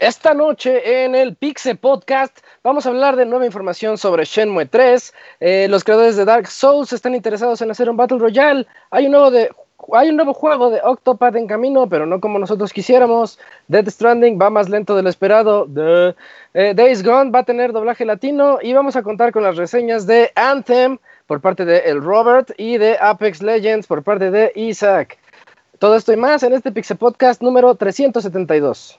Esta noche en el Pixe Podcast vamos a hablar de nueva información sobre Shenmue 3. Eh, los creadores de Dark Souls están interesados en hacer un Battle Royale. Hay un nuevo de hay un nuevo juego de Octopath en camino, pero no como nosotros quisiéramos. Dead Stranding va más lento de lo esperado. Eh, Days Gone va a tener doblaje latino y vamos a contar con las reseñas de Anthem por parte de El Robert y de Apex Legends por parte de Isaac. Todo esto y más en este Pixel Podcast número 372.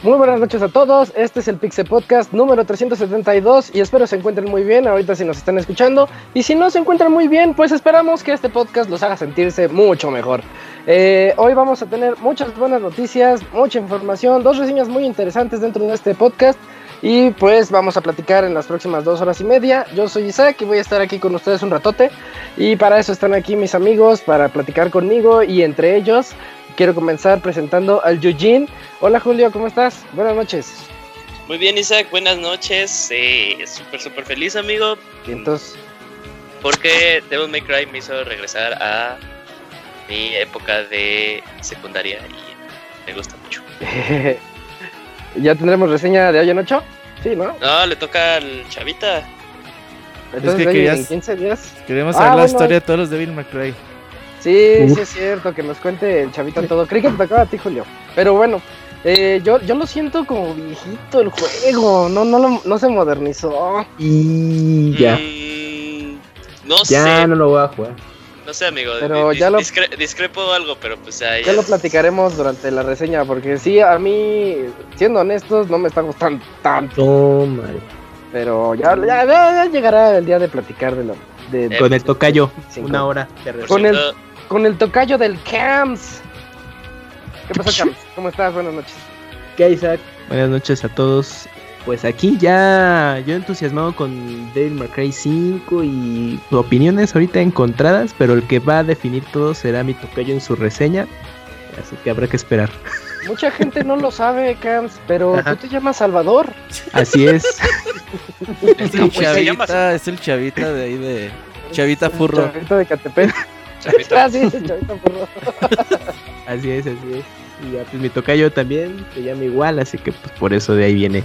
Muy buenas noches a todos, este es el Pixel Podcast número 372 y espero se encuentren muy bien ahorita si nos están escuchando y si no se encuentran muy bien pues esperamos que este podcast los haga sentirse mucho mejor. Eh, hoy vamos a tener muchas buenas noticias, mucha información, dos reseñas muy interesantes dentro de este podcast y pues vamos a platicar en las próximas dos horas y media. Yo soy Isaac y voy a estar aquí con ustedes un ratote y para eso están aquí mis amigos para platicar conmigo y entre ellos quiero comenzar presentando al Yujin. Hola Julio, ¿cómo estás? Buenas noches. Muy bien Isaac, buenas noches. Eh, súper, súper feliz amigo. ¿Y entonces? Porque Devil May Cry me hizo regresar a mi época de secundaria y me gusta mucho. ¿Ya tendremos reseña de hoy en 8? Sí, ¿no? No, le toca al chavita. Entonces, es que en 15 días. Queremos saber ah, la historia de todos los Devil May Cry. Sí, sí es cierto, que nos cuente el chavito todo. Creí que te tocaba a ti, Julio. Pero bueno, eh, yo, yo lo siento como viejito el juego. No, no, no se modernizó. Y ya. Mm, no ya sé. no lo voy a jugar. No sé, amigo. Pero ya lo... discrepo algo, pero pues ya, ya, lo platicaremos durante la reseña. Porque sí, a mí, siendo honestos, no me está gustando tanto. Oh, Pero ya, ya, ya, llegará el día de platicar de lo. De, con el tocayo, una hora. Con el, con el tocayo del Cams. ¿Qué pasa, Cams? ¿Cómo estás? Buenas noches. ¿Qué Isaac? Buenas noches a todos. Pues aquí ya yo entusiasmado con Devil May Cry 5 y opiniones ahorita encontradas, pero el que va a definir todo será mi tocayo en su reseña, así que habrá que esperar. Mucha gente no lo sabe, Cams, pero tú te llamas Salvador. Así es. es, el chavita, es el chavita de ahí de Chavita Furro. Chavita de Catepec. Ah, así es, así es. Y ya, pues mi tocayo también se llama igual, así que pues por eso de ahí viene.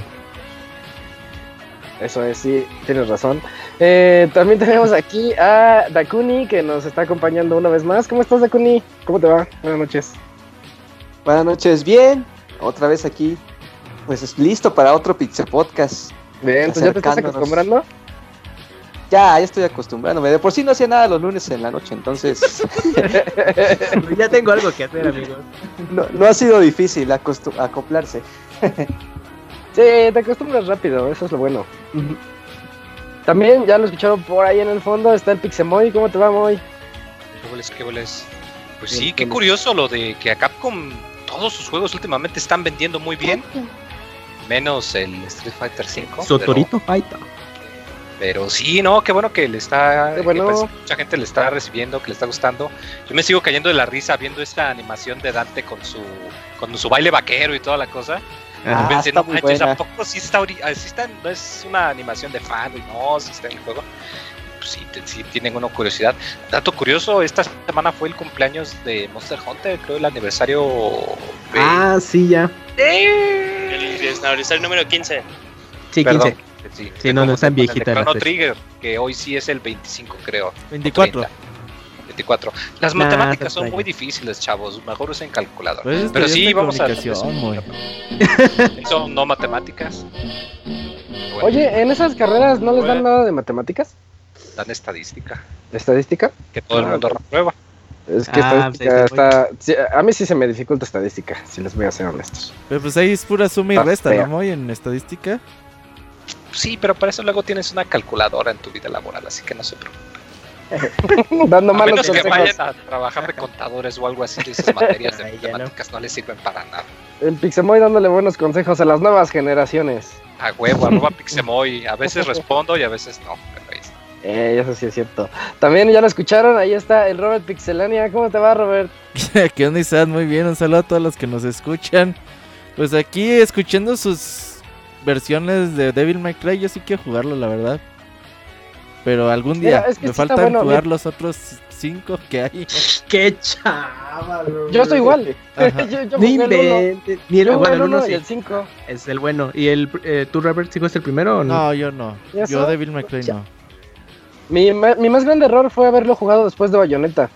Eso es, sí, tienes razón. Eh, también tenemos aquí a Dakuni que nos está acompañando una vez más. ¿Cómo estás, Dakuni? ¿Cómo te va? Buenas noches. Buenas noches, bien. Otra vez aquí. Pues listo para otro Pixel Podcast. Bien, ¿tú ya te estás acostumbrando? Ya, ya estoy acostumbrándome. De por sí no hacía nada los lunes en la noche, entonces. ya tengo algo que hacer, amigos. No, no ha sido difícil acoplarse. sí, te acostumbras rápido, eso es lo bueno. También, ya lo escucharon por ahí en el fondo, está el Pixemoy. ¿Cómo te va, Moy? ¿Qué boles, qué boles? Pues sí, qué curioso lo de que a Capcom todos sus juegos últimamente están vendiendo muy bien. Menos el Street Fighter 5. Sotorito Fighter. Pero sí, no, qué bueno que le está. Bueno. Pues, mucha gente le está recibiendo, que le está gustando. Yo me sigo cayendo de la risa viendo esta animación de Dante con su con su baile vaquero y toda la cosa. Ah, pensé, está ¿a poco sí está, sí está, no es una animación de fan, y no, sí está en el juego. pues sí, sí tienen una curiosidad. Dato curioso, esta semana fue el cumpleaños de Monster Hunter, creo el aniversario. Ah, sí, ya. El aniversario número 15. Sí, 15. Sí, no, no están viejitas. Chrono Trigger, que hoy sí es el 25, creo. 24. 24. Las matemáticas son muy difíciles, chavos. Mejor usen calculador. Pues Pero sí, vamos a. Son no matemáticas. Oye, ¿en esas carreras no les dan nada de matemáticas? Dan estadística. ¿Estadística? Que todo el mundo reprueba. Es que ah, estadística está. a mí sí se me dificulta estadística, si les voy a ser honestos. Pero pues ahí es pura suma y resta, ¿no? Muy en estadística. Sí, pero para eso luego tienes una calculadora en tu vida laboral, así que no se preocupe. Dando a menos que vayan a trabajar de contadores o algo así, esas materias de matemáticas no. les sirven para nada. El Pixemoy dándole buenos consejos a las nuevas generaciones. A huevo, arroba Pixemoy. A veces respondo y a veces no. Eh, eso sí es cierto. También ya lo escucharon, ahí está el Robert Pixelania. ¿Cómo te va, Robert? ¿Qué onda, Isaac? Muy bien, un saludo a todos los que nos escuchan. Pues aquí escuchando sus versiones de Devil May Cry, yo sí quiero jugarlo, la verdad. Pero algún día me faltan jugar los otros cinco que hay. ¡Qué chaval! Yo estoy igual. yo, yo Ni el Ni el, bueno, y el 5. Es el bueno. ¿Y el eh, tú, Robert, si el primero o no? No, yo no. Yo Devil May Cry no. Mi, mi más grande error fue haberlo jugado después de Bayonetta.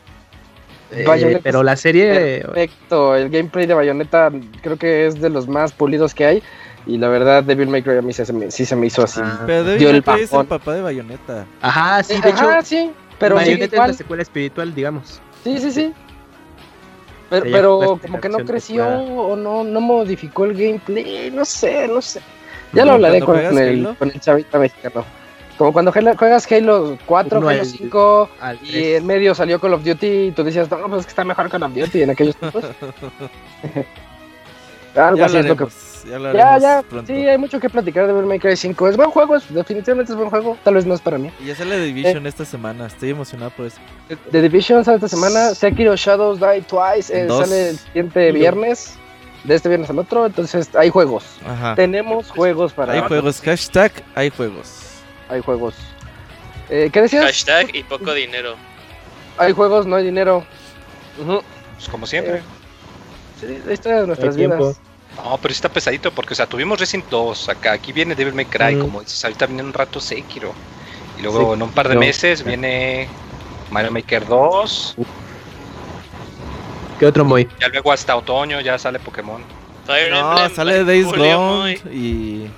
Eh, pero la serie. Perfecto, el gameplay de Bayonetta creo que es de los más pulidos que hay. Y la verdad, Devil May Cry a mí se sí se me hizo así. pero Devil May Cry es el papá de Bayonetta. Ajá, sí, de Ajá, sí. Pero Bayonetta es la secuela espiritual, digamos. Sí, sí, sí. Pero, pero como que no creció o no, no modificó el gameplay, no sé, no sé. Ya lo hablaré con el, con el chavita mexicano. Como cuando juegas Halo 4, Halo 5 y en medio salió Call of Duty y tú decías, no, pues es que está mejor Call of Duty en aquellos tiempos. Algo así es lo que ya, ya, sí, hay mucho que platicar de Devil May Cry 5. Es buen juego, definitivamente es buen juego. Tal vez no es para mí. Y ya sale Division eh, esta semana, estoy emocionado por eso. The Division sale esta semana. Sekiro Shadows Die Twice eh, sale el siguiente viernes. De este viernes al otro, entonces hay juegos. Tenemos juegos para. Hay juegos, hashtag, hay juegos. Hay juegos. Eh, ¿Qué decías? Hashtag y poco dinero. Hay juegos, no hay dinero. Pues como siempre. sí, esta es nuestras vidas. No, pero está pesadito porque, o sea, tuvimos Resident 2 acá. Aquí viene Devil May Cry, como dices, ahorita viene un rato Sekiro. Y luego en un par de meses viene Mario Maker 2. ¿Qué otro muy? Ya luego hasta otoño ya sale Pokémon. no, sale Days Gone y...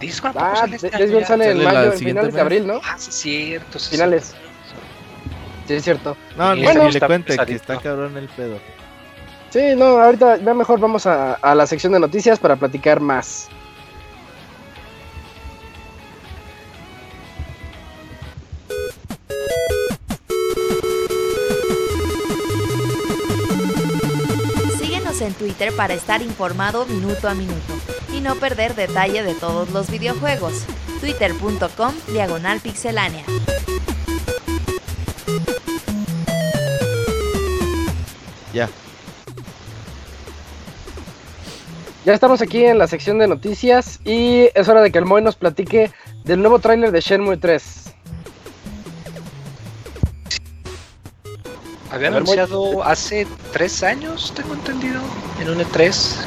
Days Gone, ah, sale, este Days Gone sale en mayo, en finales de abril, ¿no? Ah, sí, es cierto. finales. Sí, es cierto. No, bueno, le cuente que está cabrón el pedo. Sí, no, ahorita ya mejor vamos a, la sección de noticias para platicar más. Síguenos en Twitter para estar informado minuto a minuto y no perder detalle de todos los videojuegos. Twitter.com Diagonal Pixelánea. Ya. Ya estamos aquí en la sección de noticias y es hora de que el Moy nos platique del nuevo tráiler de Shenmue 3. Habían anunciado hace tres años, tengo entendido, en un E3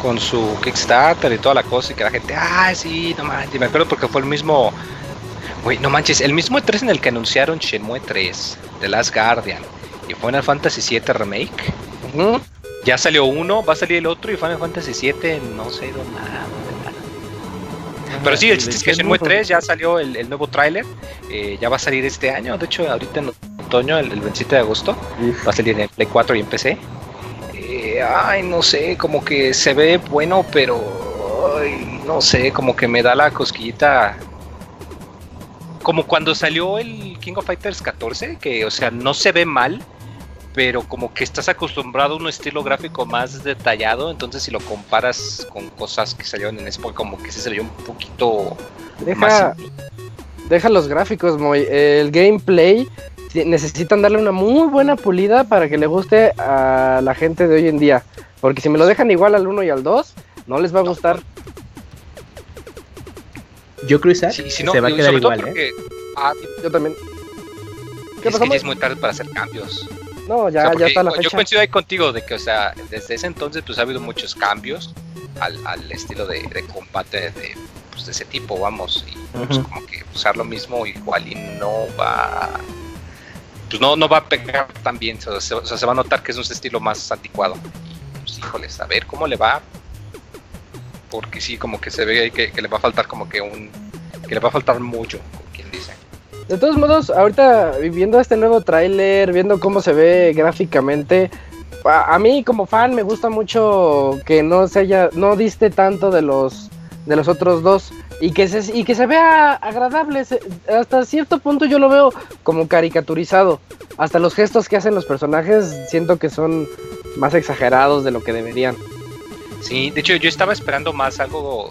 con su Kickstarter y toda la cosa y que la gente, ah, sí, no manches, me acuerdo porque fue el mismo, güey, no manches, el mismo E3 en el que anunciaron Shenmue 3, The Last Guardian y Final Fantasy VII Remake. Ya salió uno, va a salir el otro y Final Fantasy 7 no sé dónde nada. Pero sí, el chiste es que Shenmue 3 ya salió el, nuevo tráiler, eh, ya va a salir este año, de hecho ahorita en otoño, el, 27 de agosto, va a salir en Play 4 y en PC. Eh, ay, no sé, como que se ve bueno, pero no sé, como que me da la cosquillita. Como cuando salió el King of Fighters 14, que o sea, no se ve mal, pero como que estás acostumbrado a un estilo gráfico más detallado, entonces si lo comparas con cosas que salieron en Xbox, como que se salió un poquito deja, más... Deja los gráficos, muy el gameplay necesitan darle una muy buena pulida para que le guste a la gente de hoy en día, porque si me lo dejan igual al 1 y al 2, no les va a gustar. Yo creo que se va a quedar igual, ¿eh? Ah, yo también. ¿Qué es que ya es muy tarde para hacer cambios. No, ya, ya está la fecha. Yo coincido ahí contigo de que, o sea, desde ese entonces pues ha habido muchos cambios al, al estilo de, de combate de, pues, de ese tipo, vamos. Y pues, como que usar lo mismo igual y no va... Pues no, no va a pegar tan bien, o sea, se va a notar que es un estilo más anticuado. Pues híjoles, a ver cómo le va. Porque sí, como que se ve que, que le va a faltar como que un... que le va a faltar mucho, como quien dice. De todos modos, ahorita viendo este nuevo tráiler, viendo cómo se ve gráficamente, a, mí como fan me gusta mucho que no se haya, no diste tanto de los de los otros dos y que se y que se vea agradable. hasta cierto punto yo lo veo como caricaturizado. Hasta los gestos que hacen los personajes siento que son más exagerados de lo que deberían. Sí, de hecho yo estaba esperando más algo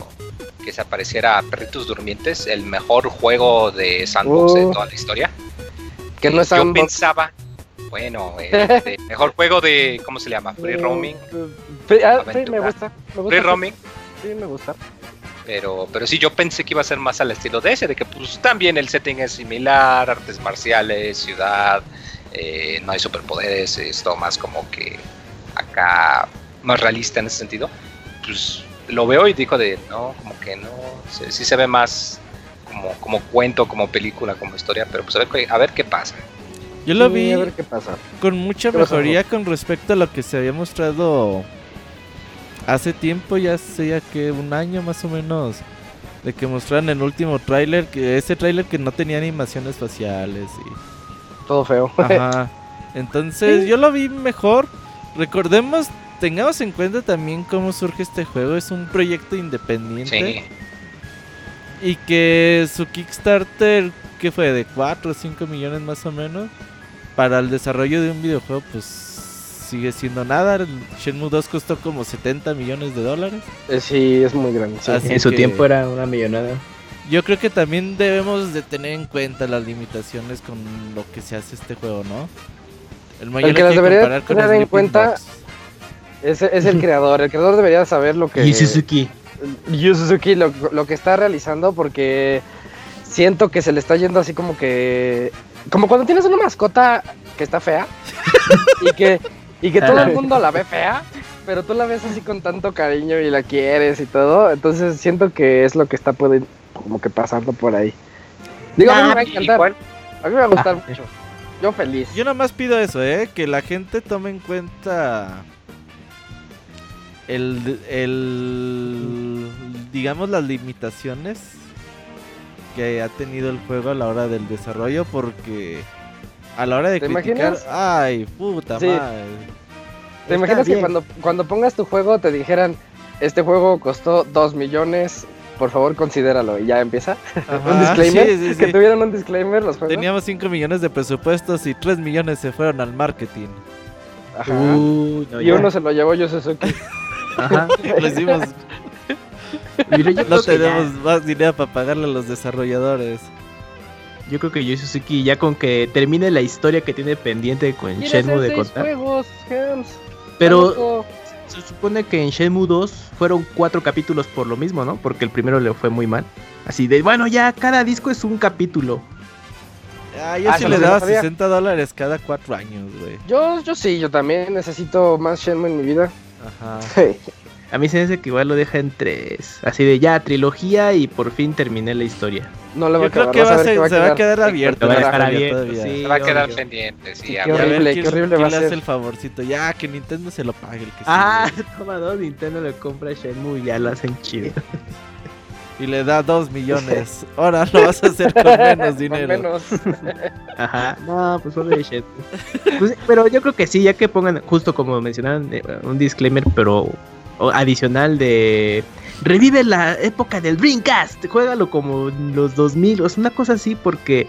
que se apareciera Perritos Durmientes, el mejor juego de sandbox de oh. toda la historia. Que no es Yo pensaba, bueno, el, mejor juego de, ¿cómo se llama? Free Roaming. Ah, me gusta, Free Roaming. Sí, me gusta. Pero, pero sí, yo pensé que iba a ser más al estilo de ese, de que pues también el setting es similar, artes marciales, ciudad, eh, no hay superpoderes, es todo más como que acá más realista en ese sentido. Pues lo veo y digo de, no, como que no, sí, se ve más como, como cuento, como película, como historia, pero pues a ver, a ver qué pasa. Yo lo vi a ver qué pasa. con mucha mejoría con respecto a lo que se había mostrado hace tiempo, ya sea que un año más o menos, de que mostraron el último tráiler, que ese tráiler que no tenía animaciones faciales y... Todo feo. Ajá. Entonces yo lo vi mejor. Recordemos tengamos en cuenta también cómo surge este juego. Es un proyecto independiente. Y que su Kickstarter, que fue de 4 o 5 millones más o menos, para el desarrollo de un videojuego, pues sigue siendo nada. El Shenmue 2 costó como 70 millones de dólares. Eh, sí, es muy grande. en su tiempo era una millonada. Yo creo que también debemos de tener en cuenta las limitaciones con lo que se hace este juego, ¿no? El, mayor que las debería tener en cuenta es, es el creador. El creador debería saber lo que. Yu Suzuki. Yu Suzuki lo, lo que está realizando porque siento que se le está yendo así como que. Como cuando tienes una mascota que está fea y que, y que todo el mundo la ve fea, pero tú la ves así con tanto cariño y la quieres y todo. Entonces siento que es lo que está puede, como que pasando por ahí. Digo, a mí me va a encantar. A mí me va a gustar mucho. Yo feliz. Yo nada más pido eso, ¿eh? Que la gente tome en cuenta el, el digamos las limitaciones que ha tenido el juego a la hora del desarrollo porque a la hora de criticar, ay, puta madre. ¿Te imaginas que cuando, cuando pongas tu juego te dijeran, este juego costó 2 millones, por favor considéralo y ya empieza? un disclaimer, que tuvieran un disclaimer los juegos. Teníamos 5 millones de presupuestos y 3 millones se fueron al marketing. Ajá. y uno se lo llevó yo Suzuki. Ajá, decimos. no tenemos más dinero para pagarle a los desarrolladores. Yo creo que Yu Suzuki ya con que termine la historia que tiene pendiente con Shenmue de contar. Pero se supone que en Shenmue 2 fueron cuatro capítulos por lo mismo, ¿no? Porque el primero le fue muy mal. Así de, bueno, ya cada disco es un capítulo. Ah, yo ah, sí le daba 60 dólares cada cuatro años, güey. Yo, yo sí, yo también necesito más Shenmue en mi vida. Ajá. A mí se me hace que igual lo deja en tres. Así de ya, trilogía y por fin terminé la historia. No lo va a creo que, va a ser, se va a quedar abierto. Va a dejar abierto sí, se va a quedar pendiente. Sí, qué horrible, qué horrible va a ser. le hace el favorcito. Ya, que Nintendo se lo pague. El que ah, toma dos, Nintendo le compra Shenmue y ya lo hacen chido. y le da dos millones. Ahora lo vas a hacer con menos dinero. menos. Ajá. No, pues de Shenmue. Pues, pero yo creo que sí, ya que pongan, justo como mencionaban, eh, un disclaimer, pero adicional de revive la época del Dreamcast, juégalo como los 2000, o sea, una cosa así, porque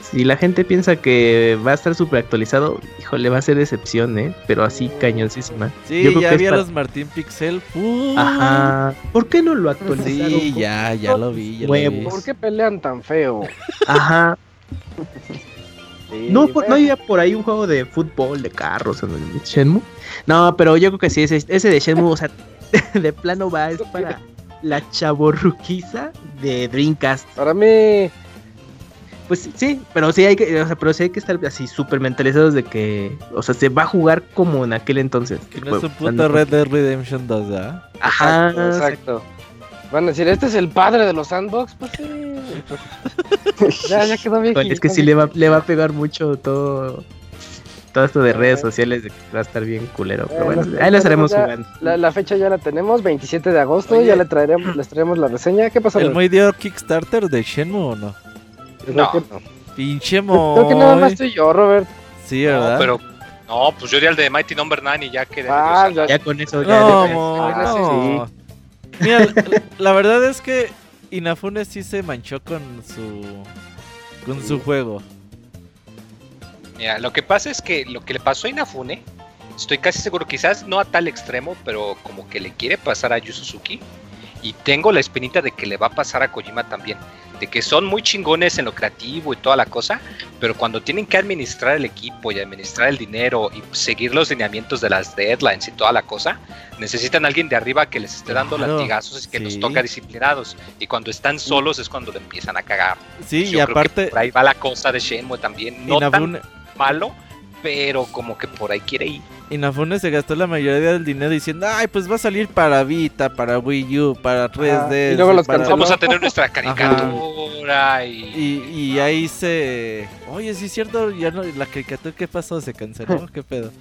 si la gente piensa que va a estar súper actualizado, híjole, va a ser decepción, ¿eh? Pero así cañoncísima. Sí, Yo ya vi a los Martín Pixel. Ajá. ¿Por qué no lo actualizaron? Sí, ya, ya lo vi. ¿Por qué pelean tan feo? Ajá. no, no había por ahí un juego de fútbol, de carros en el Shenmue. No, pero yo creo que sí, ese, ese de Shenmue, o sea, de plano va, es para la chaborruquiza de Dreamcast. Para mí, Pues sí, pero sí hay que, o sea, pero sí hay que estar así súper mentalizados de que, o sea, se va a jugar como en aquel entonces. Que no es un puto Red Dead Redemption 2, ¿verdad? Ajá, exacto. Van a decir, este es el padre de los sandbox, pues sí. ya, ya quedó bien. Es que sí le va, le va a pegar mucho todo todo esto de redes sociales de que va a estar bien culero. Pero bueno, ahí les haremos jugando. La, fecha ya la tenemos, 27 de agosto, ya le traeremos, les traeremos la reseña. ¿Qué pasó? ¿El muy dio Kickstarter de Shenmue o no? No. Pinche mo. Creo que nada más estoy yo, Robert. Sí, ¿verdad? No, pero no, pues yo di al de Mighty Number no. 9 y ya quedé. Ah, ya, con eso ya. No, no. Mira, la, verdad es que Inafune sí se manchó con su con su juego. Mira, lo que pasa es que lo que le pasó a Inafune, estoy casi seguro, quizás no a tal extremo, pero como que le quiere pasar a Yu Suzuki. Y tengo la espinita de que le va a pasar a Kojima también. De que son muy chingones en lo creativo y toda la cosa, pero cuando tienen que administrar el equipo y administrar el dinero y seguir los lineamientos de las deadlines y toda la cosa, necesitan a alguien de arriba que les esté dando latigazos y que los toca disciplinados. Y cuando están solos es cuando le empiezan a cagar. Sí, y aparte. ahí va la cosa de Shenmue también. No tan malo, pero como que por ahí quiere ir. Inafune se gastó la mayoría del dinero diciendo, ay, pues va a salir para Vita, para Wii U, para 3D. y luego los Vamos a tener nuestra caricatura y... y... ahí se... Oye, sí es cierto, ya no... la caricatura, ¿qué pasó? ¿Se canceló? ¿Qué pedo?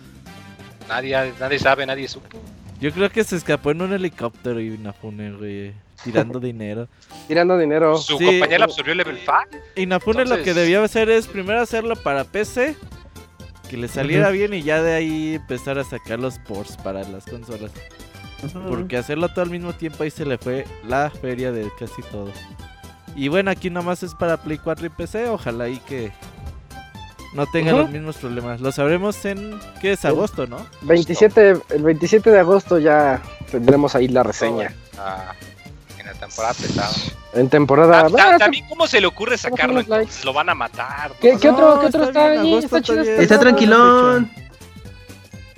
Nadie, nadie sabe, nadie supo. Yo creo que se escapó en un helicóptero y Inafune, güey. Tirando dinero. Tirando dinero. Su compañera absorbió el level 5. Inafune lo que debía hacer es primero hacerlo para PC que le saliera bien y ya de ahí empezar a sacar los ports para las consolas. Porque hacerlo todo al mismo tiempo ahí se le fue la feria de casi todo. Y bueno, aquí nomás es para Play 4 y PC, ojalá y que no tenga los mismos problemas. Lo sabremos en, ¿qué es? Agosto, ¿no? 27, el 27 de agosto ya tendremos ahí la reseña. Ah temporada pesada. En temporada. también, ¿cómo se le ocurre sacarlo? lo van a matar. ¿Qué, otro, ¿qué otro está, ahí? Está, chido, está tranquilón.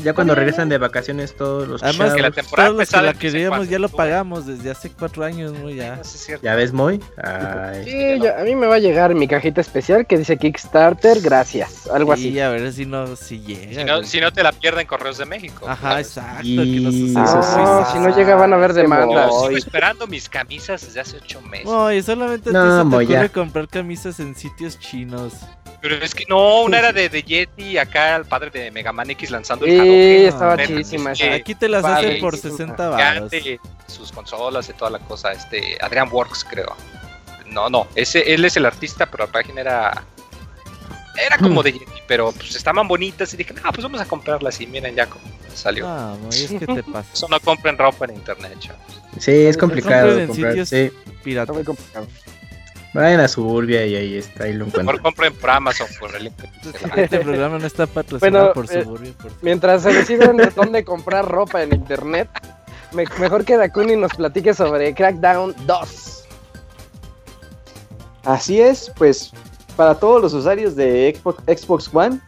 Ya cuando regresan de vacaciones todos los Además que la temporada todos que la queríamos ya lo pagamos desde hace cuatro años, ¿no? Ya. ¿Ya ves, Moy? sí, a mí me va a llegar mi cajita especial que dice Kickstarter, gracias. Algo así. Y a ver si no, si llega. Si no, te la pierden Correos de México. Ajá, exacto. Que ah, si no llega van a haber demandas. Estoy esperando mis camisas desde hace ocho meses. No, y solamente no, te, se te ocurre comprar camisas en sitios chinos. Pero es que no, una era de, de Yeti, acá el padre de Mega Man X lanzando el Sí, estaba chidísima Aquí te las hacen por 60 baros. Sus consolas y toda la cosa, este, Adrian Works creo. No, no, ese, él es el artista, pero la página era era como de Yeti, pero pues estaban bonitas y dije, no, pues vamos a comprarlas y miren ya cómo salió. Ah, no, es que te pasa. Eso no compren ropa en internet, chavos. Sí, es complicado. en sitios sí. piratas. Muy complicado. Vayan a Suburbia y ahí está, ahí lo encuentran. Mejor compren por Amazon, por el Este programa no está patrocinado por eh, Suburbia. Mientras se deciden dónde comprar ropa en internet, mejor que Dakuni nos platique sobre Crackdown 2. Así es, pues para todos los usuarios de Xbox, Xbox One,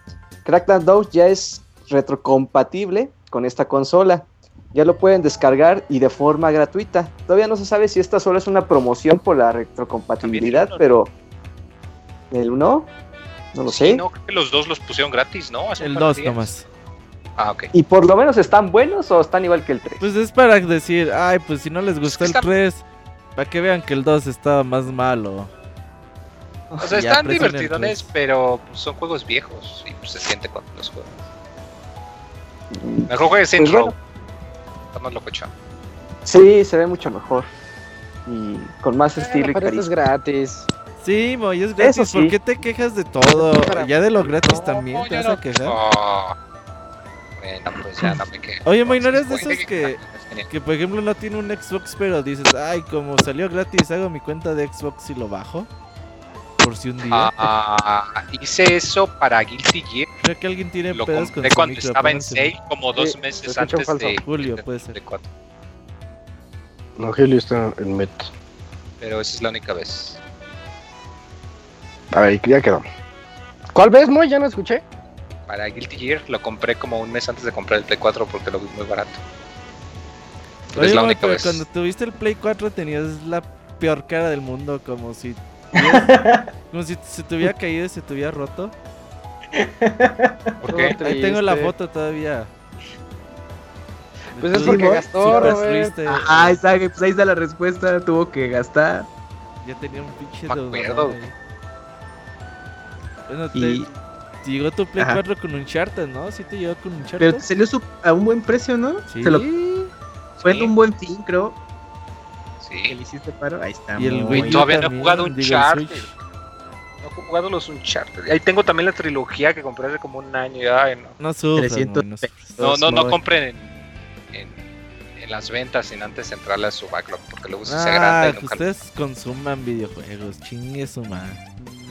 Crackdown 2 ya es retrocompatible con esta consola ya lo pueden descargar y de forma gratuita. Todavía no se sabe si esta solo es una promoción por la retrocompatibilidad, pero el 1 no lo sé. No, creo que los dos los pusieron gratis, ¿no? el 2 nomás. Ah, ok. ¿Y por lo menos están buenos o están igual que el 3? Pues es para decir, ay, pues si no les gustó el 3, para que vean que el 2 estaba más malo. O sea, están divertidones, pero pues, son juegos viejos y pues, se siente cuando los juegan. Mejor juegues en pues más locochón. Sí, se ve mucho mejor. Y con más eh, estilo y carisma. es gratis. Sí, Moy, es gratis. ¿Por qué te quejas de todo? Ya de lo gratis también te vas a quejar. Bueno, pues ya no me quejo. Oye, Moy, ¿no eres de esos que, que, por ejemplo, no tiene un Xbox, pero dices, ay, como salió gratis, hago mi cuenta de Xbox y lo bajo? Por si un día. Ah, hice eso para Guilty Gear. Creo que alguien tiene Lo compré cuando estaba en sale, como dos meses antes de Julio, puede ser. No, Julio está en Met. Pero esa es la única vez. A ver, ya quedó. ¿Cuál vez, Moy? Ya no escuché. Para Guilty Gear lo compré como un mes antes de comprar el Play 4 porque lo vi muy barato. es la única vez. Cuando tuviste el Play 4 tenías la peor cara del mundo, como si Como si se te hubiera caído y se te hubiera roto. ¿Por qué? Ahí tengo la foto todavía. Pues es porque gastó, Robert. Ah, está, pues ahí está la respuesta, tuvo que gastar. Ya tenía un pinche Me acuerdo. Bueno, te, llegó tu Play 4 con un charter, ¿no? Sí te llegó con un charter. Pero te salió a un buen precio, ¿no? Sí. Se lo... Fue en un buen fin, creo. Sí. Que le hiciste paro, ahí está. Y el Güey, Wii todavía no he jugado un. Switch. No he jugado los Uncharted. Ahí tengo también la trilogía que compré hace como un año. y, Ay, no. No sufran, 300 güey, no. No, no, no compren en, en, en las ventas sin antes entrarle a su backlog, porque luego se Ah, y nunca ustedes consuman videojuegos, chingue su madre.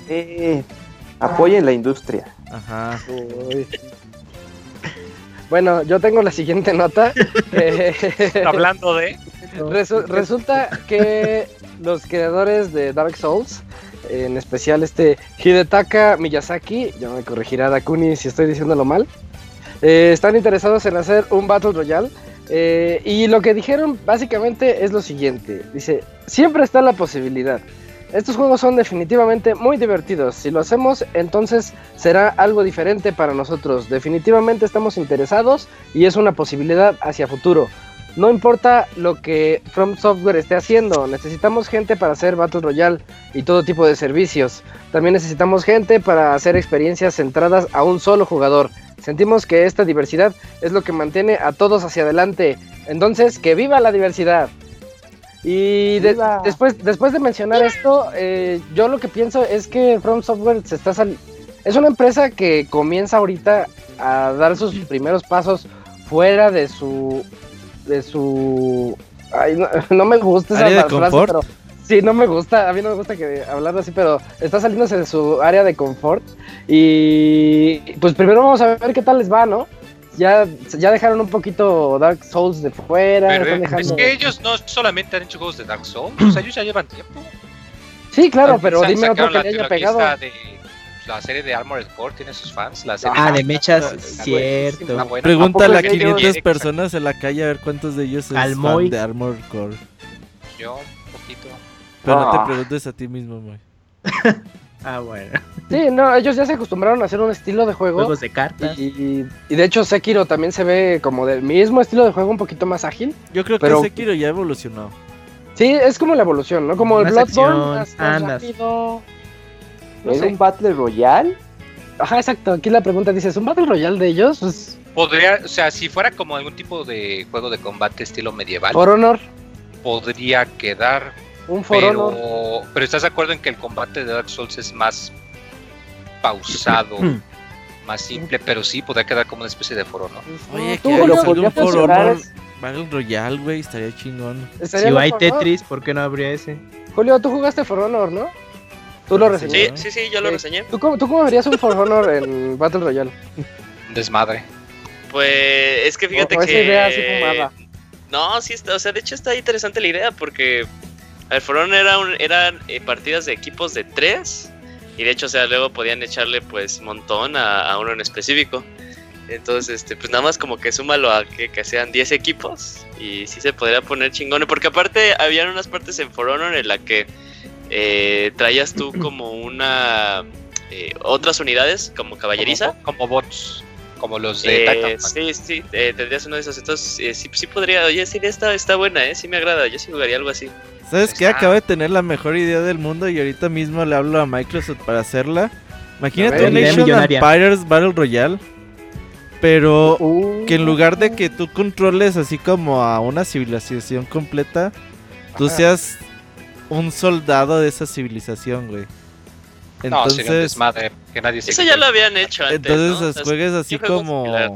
Eh, apoyen la industria. Ajá. Uy. Bueno, yo tengo la siguiente nota. Eh, Hablando de. Resu- resulta que los creadores de Dark Souls, en especial este Hidetaka Miyazaki, ya me corregirá Dakuni si estoy diciéndolo mal, eh, están interesados en hacer un Battle Royale. eh, y lo que dijeron básicamente es lo siguiente. Dice, siempre está la posibilidad. Estos juegos son definitivamente muy divertidos. Si lo hacemos, entonces será algo diferente para nosotros. Definitivamente estamos interesados y es una posibilidad hacia futuro. No importa lo que From Software esté haciendo, necesitamos gente para hacer Battle Royale y todo tipo de servicios. También necesitamos gente para hacer experiencias centradas a un solo jugador. Sentimos que esta diversidad es lo que mantiene a todos hacia adelante. Entonces, que viva la diversidad. Y después, después de mencionar esto, eh, yo lo que pienso es que From Software se está sal- es una empresa que comienza ahorita a dar sus primeros pasos fuera de su de su ay, no, no me gusta esa ¿Área de frase, confort? pero sí, no me gusta, a mí no me gusta que hablar así, pero está saliéndose de su área de confort y pues primero vamos a ver qué tal les va, ¿no? Ya, ya dejaron un poquito Dark Souls de fuera, Pero están es que ellos no solamente han hecho juegos de Dark Souls, o sea, ellos ya llevan tiempo. Sí, claro, pero dime otro que le haya pegado. de la serie de Armored Core tiene sus fans, la serie Ah, de mechas, cierto. Pregúntale a ¿A poco ellos- 500 Sí, personas en la calle a ver cuántos de ellos fan Moy. de Armor Core. Yo un poquito. Pero no Ah. te preguntes a ti mismo, Moy. Ah, bueno. Sí, no, ellos ya se acostumbraron a hacer un estilo de juego. Juegos de cartas. Y, y de hecho Sekiro también se ve como del mismo estilo de juego, un poquito más ágil. Yo creo Pero- que Sekiro ya evolucionó. Sí, es como la evolución, ¿no? Como el Bloodborne, más, más andas. rápido. No ¿Es sé. un Battle Royale? Ajá, exacto. Aquí la pregunta dice, ¿es un Battle Royale de ellos? Pues, Podría, o sea, si fuera como algún tipo de juego de combate estilo medieval, For Honor, podría quedar, un For Honor. pero, pero ¿estás de acuerdo en que el combate de Dark Souls es más pausado, más simple, pero sí podría quedar como una especie de foro, ¿no? Oye, tú, que salga podría un For Honor Battle Royale, güey, estaría chingón. estaría Si hay. Tetris, ¿por qué no habría ese? Julio, tú jugaste For Honor, ¿no? Tú lo Sí, Sí, reseñaste. sí, sí, yo lo Sí. reseñé. ¿Tú cómo, ¿Tú cómo verías un For Honor en Battle Royale? Desmadre. Pues es que fíjate O esa que. idea así fumada. No, sí está, o sea, de hecho está interesante la idea porque el Forón era un, eran eh, partidas de equipos de tres y de hecho, o sea, luego podían echarle pues montón a, a uno en específico. Entonces, este, pues nada más como que súmalo a que, que sean 10 equipos y sí se podría poner chingón. Porque aparte habían unas partes en For Honor en la que eh, traías tú como una... eh, otras unidades como caballeriza. Como, como bots, como los de Eh, Titanfall. sí, sí, eh, tendrías uno de esos. Entonces, eh, sí, sí podría. Oye, sí, está, está buena, ¿eh? Sí me agrada. Yo sí jugaría algo así. ¿Sabes qué? Acabo de tener la mejor idea del mundo y ahorita mismo le hablo a Microsoft para hacerla. Imagínate un Nation. Empires Battle Royale, pero Uh, que en lugar de que tú controles así como a una civilización completa, tú seas un soldado de esa civilización, güey. no, sería un Entonces, desmadre que nadie se Eso ya lo habían hecho antes. entonces ¿no? Sea, juegues así como, similar.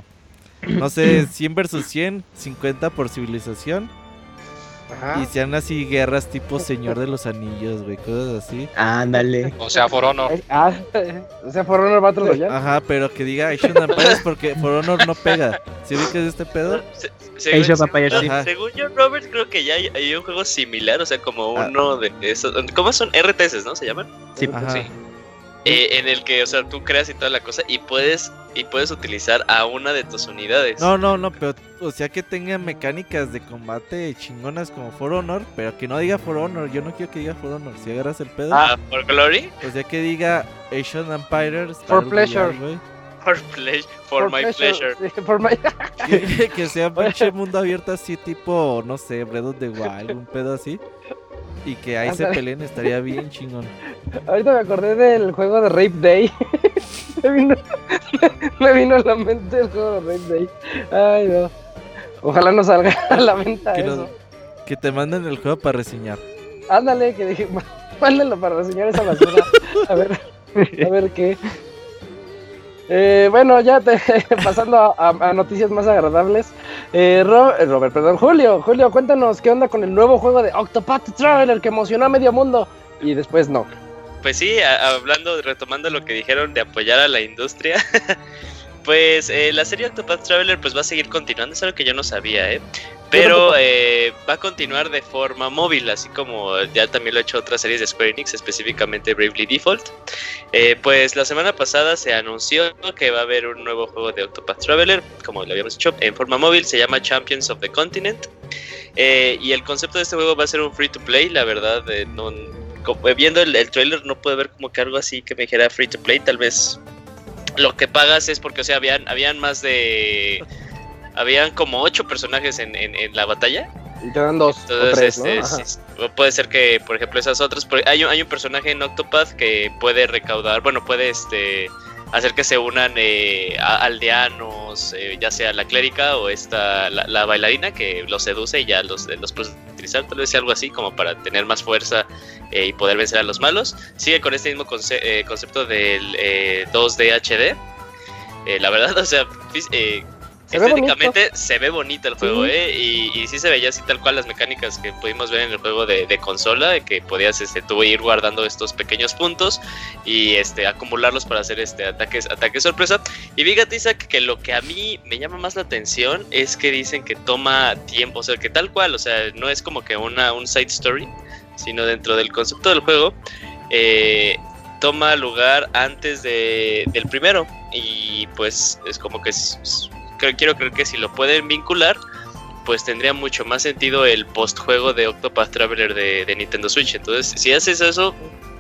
no sé, 100 versus 100, 50 por civilización. Ajá. Y sean así guerras tipo Señor de los Anillos, güey, cosas así. Ándale. O sea, For Honor. Ah, O sea, For Honor Battle Royale. Ajá, pero que diga Asian Empires porque For Honor no pega. ¿Sí ubicas este pedo? Se- según- Age of Empires, según- sí. Según yo, Robert, creo que ya hay, hay un juego similar, o sea, como Ah. uno de esos. ¿Cómo son? RTS, ¿no? Se llaman. Sí, Ajá. Sí. Eh, en el que, o sea, tú creas y toda la cosa y puedes y puedes utilizar a una de tus unidades. No, no, no, pero o sea que tenga mecánicas de combate chingonas como For Honor, pero que no diga For Honor, yo no quiero que diga For Honor, si agarras el pedo. Ah, For Glory. O sea que diga Asian Empires. For Pleasure. For, pleasure, for, my pleasure. For my... que, sea pinche mundo abierto así tipo, no sé, Breath of the Wild, un pedo así. Y que ahí se peleen estaría bien chingón. Ahorita me acordé del juego de Rape Day. me, vino, me vino a la mente el juego de Rape Day. Ay, no. Ojalá no salga a la venta que, eso. que te manden el juego para reseñar. Ándale, que dije, mándenlo para reseñar esa basura. A ver, a ver qué. Eh, bueno, ya te, pasando a, noticias más agradables. Eh, eh, Robert, perdón, Julio, Julio, cuéntanos qué onda con el nuevo juego de Octopath Traveler que emocionó a medio mundo y después no. Pues sí, hablando, retomando lo que dijeron de apoyar a la industria. pues la serie Octopath Traveler pues va a seguir continuando, es algo que yo no sabía, ¿eh? Pero eh, va a continuar de forma móvil, así como ya también lo ha hecho otras series de Square Enix, específicamente Bravely Default. Eh, pues la semana pasada se anunció que va a haber un nuevo juego de Octopath Traveler, como lo habíamos dicho, en forma móvil, se llama Champions of the Continent. Eh, y el concepto de este juego va a ser un free to play, la verdad, no, viendo el, el trailer no puedo ver como que algo así que me dijera free to play, tal vez lo que pagas es porque, o sea, habían, habían más de habían como ocho personajes en, en, la batalla. Y te dan dos. Entonces, este, puede ser que, por ejemplo, esas otras. Hay un, hay un personaje en Octopath que puede recaudar, bueno, puede este hacer que se unan eh, aldeanos, eh, ya sea la clérica o esta la, bailarina que los seduce y ya los, los puedes utilizar, tal vez algo así como para tener más fuerza eh, y poder vencer a los malos. Sigue con este mismo concepto del 2D HD. la verdad, o sea, Estéticamente se ve bonito el juego, ¿eh? Y, sí se veía así tal cual las mecánicas que pudimos ver en el juego de, consola, de que podías este, tú ir guardando estos pequeños puntos y este acumularlos para hacer este ataques, ataques sorpresa. Y fíjate, Isaac, que lo que a mí me llama más la atención es que dicen que toma tiempo, o sea, que tal cual, o sea, no es como que una, un side story, sino dentro del concepto del juego. Eh, toma lugar antes de, del primero y pues es como que es, quiero creer que si lo pueden vincular, pues tendría mucho más sentido el postjuego de Octopath Traveler de, Nintendo Switch. Entonces, si haces eso,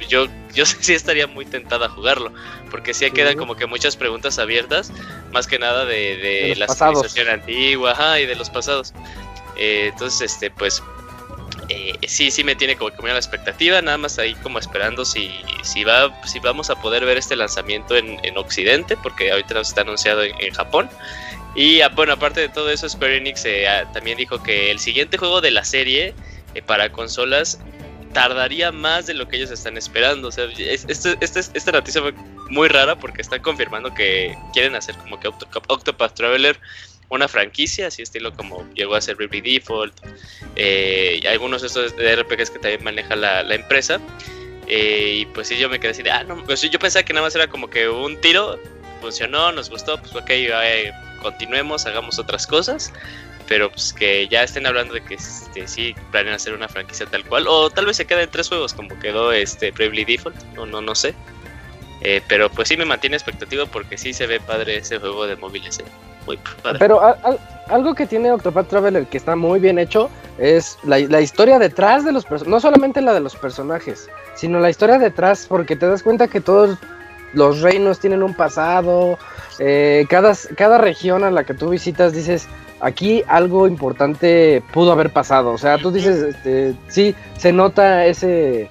yo, yo sí estaría muy tentada a jugarlo, porque sí quedan como que muchas preguntas abiertas, más que nada de, la civilización antigua y de los pasados. Eh, entonces, este, pues eh, sí, sí me tiene como que la expectativa, nada más ahí como esperando si, si, va, si vamos a poder ver este lanzamiento en, Occidente, porque ahorita nos está anunciado en Japón. Y ah, bueno, aparte de todo eso, Square Enix eh, ah, también dijo que el siguiente juego de la serie eh, para consolas tardaría más de lo que ellos están esperando. O sea, este, este, esta noticia fue muy rara porque están confirmando que quieren hacer como que Octopath Traveler una franquicia, así estilo como llegó a ser Bravely Default, eh, y algunos de estos RPGs que también maneja la, empresa. y pues sí, yo me quedé así ah, no, pues yo pensaba que nada más era como que un tiro, funcionó, nos gustó, pues ok, continuemos, hagamos otras cosas, pero pues que ya estén hablando de que este, sí planean hacer una franquicia tal cual, o tal vez se queden tres juegos como quedó este Bravely Default, no, no, no sé. Eh, pero pues sí me mantiene expectativa porque sí se ve padre ese juego de móviles, eh, muy padre. Pero algo que tiene Octopath Traveler que está muy bien hecho es la, la historia detrás de los personajes, no solamente la de los personajes, sino la historia detrás, porque te das cuenta que todos los reinos tienen un pasado, eh, cada, cada región a la que tú visitas dices, aquí algo importante pudo haber pasado, o sea, tú dices, este, sí, se nota ese,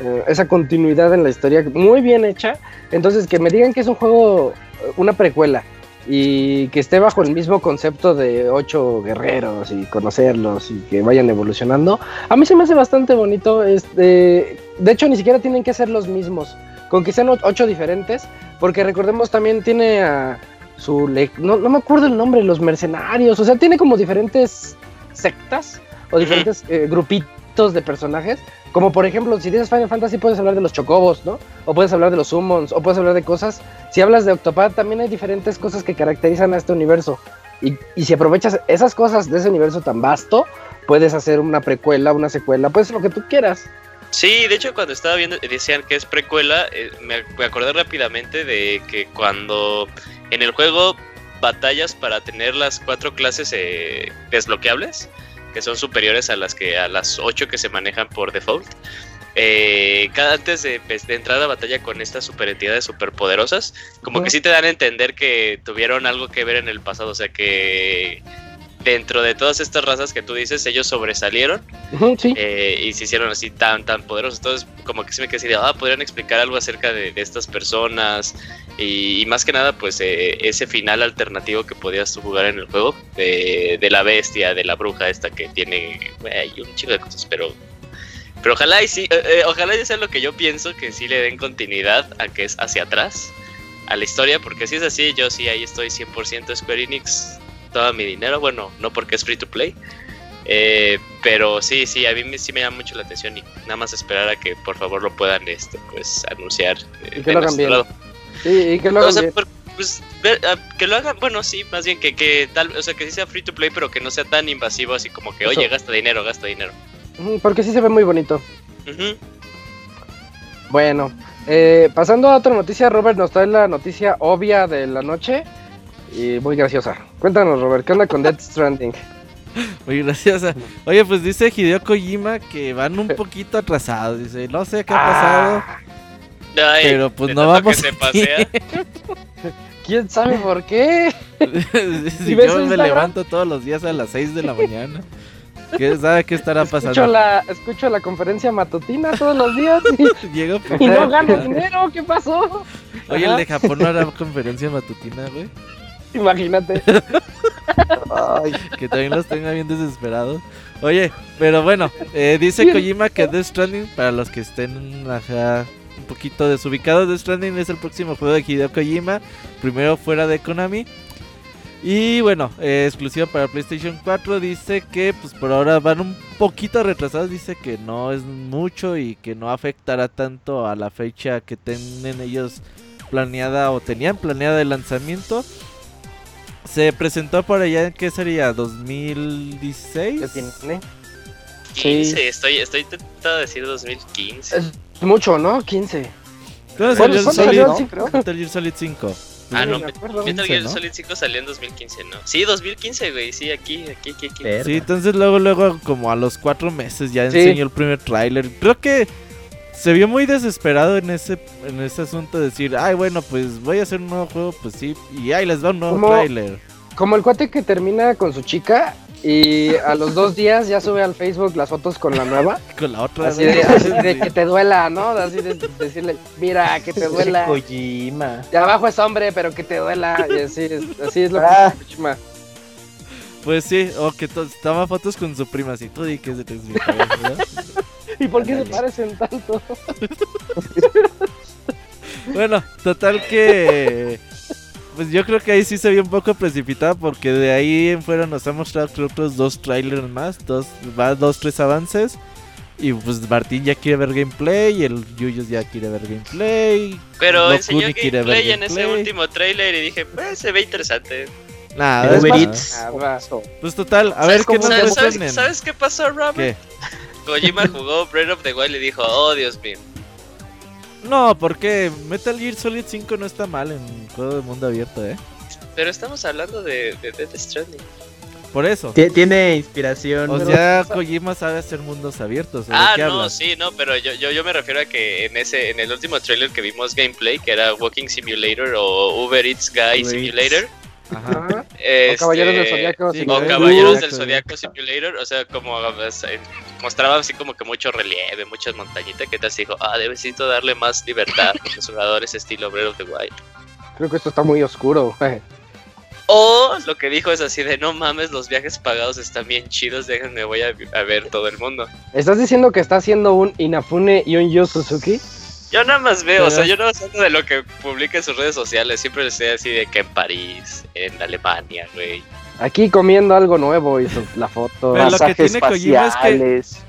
eh, esa continuidad en la historia muy bien hecha, entonces que me digan que es un juego, una precuela, y que esté bajo el mismo concepto de ocho guerreros y conocerlos y que vayan evolucionando, a mí se me hace bastante bonito. Este, de hecho, ni siquiera tienen que ser los mismos con que sean ocho diferentes, porque recordemos también tiene a su... No, no me acuerdo el nombre, los mercenarios, o sea, tiene como diferentes sectas o diferentes eh, grupitos de personajes, como por ejemplo, si dices Final Fantasy puedes hablar de los chocobos, ¿no? O puedes hablar de los summons, o puedes hablar de cosas. Si hablas de Octopath, también hay diferentes cosas que caracterizan a este universo. Y, y si aprovechas esas cosas de ese universo tan vasto, puedes hacer una precuela, una secuela, pues lo que tú quieras. Sí, de hecho cuando estaba viendo decían que es precuela, eh, me, acordé rápidamente de que cuando en el juego batallas para tener las cuatro clases eh, desbloqueables, que son superiores a las que a las ocho que se manejan por default. Eh, cada antes pues, de, entrar a batalla con estas super entidades superpoderosas, como que sí te dan a entender que tuvieron algo que ver en el pasado, o sea que dentro de todas estas razas que tú dices, ellos sobresalieron eh, y se hicieron así tan, tan poderosos. Entonces, como que se me quedé ah, podrían explicar algo acerca de, estas personas y, más que nada, pues eh, ese final alternativo que podías jugar en el juego de, la bestia, de la bruja esta que tiene un chico de cosas, pero pero ojalá y sí, eh, ojalá ya sea lo que yo pienso, que sí le den continuidad a que es hacia atrás, a la historia, porque si es así, yo sí ahí estoy 100% Square Enix todo mi dinero. Bueno, no porque es free to play. Eh, pero sí, sí, a mí sí me llama mucho la atención y nada más esperar a que por favor lo puedan este, pues anunciar. Eh, y que lo hagan bien. Sí, y que lo hagan pues, que lo hagan, bueno, sí, más bien que, que tal, o sea, que sí sea free to play, pero que no sea tan invasivo así como que, oye, gasta dinero, gasta dinero. Porque sí se ve muy bonito. Bueno, eh, pasando a otra noticia, Robert nos trae la noticia obvia de la noche y muy graciosa. Cuéntanos, Robert, ¿qué onda con Death Stranding? Muy graciosa. Oye, pues dice Hideo Kojima que van un poquito atrasados. Dice, no sé qué ha pasado. pero pues no vamos a ¿Quién sabe por qué? si yo me levanto todos los días a las 6 de la mañana. ¿Qué sabe qué estará pasando? Escucho la, escucho la conferencia matutina todos los días y, y no gano dinero. ¿Qué pasó? Oye, el de Japón no hará conferencia matutina, güey. Imagínate. que también los tenga bien desesperados. Oye, pero bueno, eh, dice Kojima que Death Stranding, para los que estén un poquito desubicados, Death Stranding es el próximo juego de Hideo Kojima, primero fuera de Konami. Y bueno, eh, exclusivo para PlayStation 4. Dice que pues por ahora van un poquito retrasados. Dice que no es mucho y que no afectará tanto a la fecha que tienen ellos planeada o tenían planeada el lanzamiento. Se presentó por allá, ¿qué sería? ¿2016? ¿Qué tiene? 15, estoy, estoy intentando decir 2015. Es mucho, ¿no? 15. ¿Cuándo salió el Solid, Metal Gear Solid 5? Ah, no, Metal Gear Solid 5 salió en 2015, ¿no? Sí, 2015, güey, sí, aquí, aquí, aquí, aquí. Sí, entonces luego, luego, como a los cuatro meses ya enseñó el primer tráiler. Creo que se vio muy desesperado en ese en ese asunto de decir, ay, bueno, pues voy a hacer un nuevo juego, pues sí, y ahí les da un nuevo trailer. Como el cuate que termina con su chica y a los dos días ya sube al Facebook las fotos con la nueva. con la otra. Así de, que te duela, ¿no? Así de decirle, mira, que te duela. Kojima. De abajo es hombre, pero que te duela. Y así es, así es lo que ah. Kojima. Pues sí, o que toma fotos con su prima, así tú di que es de ¿Y por qué se parecen tanto? bueno, total que. Pues yo creo que ahí sí se vio un poco precipitado porque de ahí en fuera nos ha mostrado creo otros dos trailers más, dos, dos, tres avances. Y pues Martín ya quiere ver gameplay y el Yuyos ya quiere ver gameplay. Pero enseñó gameplay en ese último trailer y dije, pues se ve interesante. Nada, Pues total, a ver qué nos ¿sabes, ¿Sabes qué pasó, Robert? Kojima jugó Breath of the Wild y dijo, oh Dios mío. No, porque Metal Gear Solid 5 no está mal en juego de mundo abierto, ¿eh? Pero estamos hablando de, de Death Stranding. Por eso. Tiene inspiración. O sea, Kojima sabe hacer mundos abiertos. Ah, no, sí, no, pero yo, yo, yo, me refiero a que en ese en el último trailer que vimos gameplay, que era Walking Simulator o Uber Eats Guy Simulator. Ajá. Este, o Caballeros del Zodiaco O Caballeros del Zodiaco Simulator. O sea, como mostraba así como que mucho relieve, muchas montañitas. Que te dijo, ah, necesito darle más libertad a los jugadores estilo Breath of the Wild. Creo que esto está muy oscuro. O lo que dijo es así de no mames, los viajes pagados están bien chidos, déjenme voy a, ver todo el mundo. ¿Estás diciendo que está haciendo un Inafune y un Yu Suzuki? Yo nada más veo, o sea, yo no más de lo que publica en sus redes sociales. Siempre estoy así de que en París, en Alemania, güey. Aquí comiendo algo nuevo y la foto. Pero lo que tiene Kojima es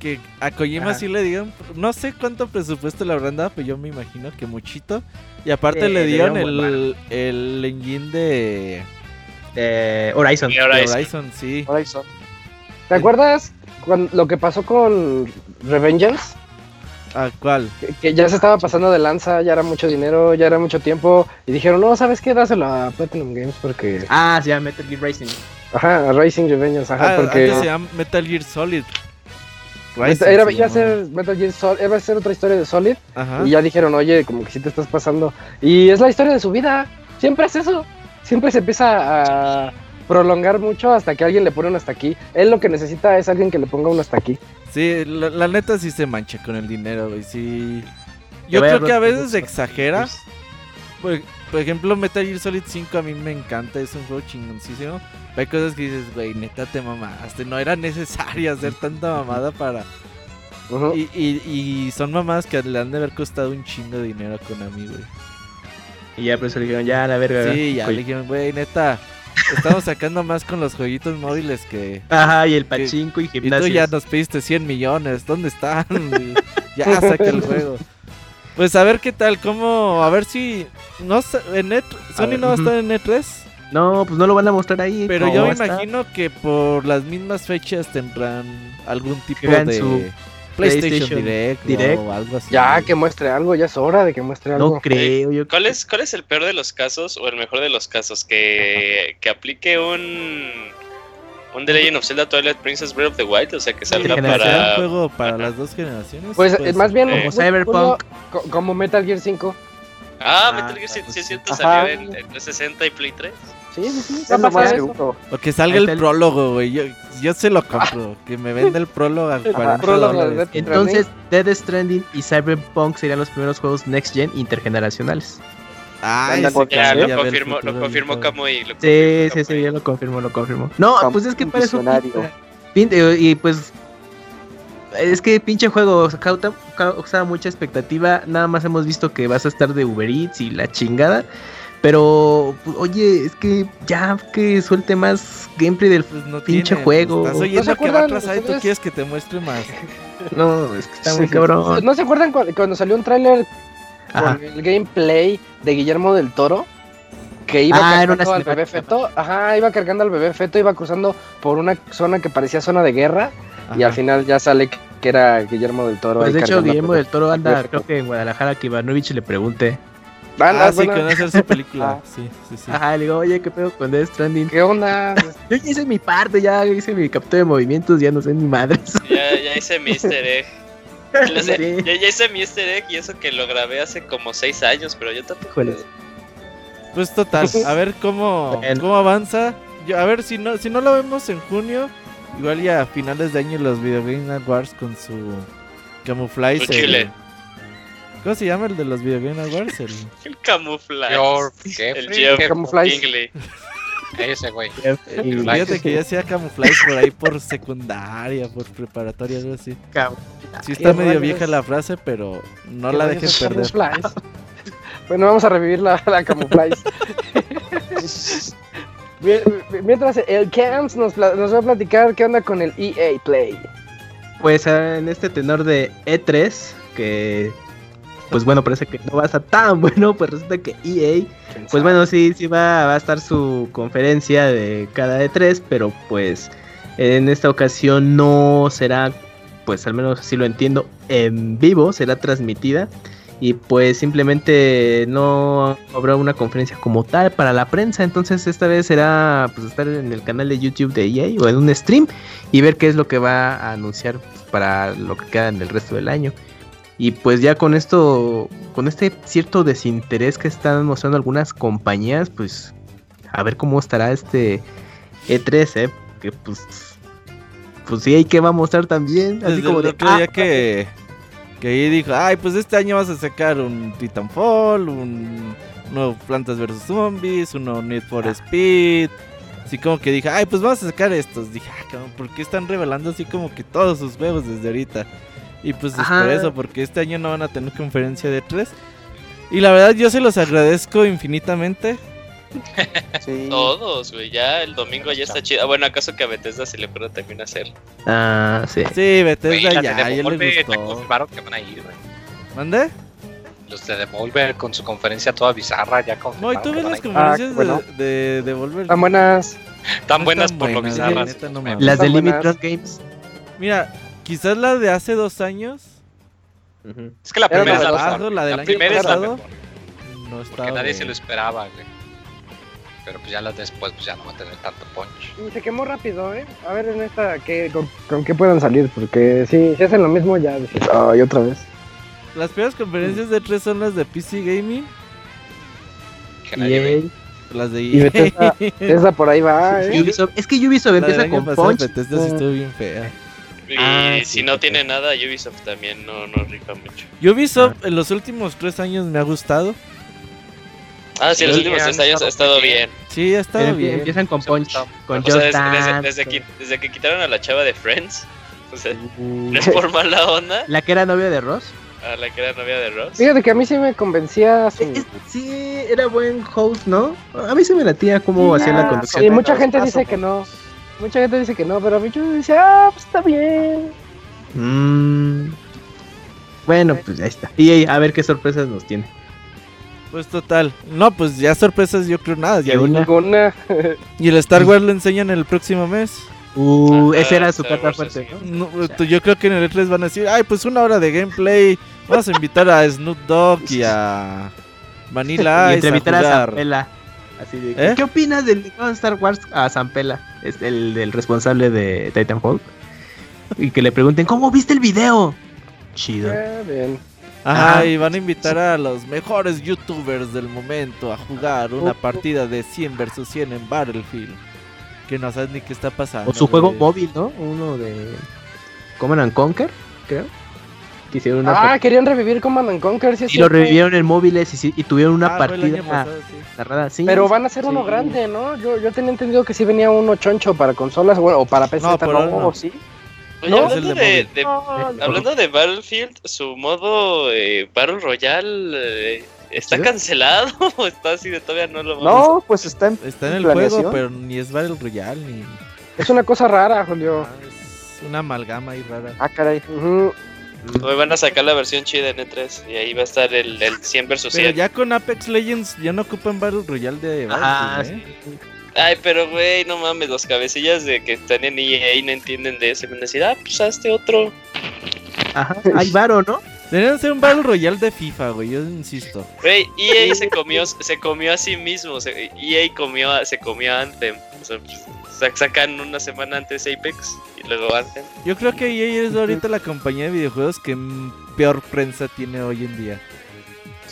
que, a Kojima sí le dieron, no sé cuánto presupuesto le habrán dado, pero yo me imagino que muchito. Y aparte le dieron el, el engine de... Horizon. Horizon. sí. Horizon. ¿Te acuerdas cuando, lo que pasó con Revengeance? ¿A cuál? Que, ya se estaba pasando de lanza, ya era mucho dinero, ya era mucho tiempo. Y dijeron, no, ¿sabes qué? Dáselo a Platinum Games porque. Ah, se llama Metal Gear Racing. Ajá, a Racing Revenge, ajá, Ah, porque. antes se llama Metal Gear Solid. Rising era, iba a ser Metal Gear Solid, iba a ser otra historia de Solid. Ajá. Y ya dijeron, oye, como que sí te estás pasando. Y es la historia de su vida. Siempre es eso. Siempre se empieza a prolongar mucho hasta que alguien le pone un hasta aquí. Él lo que necesita es alguien que le ponga un hasta aquí. Sí, la, la neta sí se mancha con el dinero, güey. Sí. Yo creo que a veces exagera. Por, por ejemplo, Metal Gear Solid 5 a mí me encanta, es un juego chingoncísimo. Pero hay cosas que dices, güey, neta te mamaste. No era necesario hacer tanta mamada para. Ujú. Y, y, y son mamadas que le han de haber costado un chingo de dinero a Konami, güey. Y ya por eso le dijeron, ya, la verga. Sí, ya le dijeron, güey, neta. Estamos sacando más con los jueguitos móviles que. Ajá, y el pachinko y Y tú gimnasio. ya nos pediste 100 millones. ¿Dónde están? Y ya saca el juego. Pues a ver qué tal, cómo. A ver si. No sé, en E3 Sony ver, no va a estar en E3. No, pues no lo van a mostrar ahí. Pero ¿cómo yo me imagino que por las mismas fechas tendrán algún tipo de su PlayStation, PlayStation Direct, Direct. o algo así. Ya que muestre algo, ya es hora de que muestre algo. No creo, yo ¿Cuál es, ¿Cuál es el peor de los casos o el mejor de los casos? Que, que aplique un, un The Legend of Zelda Twilight Princess Breath of the Wild, o sea que salga ¿Será un para... juego para Ajá. las dos generaciones? Pues eh, más bien Como Julio, Cyberpunk. co- como Metal Gear 5. Ah, Ah, Metal Gear sí, pues sí es sí. cierto, Ajá. salió en, en 360 y Play 3. Sí, lo. O que salga el prólogo, güey. Yo, yo se lo compro. Que me venda el prólogo a 40 prólogo de dólares. Entonces, Dead Stranding y Cyberpunk serían los primeros juegos next gen intergeneracionales. Ah, Ya, lo confirmó, lo confirmó. Kamui. lo Sí, confirmó sí, sí, ya lo confirmo, lo confirmo. No, pues es que un para eso y pues es que pinche juego causa, causa mucha expectativa. Nada más hemos visto que vas a estar de Uber Eats y la chingada. Pero, pues, oye, es que ya que suelte más gameplay del... Pues no Pinche tiene, juego. Estás ¿No se oyendo que va acuerdan atrasado y tú quieres que te muestre más. No, es que está muy Sí. cabrón. ¿No se acuerdan cu- cuando salió un tráiler con el gameplay de Guillermo del Toro? Que iba Ah, cargando al bebé feto. Ajá, iba cargando al bebé feto, iba cruzando por una zona que parecía zona de guerra. Y al final ya sale que era Guillermo del Toro. Pues ahí de hecho, Guillermo del Toro anda, creo que en Guadalajara, que Ivanovich le pregunte. Anda, Ah, sí, bueno, que van a hacer su película. Ah. Sí, sí, sí. Ajá, le digo, oye, ¿qué pedo con Death Stranding? ¿Qué onda? Yo ya hice mi parte, ya hice mi captura de movimientos, ya no sé ni madres. Ya, ya hice mi easter egg. Sé, Sí. ya, ya hice mi easter egg y eso que lo grabé hace como 6 años, pero yo tampoco. Híjoles. Pues total, a ver cómo, Bueno. cómo avanza. Yo, a ver si no, si no lo vemos en junio, igual ya a finales de año los Video Game Awards con su camuflaje. Su chile. el- ¿Cómo se llama el de los Video Game Awards? El, El camuflaje. El Jeff ese güey. Y- fíjate que ya hacía camuflaje por ahí por secundaria, por preparatoria, algo así. Sí está ¿Qué medio vieja la frase, pero no ¿Qué la rayos dejen es perder. Bueno, vamos a revivir la, la camuflaje. Mien- Mientras el Camps nos, nos va a platicar qué onda con el EA Play. Pues ah, en este tenor de E3, que pues bueno, parece que no va a estar tan bueno, pues resulta que EA, pues bueno, sí, sí va, va a estar su conferencia de cada E3, pero pues en esta ocasión no será, pues al menos así lo entiendo, en vivo, será transmitida. Y pues simplemente no habrá una conferencia como tal para la prensa. Entonces esta vez será pues estar en el canal de YouTube de EA o en un stream y ver qué es lo que va a anunciar pues, para lo que queda en el resto del año. Y pues ya con esto, con este cierto desinterés que están mostrando algunas compañías, pues a ver cómo estará este E3, ¿eh? Que pues, pues sí, hay que va a mostrar también. Así Desde como el de, otro ah, día que, que ahí dijo, ay, pues este año vas a sacar un Titanfall, un nuevo Plantas vs Zombies, uno Need for Speed. Así como que dije, ay, pues vamos a sacar estos. Dije, ah, cabrón, ¿por qué están revelando así como que todos sus juegos desde ahorita? Y pues es por eso, porque este año no van a tener conferencia de 3. Y la verdad yo se los agradezco infinitamente. Sí. Todos, güey. Ya el domingo ya está chido. Ah, bueno, acaso que a Bethesda se le ocurre también hacer. ah, sí. Sí, Bethesda ya, ya Devolver gustó. confirmaron que van a ir, güey. ¿Mande? Los de Devolver con su conferencia toda bizarra ya No, y confirmaron tú ves las conferencias Ah, bueno. de, de, de Volver. Están buenas. Tan buenas por lo bizarras. neta, no. Las de Están Limit buenas. Run Games. Mira, quizás la de hace dos años Es que la primera es la, mejor. la, del primera es la mejor. No Porque nadie se lo esperaba, güey. Pero pues ya las después pues ya no va a tener tanto punch. Se quemó rápido, ¿eh? A ver en esta ¿qué, con, qué puedan salir, porque si, si hacen lo mismo ya dices, ay, otra vez. Las primeras conferencias de tres son las de PC Gaming. Y las de EA. Esa por ahí va, ¿eh? es que Ubisoft empieza con Punch. Bethesda sí estuvo bien fea. Y ah, si no tiene nada, Ubisoft también no, no rifa mucho. Ubisoft ah. en los últimos tres años me ha gustado. Ah, sí, los últimos tres años ha estado bien. Sí, ha estado bien. Empiezan con Punch, con o sea, desde, que, desde, que, quitaron a la chava de Friends, o sea, no es por mala onda. ¿La que era novia de Ross? A la que era novia de Ross. Fíjate que a mí sí me convencía su... Sí, era buen host, ¿no? A mí sí me latía cómo hacía la conducción. Y mucha gente dice que no. Mucha gente dice que no, pero a mí yo decía, ah, pues está bien. Mm. Bueno, pues ya está. Y a ver qué sorpresas nos tiene. Pues total. No, pues ya sorpresas yo creo nada. Ya ninguna. y el Star Wars lo enseñan el próximo mes. Uh, esa era su carta fuerte, ¿no? Yo creo que en el E3 van a decir, ay, pues una hora de gameplay. Vamos a invitar a Snoop Dogg y a Vanilla y entrevistar a, Zampela. Así de, ¿Eh? ¿Qué opinas del Star Wars a Zampela? Es el del responsable de Titanfall. Y que le pregunten, ¿cómo viste el video? Chido. Eh, bien. Ajá, y van a invitar a los mejores youtubers del momento a jugar una partida de 100 versus 100 en Battlefield. Que no sabes ni qué está pasando. O su juego móvil, ¿no? Uno de Command Conquer, creo. Ah, querían revivir Command Conquer. y lo revivieron en móviles y, tuvieron una ah, partida pasado, sí. Pero van a ser uno grande, ¿no? Yo, yo tenía entendido que sí venía uno choncho para consolas bueno, o para PC. No, sí. Oye, hablando, de, hablando de Battlefield, su modo eh, Battle Royale eh, está cancelado o está así de todavía no lo No, pues está en Está en el juego, pero ni es Battle Royale ni Es una cosa rara, Julio. Ah, es una amalgama ahí rara. Ah, caray. Hoy van a sacar la versión chida en E3 y ahí va a estar el, el 100 vs 100. Pero ya con Apex Legends ya no ocupan Battle Royale de Battlefield, ¿eh? Ay, pero güey, no mames, los cabecillas de que están en EA y no entienden de eso. Van a decir, ah, pues hazte otro. Ajá, hay varo, ¿no? Deberían ser un Battle Royale de FIFA, güey, yo insisto. Güey, EA se comió, se comió a sí mismo. EA comió, se comió a Anthem. O sea, pues, sacan una semana antes Apex y luego Anthem. Yo creo que EA es ahorita la compañía de videojuegos que peor prensa tiene hoy en día.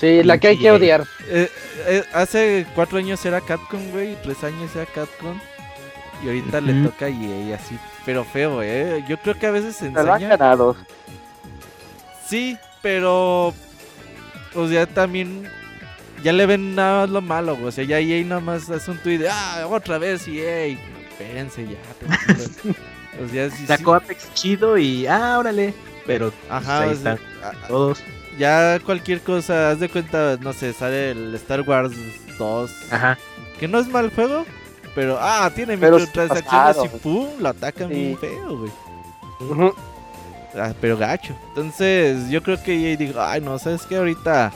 Sí, la que hay que odiar. Eh, eh, hace cuatro años era Capcom, güey. Tres años era Capcom. Y ahorita le toca y así. Pero feo, eh. Yo creo que a veces se enseña... han ganado. Sí, pero... O sea, también... Ya le ven nada más lo malo, güey. O sea, ya EA nada más hace un tweet de... Ah, otra vez EA. Espérense ya. o sea, sí, Sacó Apex chido y... Ah, órale. Pero... Ajá, pues, ahí todos ya cualquier cosa, haz de cuenta, no sé, sale el Star Wars 2. Ajá. Que no es mal juego, pero ah, tiene microtransacciones y pum, lo atacan bien feo, güey. ah, pero gacho. Entonces, yo creo que EA digo, ay, no, ¿sabes qué? Ahorita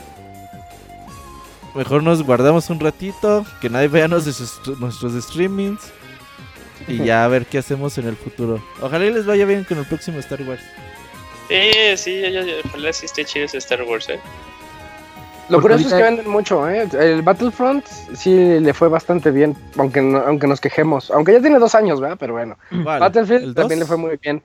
mejor nos guardamos un ratito, que nadie vea nuestros, nuestros streamings y ya a ver qué hacemos en el futuro. Ojalá les vaya bien con el próximo Star Wars. Sí, sí, ya, ya, ojalá sí esté chido ese Star Wars, eh. Lo curioso es que venden mucho, ¿eh? El Battlefront sí le fue bastante bien, aunque, aunque nos quejemos. Aunque ya tiene dos años, ¿verdad? Pero bueno. Battlefield también le fue muy bien.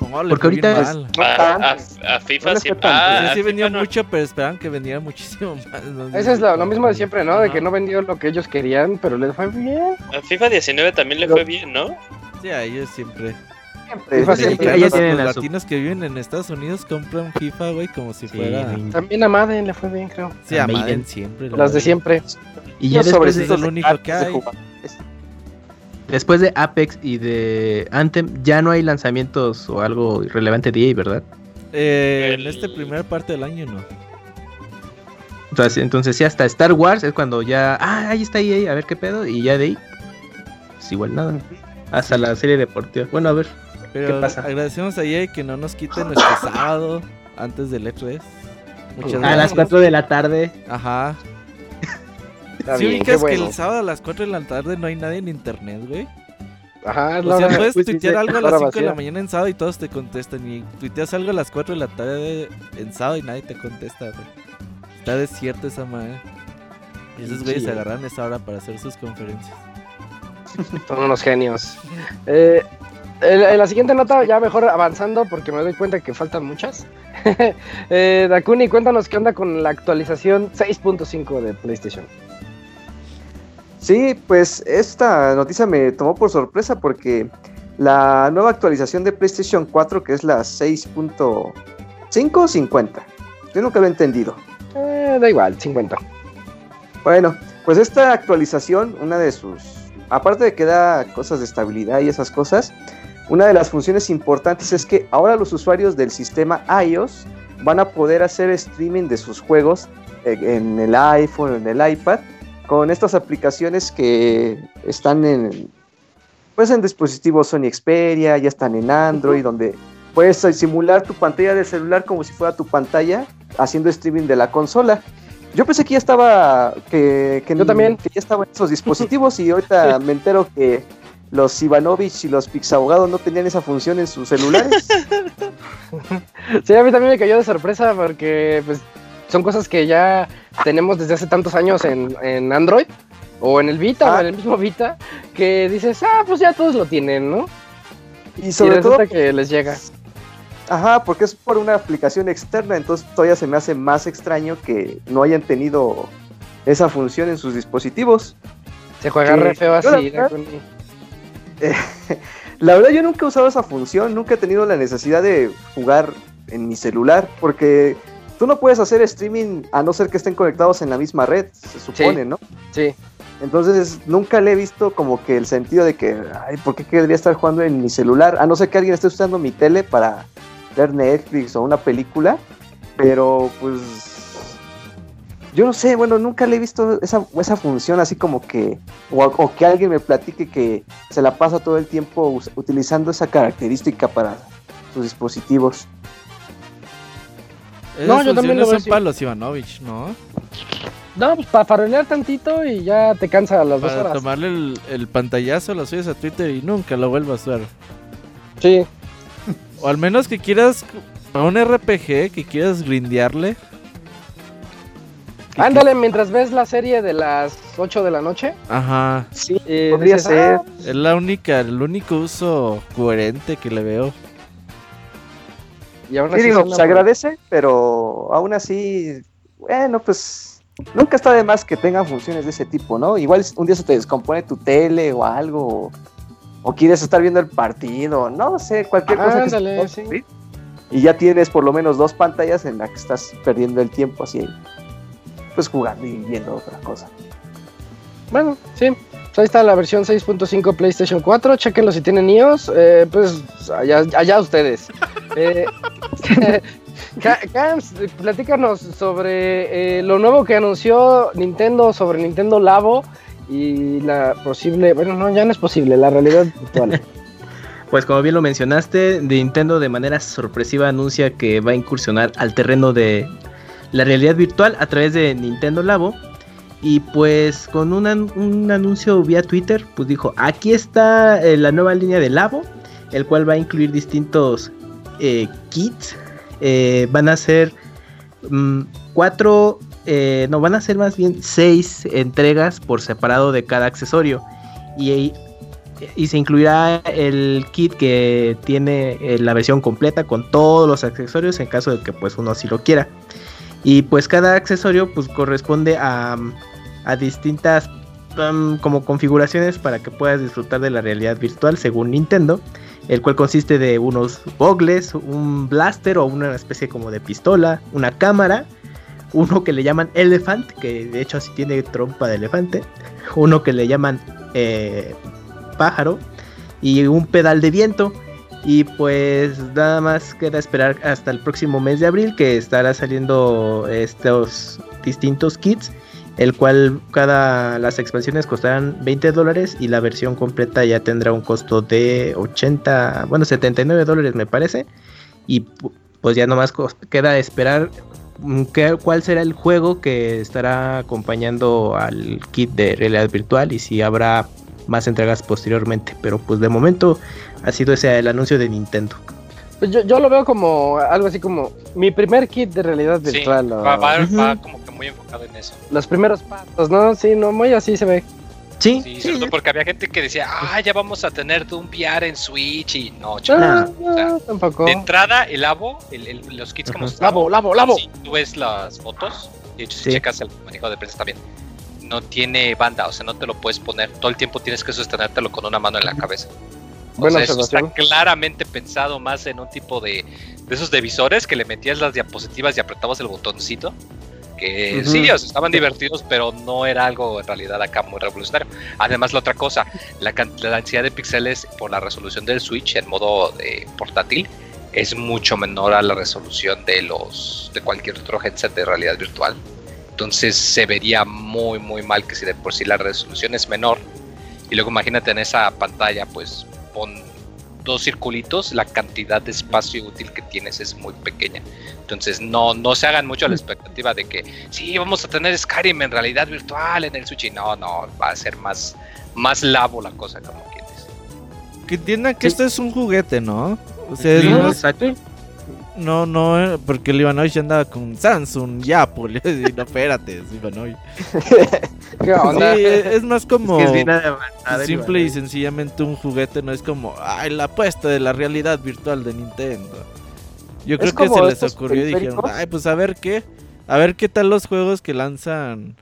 Porque ahorita a, a, FIFA siempre. Ah, sí vendió mucho, pero esperaban que vendiera muchísimo más. Eso es lo, mismo de siempre, ¿no? De que no vendió lo que ellos querían, pero les fue bien. A FIFA 19 también le fue bien, ¿no? Sí, a ellos siempre. Siempre. los, latinos que viven en Estados Unidos compran FIFA, güey, como si fuera. También a Madden le fue bien, creo. Sí, a, Madden siempre. Las de siempre. Y ya después es el único que hay. Después de Apex y de Anthem, ya no hay lanzamientos o algo relevante de EA, ¿verdad? Eh, en esta primera parte del año no. Entonces, entonces sí, hasta Star Wars es cuando ya. Ah, ahí está EA, a ver qué pedo. Y ya de ahí. Pues igual nada. Hasta la serie deportiva. Bueno, a ver. Pero agradecemos a EA que no nos quite nuestro sábado antes del E3. Muchas a las 4 de la tarde. Ajá. Si ubicas que el sábado a las 4 de la tarde no hay nadie en internet, güey? Ajá, o sea, puedes pues tuitear algo a las 5 de la mañana en sábado y todos te contestan. Y tuiteas algo a las 4 de la tarde en sábado y nadie te contesta, güey. Está desierto esa madre. Y esos güeyes se agarran esa hora para hacer sus conferencias. Son unos genios. Eh, en la siguiente nota, ya mejor avanzando, porque me doy cuenta que faltan muchas. eh, Dakuni, cuéntanos qué onda con la actualización 6.5 de PlayStation. Sí, pues esta noticia me tomó por sorpresa porque la nueva actualización de PlayStation 4, que es la 6.5 50, yo nunca había entendido. Eh, da igual, 50. Bueno, pues esta actualización, una de sus, aparte de que da cosas de estabilidad y esas cosas, una de las funciones importantes es que ahora los usuarios del sistema iOS van a poder hacer streaming de sus juegos eh, en el iPhone o en el iPad con estas aplicaciones que están en pues en dispositivos Sony Xperia, ya están en Android, donde puedes simular tu pantalla de celular como si fuera tu pantalla haciendo streaming de la consola. Yo pensé que ya estaba que, Yo también. que ya estaban esos dispositivos y ahorita me entero que los Ivanovich y los Pixabogados no tenían esa función en sus celulares. sí, a mí también me cayó de sorpresa porque pues, son cosas que ya tenemos desde hace tantos años en, Android o en el Vita o ah. en el mismo Vita que dices, ah, pues ya todos lo tienen, ¿no? Y sobre todo que les llega. Ajá, porque es por una aplicación externa, entonces todavía se me hace más extraño que no hayan tenido esa función en sus dispositivos. Se juega re feo así, la verdad yo nunca he usado esa función, nunca he tenido la necesidad de jugar en mi celular, porque tú no puedes hacer streaming a no ser que estén conectados en la misma red, se supone, ¿no? Sí. Entonces nunca le he visto como que el sentido de que, ay, ¿por qué querría estar jugando en mi celular? A no ser que alguien esté usando mi tele para ver Netflix o una película, pero pues yo no sé, bueno, nunca le he visto esa, esa función así como que, o, que alguien me platique que se la pasa todo el tiempo utilizando esa característica para sus dispositivos. No, yo también lo son palos Ivanovich, ¿no? No, pues para farolear tantito y ya te cansa a las dos horas. tomarle el, el pantallazo, lo subes a Twitter y nunca lo vuelvas a ver. Sí. O al menos que quieras, a un RPG, que quieras grindearle Ándale, mientras ves la serie de las 8 de la noche. Ajá. Sí, podría ser. Ah, es la única, el único uso coherente que le veo. Y aún así se agradece, pero aún así, bueno, pues nunca está de más que tengan funciones de ese tipo, ¿no? Igual un día se te descompone tu tele o algo, o, quieres estar viendo el partido, no sé, cualquier cosa. Ándale, sí. Y ya tienes por lo menos dos pantallas en las que estás perdiendo el tiempo así pues jugando y viendo otra cosa. Bueno, sí. Pues ahí está la versión 6.5 PlayStation 4. Chequenlo si tienen iOS. Eh, pues allá, allá ustedes. eh, platícanos sobre eh, lo nuevo que anunció Nintendo sobre Nintendo Labo y la posible, bueno, no, ya no es posible, la realidad virtual. Pues como bien lo mencionaste, Nintendo de manera sorpresiva anuncia que va a incursionar al terreno de la realidad virtual a través de Nintendo Labo. Y pues con un, anuncio vía Twitter, pues dijo, aquí está eh, la nueva línea de Labo, el cual va a incluir distintos eh, kits. Eh, van a ser mm, cuatro, no, van a ser más bien seis entregas por separado de cada accesorio. Y, y se incluirá el kit que tiene la versión completa con todos los accesorios en caso de que pues uno así lo quiera. Y pues cada accesorio pues corresponde a, a distintas como configuraciones para que puedas disfrutar de la realidad virtual según Nintendo, el cual consiste de unos gogles, un blaster o una especie como de pistola, una cámara, uno que le llaman Elephant, que de hecho así tiene trompa de elefante, uno que le llaman eh, pájaro y un pedal de viento. Y pues nada más queda esperar hasta el próximo mes de abril que estará saliendo estos distintos kits. El cual cada las expansiones costarán 20 dólares y la versión completa ya tendrá un costo de 80, bueno 79 dólares me parece. Y pues ya nomás queda esperar mm, cuál será el juego que estará acompañando al kit de realidad virtual y si habrá más entregas posteriormente. Pero pues de momento ha sido ese el anuncio de Nintendo. Pues yo, lo veo como algo así como mi primer kit de realidad virtual. Sí, va, como que muy enfocado en eso. Los primeros pasos, ¿no? Sí, no, muy así se ve. Sí, sí, porque había gente que decía, ah, ya vamos a tener un VR en Switch y no, chaval. tampoco. De entrada, el Labo, los kits como Labo, Labo, Labo. Si tú ves las fotos, de hecho, si checas el manejo de prensa también, no tiene banda, o sea, no te lo puedes poner. Todo el tiempo tienes que sostenértelo con una mano en la cabeza. Bueno, eso está claramente pensado más en un tipo de, de esos devisores que le metías las diapositivas y apretabas el botoncito que sí, estaban divertidos, pero no era algo en realidad acá muy revolucionario. Además, la otra cosa, la, densidad de píxeles por la resolución del Switch en modo de portátil es mucho menor a la resolución de los de cualquier otro headset de realidad virtual. Entonces se vería muy muy mal que si de por sí la resolución es menor y luego imagínate en esa pantalla pues dos circulitos, la cantidad de espacio útil que tienes es muy pequeña. Entonces no, no se hagan mucho a la expectativa de que sí, vamos a tener Skyrim en realidad virtual en el Switch. No, no, va a ser más, más labo la cosa como quieres. Que entiendan que esto es un juguete, ¿no? O sea, es no, no, porque el Ivanovich andaba con Samsung y Apple. y no, espérate, es Ivanovich. ¿Qué onda? Sí, es más como simple y sencillamente un juguete, no es como, ay, la apuesta de la realidad virtual de Nintendo. Yo creo que se les ocurrió y dijeron, ay, pues a ver qué, a ver qué tal los juegos que lanzan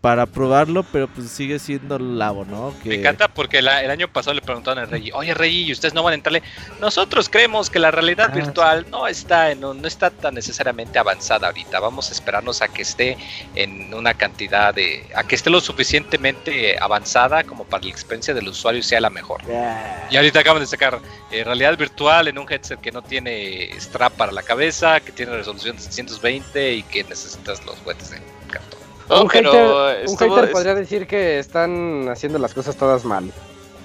para probarlo, pero pues sigue siendo labo, ¿no? Me encanta porque el año pasado le preguntaron a Reggie, oye Reggie, ¿y ustedes no van a entrarle? Nosotros creemos que la realidad ah, virtual no está en no está tan necesariamente avanzada ahorita. Vamos a esperarnos a que esté en una cantidad de, a que esté lo suficientemente avanzada como para la experiencia del usuario sea la mejor. Y ahorita acaban de sacar eh, realidad virtual en un headset que no tiene strap para la cabeza, que tiene resolución de 720 y que necesitas los juguetes de cartón un, hater, podría decir que están haciendo las cosas todas mal.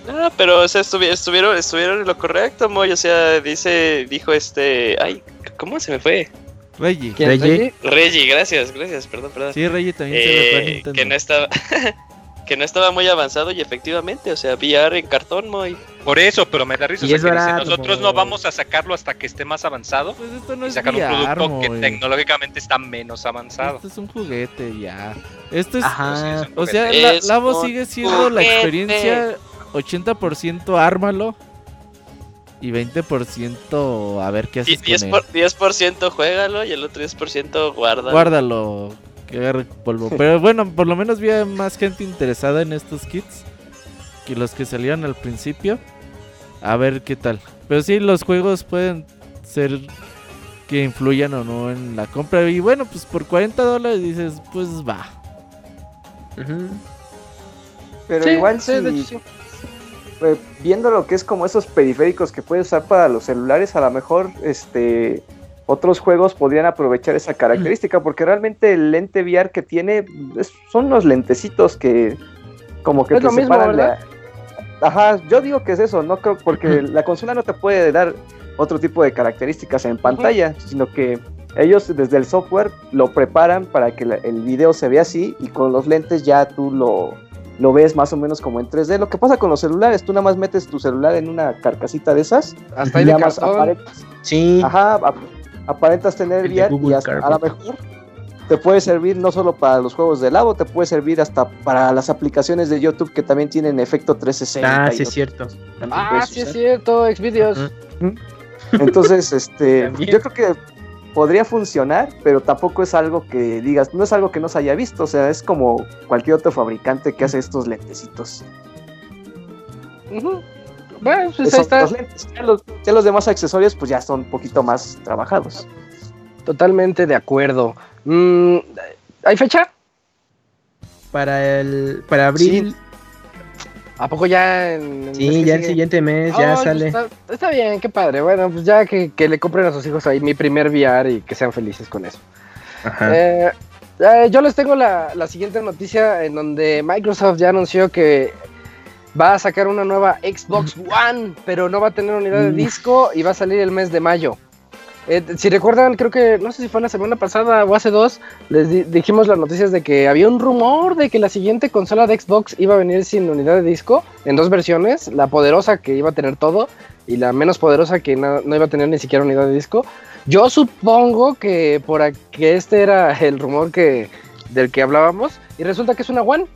No, pero o sea, estuvieron, estuvieron en lo correcto, Moy. O sea, dice, dijo este. Ay, ¿cómo se me fue? Reggie. Reggie. Reggie, gracias, gracias, perdón, perdón. Sí, Reggie también se eh, Que no estaba. que no estaba muy avanzado y efectivamente, o sea, VR en cartón muy... Por eso, pero me da risa. O sea, nosotros no vamos a sacarlo hasta que esté más avanzado pues esto no y sacar un producto que tecnológicamente está menos avanzado. Esto es un juguete ya. Esto es, o sea, la, la voz sigue siendo la experiencia 80% ármalo y 20% a ver qué haces y 10%, con él. 10% juégalo y el otro 10% guárdalo. Guárdalo que agarre polvo. Pero bueno, por lo menos vi más gente interesada en estos kits que los que salieron al principio. A ver qué tal. Pero sí, los juegos pueden ser que influyan o no en la compra. Y bueno, pues por 40 dólares dices, pues va. Pero igual sí, eh, viendo lo que es como esos periféricos que puedes usar para los celulares, a lo mejor este otros juegos podrían aprovechar esa característica, porque realmente el lente VR que tiene son unos lentecitos que como que te separan la... Ajá, yo digo que es eso, no creo, porque la consola no te puede dar otro tipo de características en pantalla, sino que ellos desde el software lo preparan para que el video se vea así y con los lentes ya tú lo, lo ves más o menos como en 3D. Lo que pasa con los celulares, tú nada más metes tu celular en una carcasita de esas hasta ahí más Sí. Ajá, aparentas tener VR y hasta, a lo mejor te puede servir no solo para los juegos de labo, te puede servir hasta para las aplicaciones de YouTube que también tienen efecto 360. Ah, sí es cierto. Ah, sí es cierto, Xvideos. Entonces, este, yo creo que podría funcionar, pero tampoco es algo que digas, no es algo que no se haya visto, o sea, es como cualquier otro fabricante que hace estos lentecitos. Bueno, pues ahí está. Ya los, demás accesorios pues ya son un poquito más trabajados. Totalmente de acuerdo. Mm, ¿Hay fecha? Para el para abril. ¿A poco ya en, Sí, ya el siguiente mes ya sale. Está, bien, qué padre. Bueno, pues ya que, le compren a sus hijos ahí mi primer VR y que sean felices con eso. Eh, eh, yo les tengo la, la siguiente noticia en donde Microsoft ya anunció que va a sacar una nueva Xbox One, pero no va a tener unidad de disco y va a salir el mes de mayo. Eh, si recuerdan, creo que, no sé si fue la semana pasada o hace dos, les dijimos las noticias de que había un rumor de que la siguiente consola de Xbox iba a venir sin unidad de disco, en dos versiones, la poderosa que iba a tener todo y la menos poderosa que no, iba a tener ni siquiera unidad de disco. Yo supongo que por que este era el rumor que, del que hablábamos y resulta que es una One,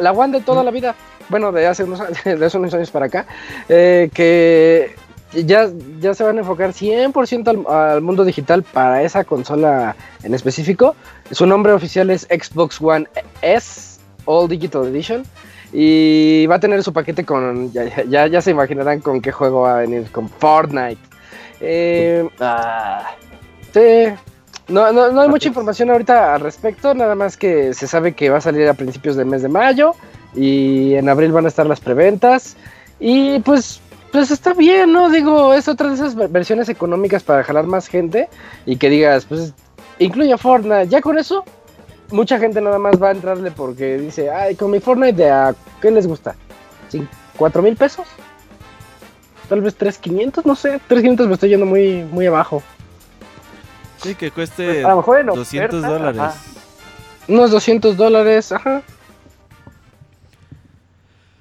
la One de toda la vida, bueno, de hace unos, de hace unos años para acá, eh, que ya, ya se van a enfocar 100% al, mundo digital para esa consola en específico. Su nombre oficial es Xbox One S All Digital Edition. Y va a tener su paquete con. Ya, ya, se imaginarán con qué juego va a venir. Con Fortnite. Eh, ah, sí. No, no, no hay mucha información ahorita al respecto. Nada más que se sabe que va a salir a principios del mes de mayo. Y en abril van a estar las preventas. Y pues pues está bien, ¿no? Digo, es otra de esas versiones económicas para jalar más gente y que digas, pues incluye a Fortnite. Ya con eso, mucha gente nada más va a entrarle porque dice, ay, con mi Fortnite, ¿de a qué les gusta? ¿Cuatro mil pesos? Tal vez tres quinientos, no sé. Tres quinientos me estoy yendo muy, muy abajo. Sí, que cueste pues, 200 dólares. Unos 200 dólares, ajá.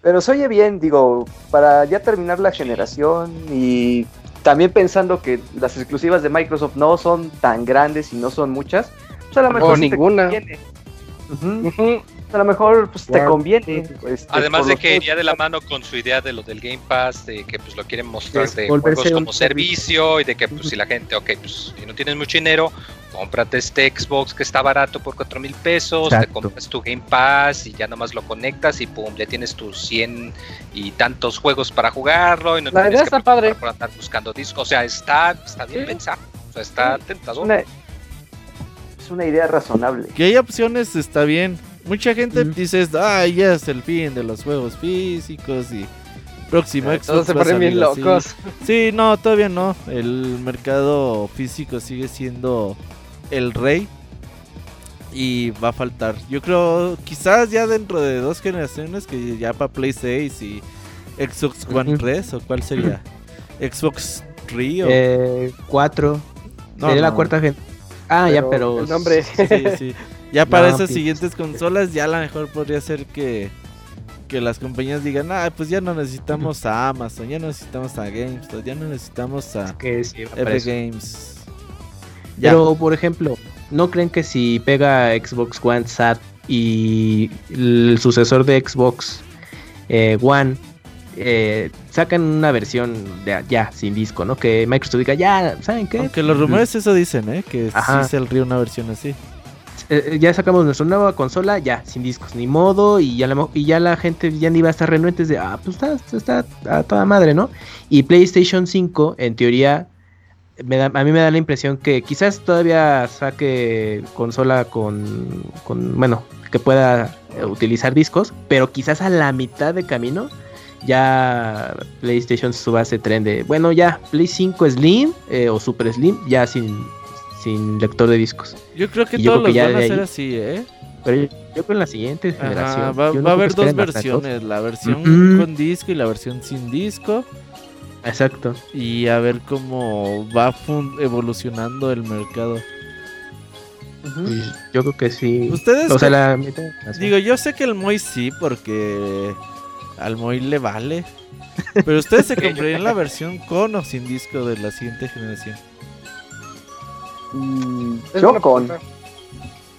Pero se oye bien, digo, para ya terminar la generación y también pensando que las exclusivas de Microsoft no son tan grandes y no son muchas, pues a lo mejor ninguna. A lo mejor pues, te conviene. Este, Además de que iría de la mano con su idea de lo del Game Pass, de que pues lo quieren mostrar de juegos como servicio y de que pues si la gente, ok, pues si no tienes mucho dinero, cómprate este Xbox que está barato por 4 mil pesos, te compras tu Game Pass y ya nomás lo conectas y pum, ya tienes tus 100 y tantos juegos para jugarlo y no la tienes que está padre. Por andar buscando discos. O sea, está, está bien pensado, o sea, está tentador. Es una, idea razonable. Que hay opciones, está bien. Mucha gente dice, ah, ya es el fin de los juegos físicos y próximo Xbox. Todos se ponen bien locos. Sí, no, todavía no. El mercado físico sigue siendo el rey y va a faltar. Yo creo quizás ya dentro de dos generaciones que ya para Play 6 y Xbox One 3 o cuál sería? Xbox 3 o eh, 4. No, sería la cuarta gente. Ah, ya, pero el nombre. Sí, sí. Ya para esas siguientes consolas ya a lo mejor podría ser que que las compañías digan, ah, pues ya no necesitamos a Amazon, ya no necesitamos a GameStop, ya no necesitamos a Epic Games. Pero, por ejemplo, ¿no creen que si pega Xbox One SAT y el sucesor de Xbox eh, One eh, sacan una versión de ya sin disco, ¿no? Que Microsoft diga, ya, ¿saben qué? Aunque los rumores eso dicen, ¿eh? Que sí se ríe una versión así. Eh, ya sacamos nuestra nueva consola, ya, sin discos, ni modo, y ya la, y ya la gente ya ni va a estar renuentes de, ah, pues está, está a toda madre, ¿no? Y PlayStation 5, en teoría, a mí me da la impresión que quizás todavía saque consola con, bueno, que pueda eh, utilizar discos, pero quizás a la mitad de camino ya PlayStation suba ese tren de, bueno, ya Play 5 Slim eh, o Super Slim, ya sin, sin lector de discos. Yo creo que todos los van a ser así, ¿eh? Pero yo, creo que en la siguiente generación. va, a haber dos versiones, la versión con disco y la versión sin disco. Exacto. Y a ver cómo va evolucionando el mercado. yo creo que sí. Ustedes. digo, yo sé que el Moy sí, porque al Moy le vale. Pero ustedes se comprarían la versión con o sin disco de la siguiente generación. Mm, yo con.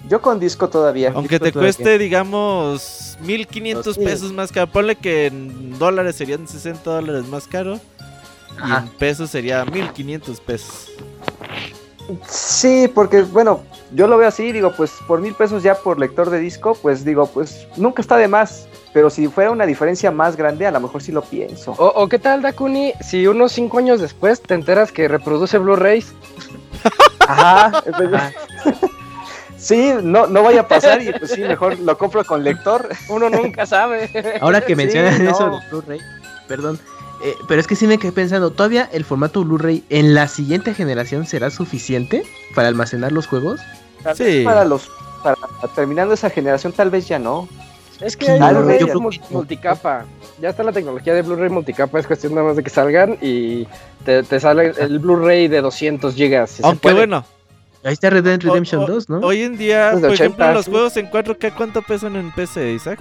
Yo con disco todavía. Aunque te cueste, digamos, 1500 pesos más caro. Ponle que en dólares serían 60 dólares más caro. Y en pesos sería 1500 pesos. Sí, porque bueno, yo lo veo así, digo, pues por mil pesos ya por lector de disco, pues digo, pues nunca está de más. Pero si fuera una diferencia más grande, a lo mejor sí lo pienso. O, qué tal, Dakuni, si unos cinco años después te enteras que reproduce Blu-rays. Ajá. sí, no, no vaya a pasar y pues sí, mejor lo compro con lector. Uno nunca sabe. Ahora que mencionas eso de Blu-ray, perdón, eh, pero es que sí me quedé pensando, ¿todavía el formato Blu-ray en la siguiente generación será suficiente para almacenar los juegos? sí. Para los, para terminando esa generación tal vez ya no. Es que hay Blu-ray multicapa. Ya está la tecnología de Blu-ray multicapa. Es cuestión nada más de que salgan y te, te sale el Blu-ray de 200 gigas. Aunque bueno. Ahí está Red Dead Redemption 2, ¿no? Hoy en día, por ejemplo, los juegos en 4K, ¿cuánto pesan en PC, Isaac?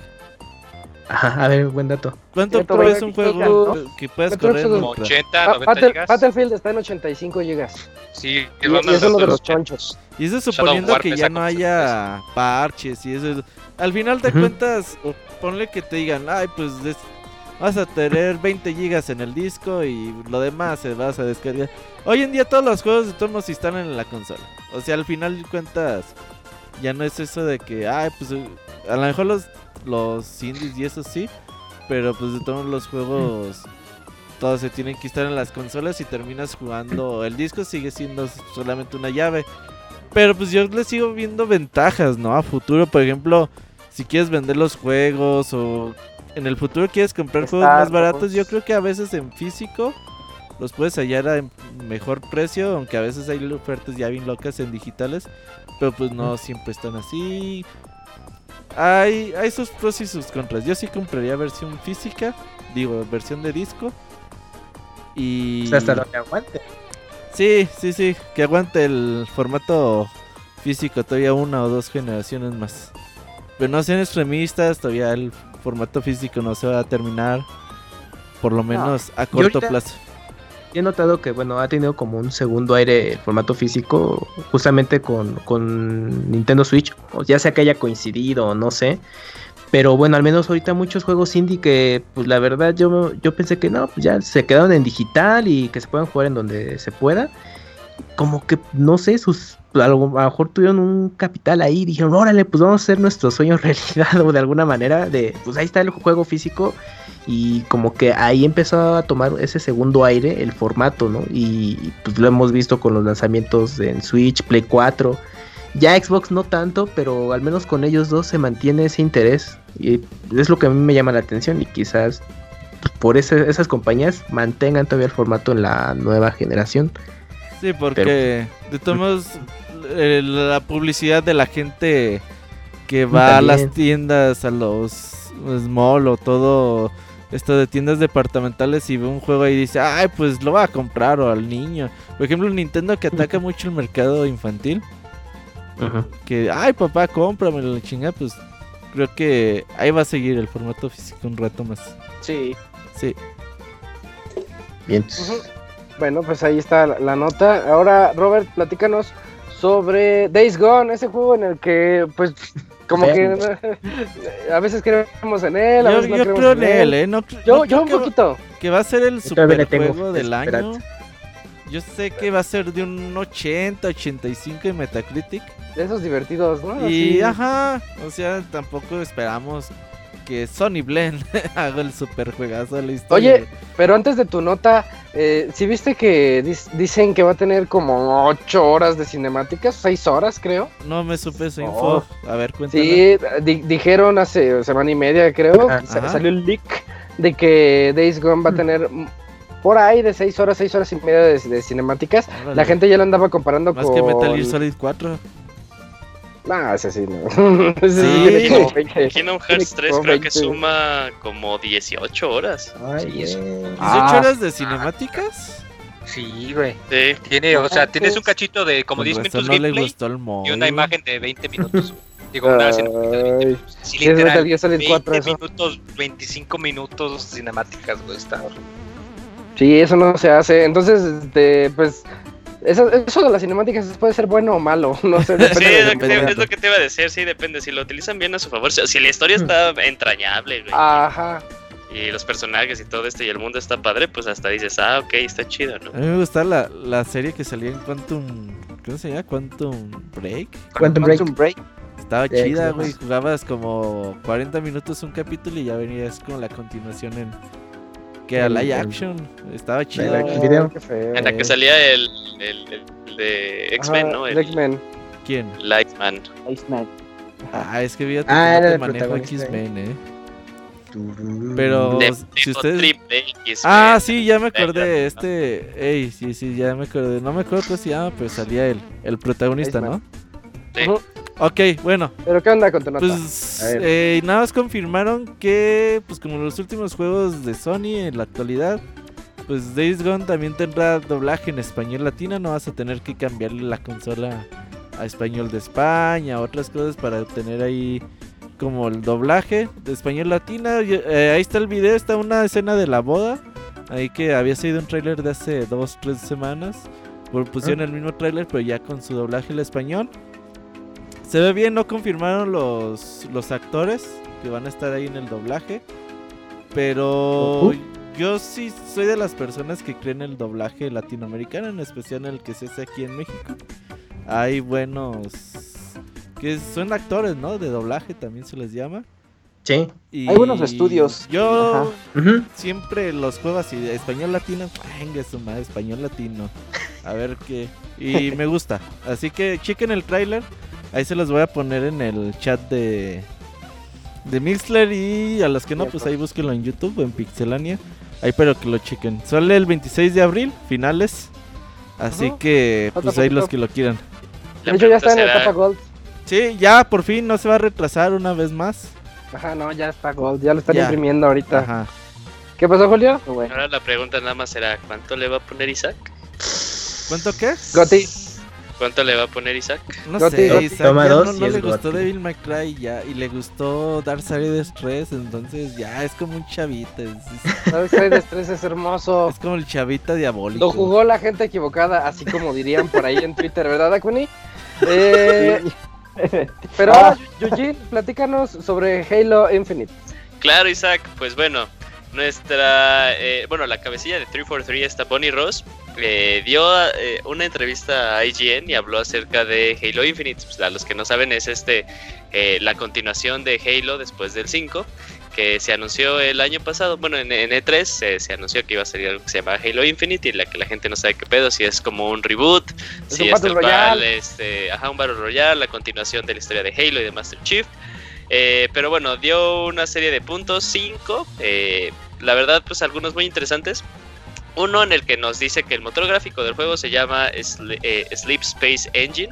Ajá, a ver, buen dato. ¿Cuánto es un juego que puedes correr? en 80, 90 Battlefield está en 85 gigas. Sí, y, y es uno de los chonchos. Y eso suponiendo que ya no haya parches y eso. Al final de cuentas, ponle que te digan, ay, pues vas a tener 20 gigas en el disco y lo demás se vas a descargar. Hoy en día todos los juegos de turno se instalan en la consola. O sea, al final de cuentas, ya no es eso de que, ay, pues a lo mejor los los indies y eso sí. Pero pues de todos los juegos, todos se tienen que estar en las consolas y terminas jugando. El disco sigue siendo solamente una llave. Pero pues yo le sigo viendo ventajas, ¿no? A futuro, por ejemplo, si quieres vender los juegos o en el futuro quieres comprar juegos más baratos, yo creo que a veces en físico los puedes hallar a mejor precio, aunque a veces hay ofertas ya bien locas en digitales, pero pues no siempre están así hay, hay sus pros y sus contras. Yo sí compraría versión física, digo, versión de disco. Y. Hasta lo que aguante. Sí, sí, sí, que aguante el formato físico todavía una o dos generaciones más. Pero no sean extremistas, todavía el formato físico no se va a terminar. Por lo menos a corto plazo he notado que, bueno, ha tenido como un segundo aire el formato físico, justamente con, con Nintendo Switch, ya sea que haya coincidido o no sé. Pero bueno, al menos ahorita muchos juegos indie que, pues la verdad, yo, yo pensé que no, pues ya se quedaron en digital y que se puedan jugar en donde se pueda. Como que, no sé, sus a lo, mejor tuvieron un capital ahí dijeron, órale, pues vamos a hacer nuestro sueño realidad o de alguna manera de, pues ahí está el juego físico y como que ahí empezó a tomar ese segundo aire el formato, ¿no? Y pues lo hemos visto con los lanzamientos en Switch, Play 4. Ya Xbox no tanto, pero al menos con ellos dos se mantiene ese interés. Y es lo que a mí me llama la atención y quizás por esas compañías mantengan todavía el formato en la nueva generación. Sí, porque de todos modos eh, la publicidad de la gente que va a las tiendas, a los small o todo esto de tiendas departamentales y ve un juego y dice, ay, pues lo va a comprar o al niño. Por ejemplo, Nintendo que ataca mucho el mercado infantil. Que, ay, papá, cómprame la chingada, pues creo que ahí va a seguir el formato físico un rato más. Sí. Sí. Bien. Bueno, pues ahí está la, nota. Ahora, Robert, platícanos sobre Days Gone, ese juego en el que, pues, como que a veces creemos en él, a yo, veces no yo creo en él, ¿eh? No, yo, yo un poquito. Que va a ser el super juego del año. Yo sé que va a ser de un 80, 85 en Metacritic. De esos divertidos, ¿no? Y ajá, o sea, tampoco esperamos que Sony Blend haga el super juegazo de la historia. Oye, pero antes de tu nota, eh, si viste que dicen que va a tener como 8 horas de cinemáticas, 6 horas creo. No me supe esa info. A ver, cuéntame. Sí, dijeron hace semana y media creo, salió el leak de que Days Gone va a tener por ahí de 6 horas, 6 horas y media de, cinemáticas. La gente ya lo andaba comparando con... Más que Metal Gear Solid 4. No, ese sí no. sí, Kingdom Hearts 3 creo que suma como 18 horas. Ay, ¿18 ah, horas de cinemáticas? Sí, güey. Sí. Tiene, o sea, tienes un cachito de como 10 minutos no gameplay y una imagen de 20 minutos. Digo, una cinemática de 20 minutos. Sí, literal, 20 minutos, 25 minutos cinemáticas, güey, está Sí, eso no se hace. Entonces, este, pues eso, eso de las cinemáticas puede ser bueno o malo, no sé. Sí, es, lo que te, es lo que te iba a decir, sí, depende. Si lo utilizan bien a su favor, si la historia está entrañable, güey. Ajá. Y los personajes y todo esto y el mundo está padre, pues hasta dices, ah, ok, está chido, ¿no? A mí me gusta la, la serie que salía en Quantum. ¿Cómo se llama? Quantum Break. Quantum, Break. Estaba chida, güey. Jugabas como 40 minutos un capítulo y ya venías con la continuación en que era live action. Estaba chido. En la que salía el, el, de X-Men, ¿no? El X-Men. ¿Quién? Lightman. Lightman. Ah, es que vi ah, no manejo X-Men, eh. Pero si ustedes Ah, sí, ya me acordé, este, ey, sí, sí, ya me acordé. No me acuerdo cómo se llama, pero salía el el protagonista, ¿no? Sí. Ok, bueno. ¿Pero qué onda con tu nota? Pues eh, nada más confirmaron que, pues como los últimos juegos de Sony en la actualidad, pues Days Gone también tendrá doblaje en español latino. No vas a tener que cambiarle la consola a español de España, otras cosas para tener ahí como el doblaje de español latina. Eh, ahí está el video, está una escena de la boda. Ahí que había sido un tráiler de hace dos, tres semanas. Pusieron ah. el mismo tráiler, pero ya con su doblaje en español. Se ve bien, no confirmaron los, los actores que van a estar ahí en el doblaje. Pero yo sí soy de las personas que creen el doblaje latinoamericano, en especial el que se hace aquí en México. Hay buenos que son actores, ¿no? De doblaje también se les llama. Sí. Hay buenos estudios. Yo siempre los juego así de español latino. Venga, su madre, español latino. A ver qué. Y me gusta. Así que chequen el tráiler. Ahí se los voy a poner en el chat de, de Mixler. Y a los que no, pues ahí búsquenlo en YouTube o en Pixelania. Ahí pero que lo chequen. Sale el 26 de abril, finales. Así que, pues ahí los que lo quieran. De hecho, ya está en el etapa Gold. Sí, ya por fin no se va a retrasar una vez más. Ajá, no, ya está Gold, ya lo están imprimiendo ahorita. Ajá. ¿Qué pasó, Julio? Ahora la pregunta nada más será, ¿cuánto le va a poner Isaac? ¿Cuánto qué? Goti. ¿Cuánto le va a poner Isaac? No sé, Isaac Toma dos no, le gustó Devil May Cry ya, y le gustó Dark Side de Stress, entonces ya es como un chavita. Dark Side de Stress es hermoso. Es como el chavita diabólico. Lo jugó la gente equivocada, así como dirían por ahí en Twitter, ¿verdad, Akuni? Eh, pero, ah. Yuji, platícanos sobre Halo Infinite. Claro, Isaac, pues bueno, nuestra, eh, bueno, la cabecilla de 343, esta Bonnie Ross, eh, dio eh, una entrevista a IGN y habló acerca de Halo Infinite. Pues, a los que no saben, es este la continuación de Halo después del 5 que se anunció el año pasado, bueno, en, E3 se, anunció que iba a salir algo que se llama Halo Infinite y la que la gente no sabe qué pedo, si es como un reboot, si es tal cual, este, ajá, un Battle Royale, la continuación de la historia de Halo y de Master Chief. Eh, pero bueno, dio una serie de puntos, 5, eh, la verdad, pues algunos muy interesantes. Uno en el que nos dice que el motor gráfico del juego se llama eh, Sleep Space Engine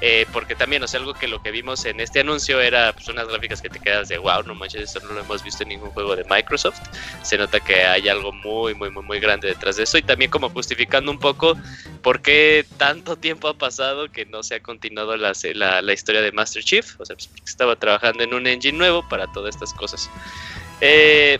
eh, porque también, o sea, algo que lo que vimos en este anuncio era pues, unas gráficas que te quedas de wow, no manches, esto no lo hemos visto en ningún juego de Microsoft. Se nota que hay algo muy, muy, muy, muy grande detrás de eso y también como justificando un poco por qué tanto tiempo ha pasado que no se ha continuado la, la, historia de Master Chief, o sea, pues, estaba trabajando en un engine nuevo para todas estas cosas. Eh,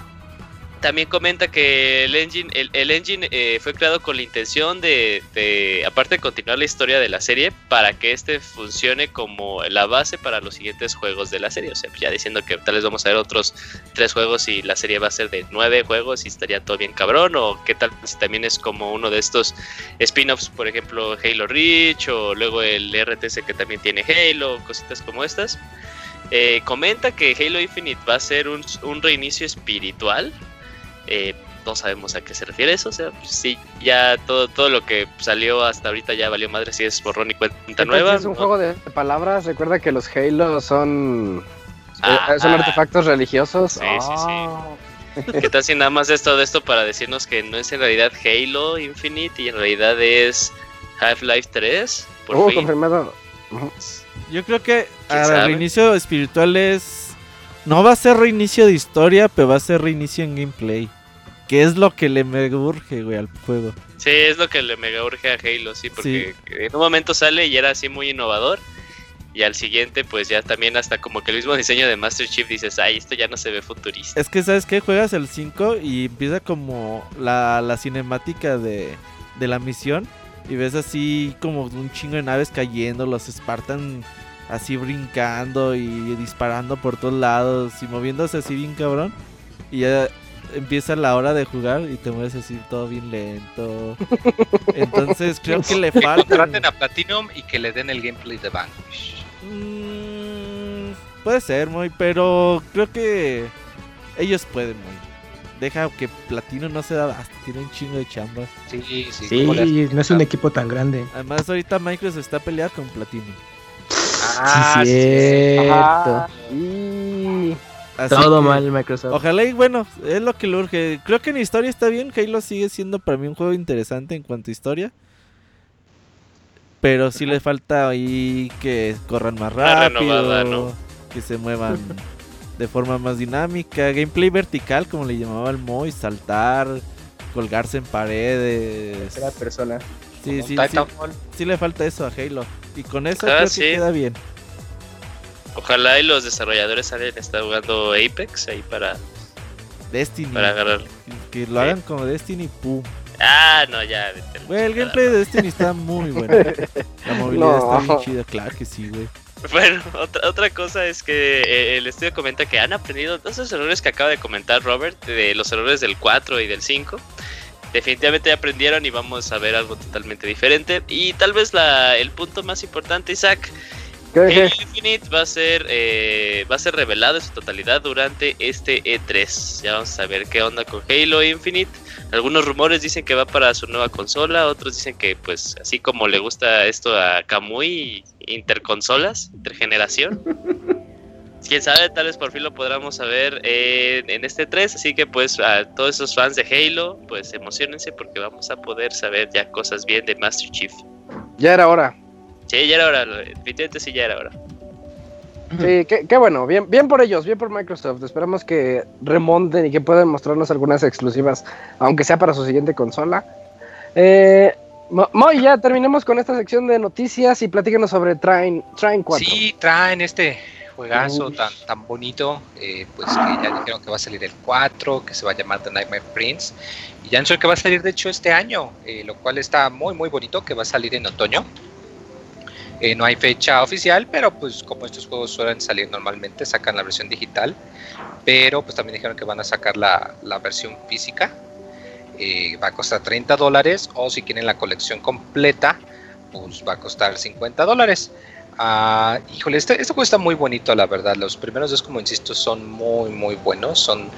también comenta que el engine, el, engine eh, fue creado con la intención de, aparte de continuar la historia de la serie, para que este funcione como la base para los siguientes juegos de la serie. O sea, ya diciendo que tal vez vamos a ver otros tres juegos y la serie va a ser de nueve juegos y estaría todo bien cabrón. O qué tal si también es como uno de estos spin-offs, por ejemplo, Halo Reach o luego el RTC que también tiene Halo, cositas como estas. Eh, comenta que Halo Infinite va a ser un reinicio espiritual eh, no sabemos a qué se refiere eso. O sea, pues sí, ya todo, todo lo que salió hasta ahorita ya valió madre si es borrón y cuenta nueva. Es un juego de palabras. Recuerda que los Halo son, ah, son ah. artefactos religiosos. Sí, sí, sí. Ah. ¿Qué tal si nada más esto de esto para decirnos que no es en realidad Halo Infinite y en realidad es Half-Life 3? Por uh, confirmado. Yo creo que el reinicio espiritual es no va a ser reinicio de historia, pero va a ser reinicio en gameplay. Que es lo que le mega urge, güey, al juego. Sí, es lo que le mega urge a Halo, sí, porque en un momento sale y era así muy innovador. Y al siguiente, pues ya también hasta como que el mismo diseño de Master Chief dices, ay, esto ya no se ve futurista. Es que, ¿sabes qué? Juegas el 5 y empieza como la, la cinemática de, de la misión. Y ves así como un chingo de naves cayendo, los Spartan así brincando y disparando por todos lados y moviéndose así bien cabrón. Y ya empieza la hora de jugar y te mueves así todo bien lento. Entonces creo que le falta. Traten a Platinum y que le den el gameplay de Vanquish. Mm, puede ser, muy, pero creo que ellos pueden, muy. Deja que Platino no se da hasta tiene un chingo de chamba. Sí, sí, sí. no es un equipo tan grande. Además, ahorita Microsoft está peleado con Platino. Ah, sí, cierto. Todo mal Microsoft. Ojalá y bueno, es lo que le urge. Creo que en historia está bien. Halo sigue siendo para mí un juego interesante en cuanto a historia. Pero sí le falta ahí que corran más rápido, que se muevan de forma más dinámica, gameplay vertical como le llamaba el Moy, saltar, colgarse en paredes. Tercera persona. Sí, sí, sí, sí, le falta eso a Halo. Y con eso ah, creo que queda bien. Ojalá y los desarrolladores salen estar jugando Apex ahí para Destiny. Para agarrar. Que lo hagan como Destiny, pum. Ah, no, ya. Güey, el gameplay de Destiny está muy bueno. La movilidad está muy chida, claro que sí, güey. Bueno, otra, otra cosa es que eh, el estudio comenta que han aprendido todos esos errores que acaba de comentar Robert, de los errores del 4 y del 5. Definitivamente aprendieron y vamos a ver algo totalmente diferente. Y tal vez la, el punto más importante, Isaac, Halo Infinite va a ser eh, va a ser revelado en su totalidad durante este E3. Ya vamos a ver qué onda con Halo Infinite. Algunos rumores dicen que va para su nueva consola, otros dicen que pues así como le gusta esto a Kamui, interconsolas, intergeneración. Quién sabe, tal vez por fin lo podamos saber en, este 3, así que pues a todos esos fans de Halo, pues emocionense porque vamos a poder saber ya cosas bien de Master Chief. Ya era hora. Sí, ya era hora, definitivamente sí ya era hora. Sí, qué, bueno, bien, bien por ellos, bien por Microsoft. Esperamos que remonten y que puedan mostrarnos algunas exclusivas, aunque sea para su siguiente consola. Eh, Moy, ya terminemos con esta sección de noticias y platícanos sobre Train, Train 4. Sí, Train este juegazo tan, tan bonito, eh, pues que ya dijeron que va a salir el 4, que se va a llamar The Nightmare Prince. Y ya no que va a salir de hecho este año, eh, lo cual está muy muy bonito, que va a salir en otoño. Eh, no hay fecha oficial, pero pues como estos juegos suelen salir normalmente, sacan la versión digital. Pero pues también dijeron que van a sacar la, la versión física. Eh, va a costar 30 dólares o si quieren la colección completa, pues va a costar 50 dólares. Uh, híjole, este, este, juego está muy bonito, la verdad. Los primeros dos, como insisto, son muy, muy buenos. Son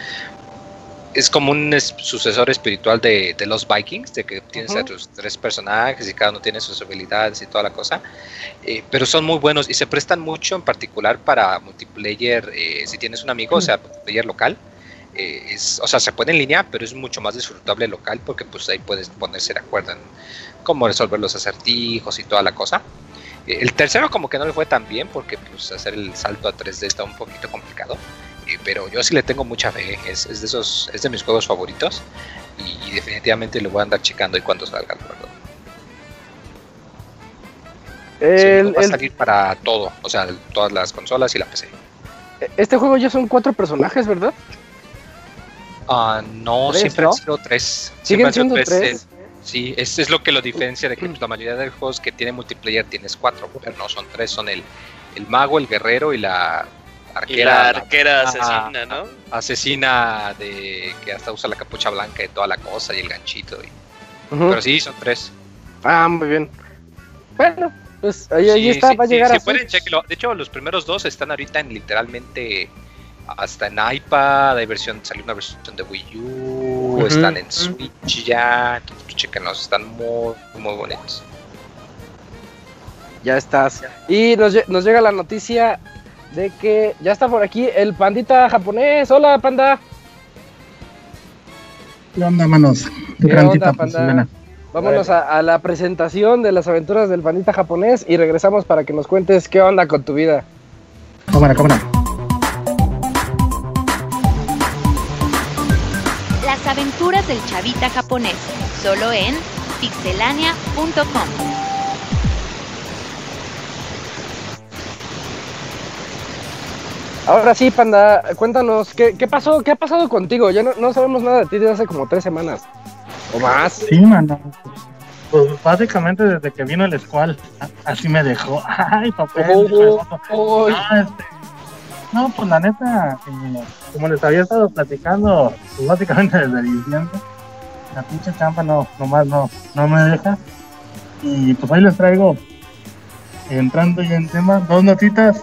es como un sucesor espiritual de, los Vikings, de que tienes a tus tres personajes y cada uno tiene sus habilidades y toda la cosa. Eh, pero son muy buenos y se prestan mucho en particular para multiplayer, eh, si tienes un amigo, o sea, multiplayer local. Eh, es, o sea, se puede en línea, pero es mucho más disfrutable local porque pues ahí puedes ponerse de acuerdo en cómo resolver los acertijos y toda la cosa. El tercero como que no le fue tan bien porque pues hacer el salto a 3D está un poquito complicado pero yo sí le tengo mucha fe. Es, de esos, es de mis juegos favoritos y, definitivamente lo voy a andar checando y cuando salga el juego. va a salir para todo, o sea, todas las consolas y la PC. Este juego ya son cuatro personajes, ¿verdad? Ah, no, siempre han sido tres. ¿Siguen siendo tres? Sí, eso es lo que lo diferencia de que la mayoría de los juegos que tienen multiplayer tienes cuatro, pero no, son tres, son el, el mago, el guerrero y la y la arquera asesina, ¿no? Asesina de que hasta usa la capucha blanca y toda la cosa y el ganchito. Y... Pero sí, son tres. Ah, muy bien. Bueno, pues ahí, está, va a llegar a pueden, De hecho, los primeros dos están ahorita en literalmente hasta en iPad, hay versión, salió una versión de Wii U, están en Switch ya, entonces chequenos, están muy, muy bonitos. Ya estás. Y nos, nos llega la noticia de que ya está por aquí el pandita japonés. Hola, panda. ¿Qué onda, manos? ¿Qué, onda, panda? Vámonos a, la presentación de las aventuras del pandita japonés y regresamos para que nos cuentes qué onda con tu vida. Cámara, cámara. Aventuras del chavita japonés, solo en pixelania.com. Ahora sí, Panda, cuéntanos, ¿qué, pasó? ¿Qué ha pasado contigo? Ya no, sabemos nada de ti desde hace como tres semanas. ¿O más? Sí, mano. Pues básicamente desde que vino el Squall, así me dejó. Ay, papel. Ah, este, no, pues la neta, eh, como les había estado platicando, pues básicamente desde diciembre, la pinche champa no, nomás no, no me deja. Y pues ahí les traigo, entrando ya en tema, dos notitas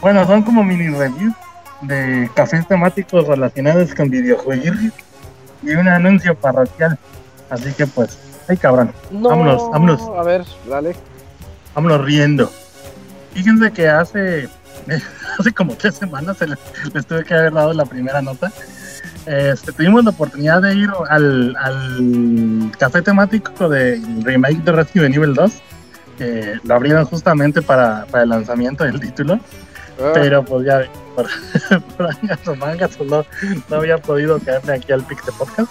bueno, son como mini reviews de cafés temáticos relacionados con videojuegos y un anuncio parroquial. Así que pues, ay cabrón, vámonos, vámonos. A ver, dale. Vámonos riendo. Fíjense que hace, hace como tres semanas les, tuve que haber dado la primera nota. Este, tuvimos la oportunidad de ir al, al café temático del remake de Resident Evil 2 que lo abrieron justamente para, para el lanzamiento del título. Ah. Pero pues ya, por, por o mangas, pues no, no, había podido quedarme aquí al Pixel Podcast.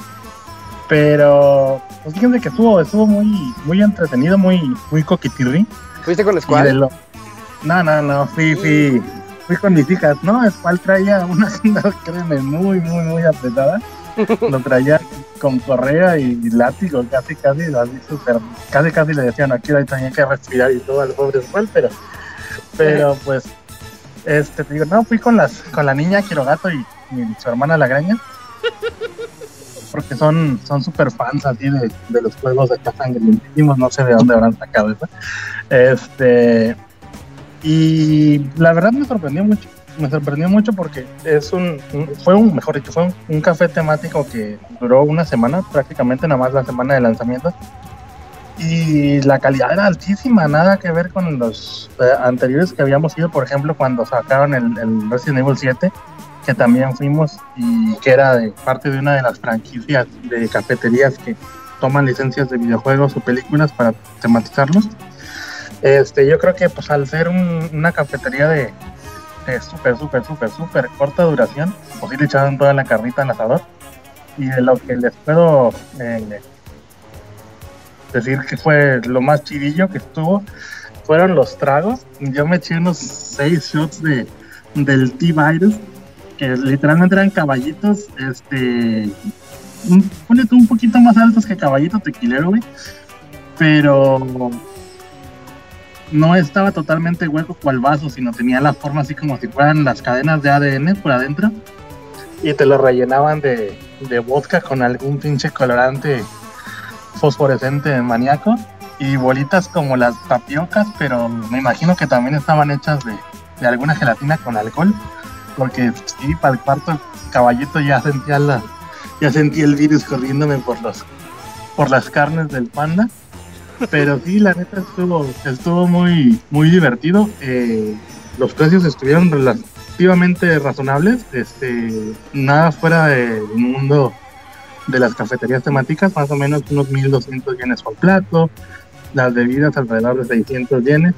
Pero, pues fíjense que estuvo, estuvo muy, muy entretenido, muy, muy coquitirri. ¿Fuiste con Squall? No, no, no, fui, fui, fui con mis hijas. No, Squall traía una créeme, muy, muy, muy apretada. Lo traía con correa y látigo, casi, casi, así super, casi, casi le decían aquí ahí tenía que respirar y todo al pobre Squall, pero, pero pues este, te digo, no, fui con las, con la niña Quirogato y, y su hermana La Graña. Porque son, son super fans así de, de los juegos de Sangrientísimos, no sé de dónde habrán sacado eso. Este, y la verdad me sorprendió mucho. Me sorprendió mucho porque es un, fue un, mejor dicho, fue un, café temático que duró una semana, prácticamente nada más la semana de lanzamiento y la calidad era altísima, nada que ver con los eh, anteriores que habíamos ido, por ejemplo, cuando sacaron el, el, Resident Evil 7, que también fuimos y que era de parte de una de las franquicias de cafeterías que toman licencias de videojuegos o películas para tematizarlos. Este, yo creo que pues al ser una cafetería de, súper, súper, súper, súper corta duración, pues sí le echaron toda la carnita al asador. Y de lo que les puedo eh, decir que fue lo más chidillo que estuvo fueron los tragos. Yo me eché unos seis shots de, del T-Virus, que literalmente eran caballitos, este, un, un poquito más altos que caballito tequilero, güey. Pero no estaba totalmente hueco cual vaso, sino tenía la forma así como si fueran las cadenas de ADN por adentro. Y te lo rellenaban de, de vodka con algún pinche colorante fosforescente maníaco y bolitas como las tapiocas, pero me imagino que también estaban hechas de, de alguna gelatina con alcohol, porque sí, para el cuarto caballito ya sentía la, ya sentí el virus corriéndome por los por las carnes del panda. Pero sí, la neta estuvo, estuvo muy, muy divertido. Eh, los precios estuvieron relativamente razonables. Este, nada fuera del mundo de las cafeterías temáticas, más o menos unos 1200 yenes por plato, las bebidas alrededor de 600 yenes.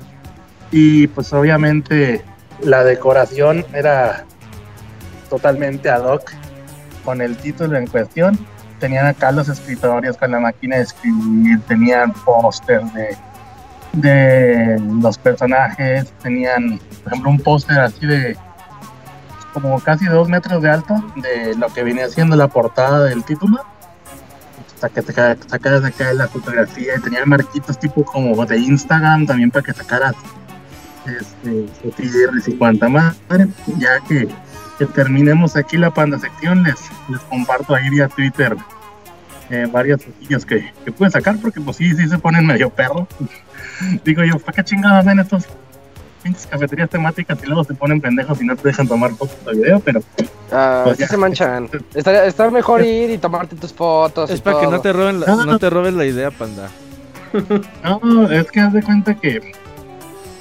Y pues obviamente la decoración era totalmente ad hoc con el título en cuestión. Tenían acá los escritorios con la máquina de escribir, tenían póster de, de los personajes, tenían, por ejemplo, un póster así de como casi dos metros de alto de lo que viene siendo la portada del título. Sacadas acá la fotografía y tenía marquitos tipo como de Instagram también para que sacaras este, y cuanta madre. Ya que, terminemos aquí la panda sección, les, les comparto ahí vía Twitter eh, varias fotillas que, que pueden sacar porque pues sí, sí se ponen medio perro. Digo yo, ¿para qué chingados ven estos cafeterías temáticas y luego se ponen pendejos y no te dejan tomar fotos de video, pero. Ah, pues ya. se manchan. Está, mejor ir y tomarte tus fotos. Es para que no te roben la, no te robes la idea, panda. No, es que haz de cuenta que.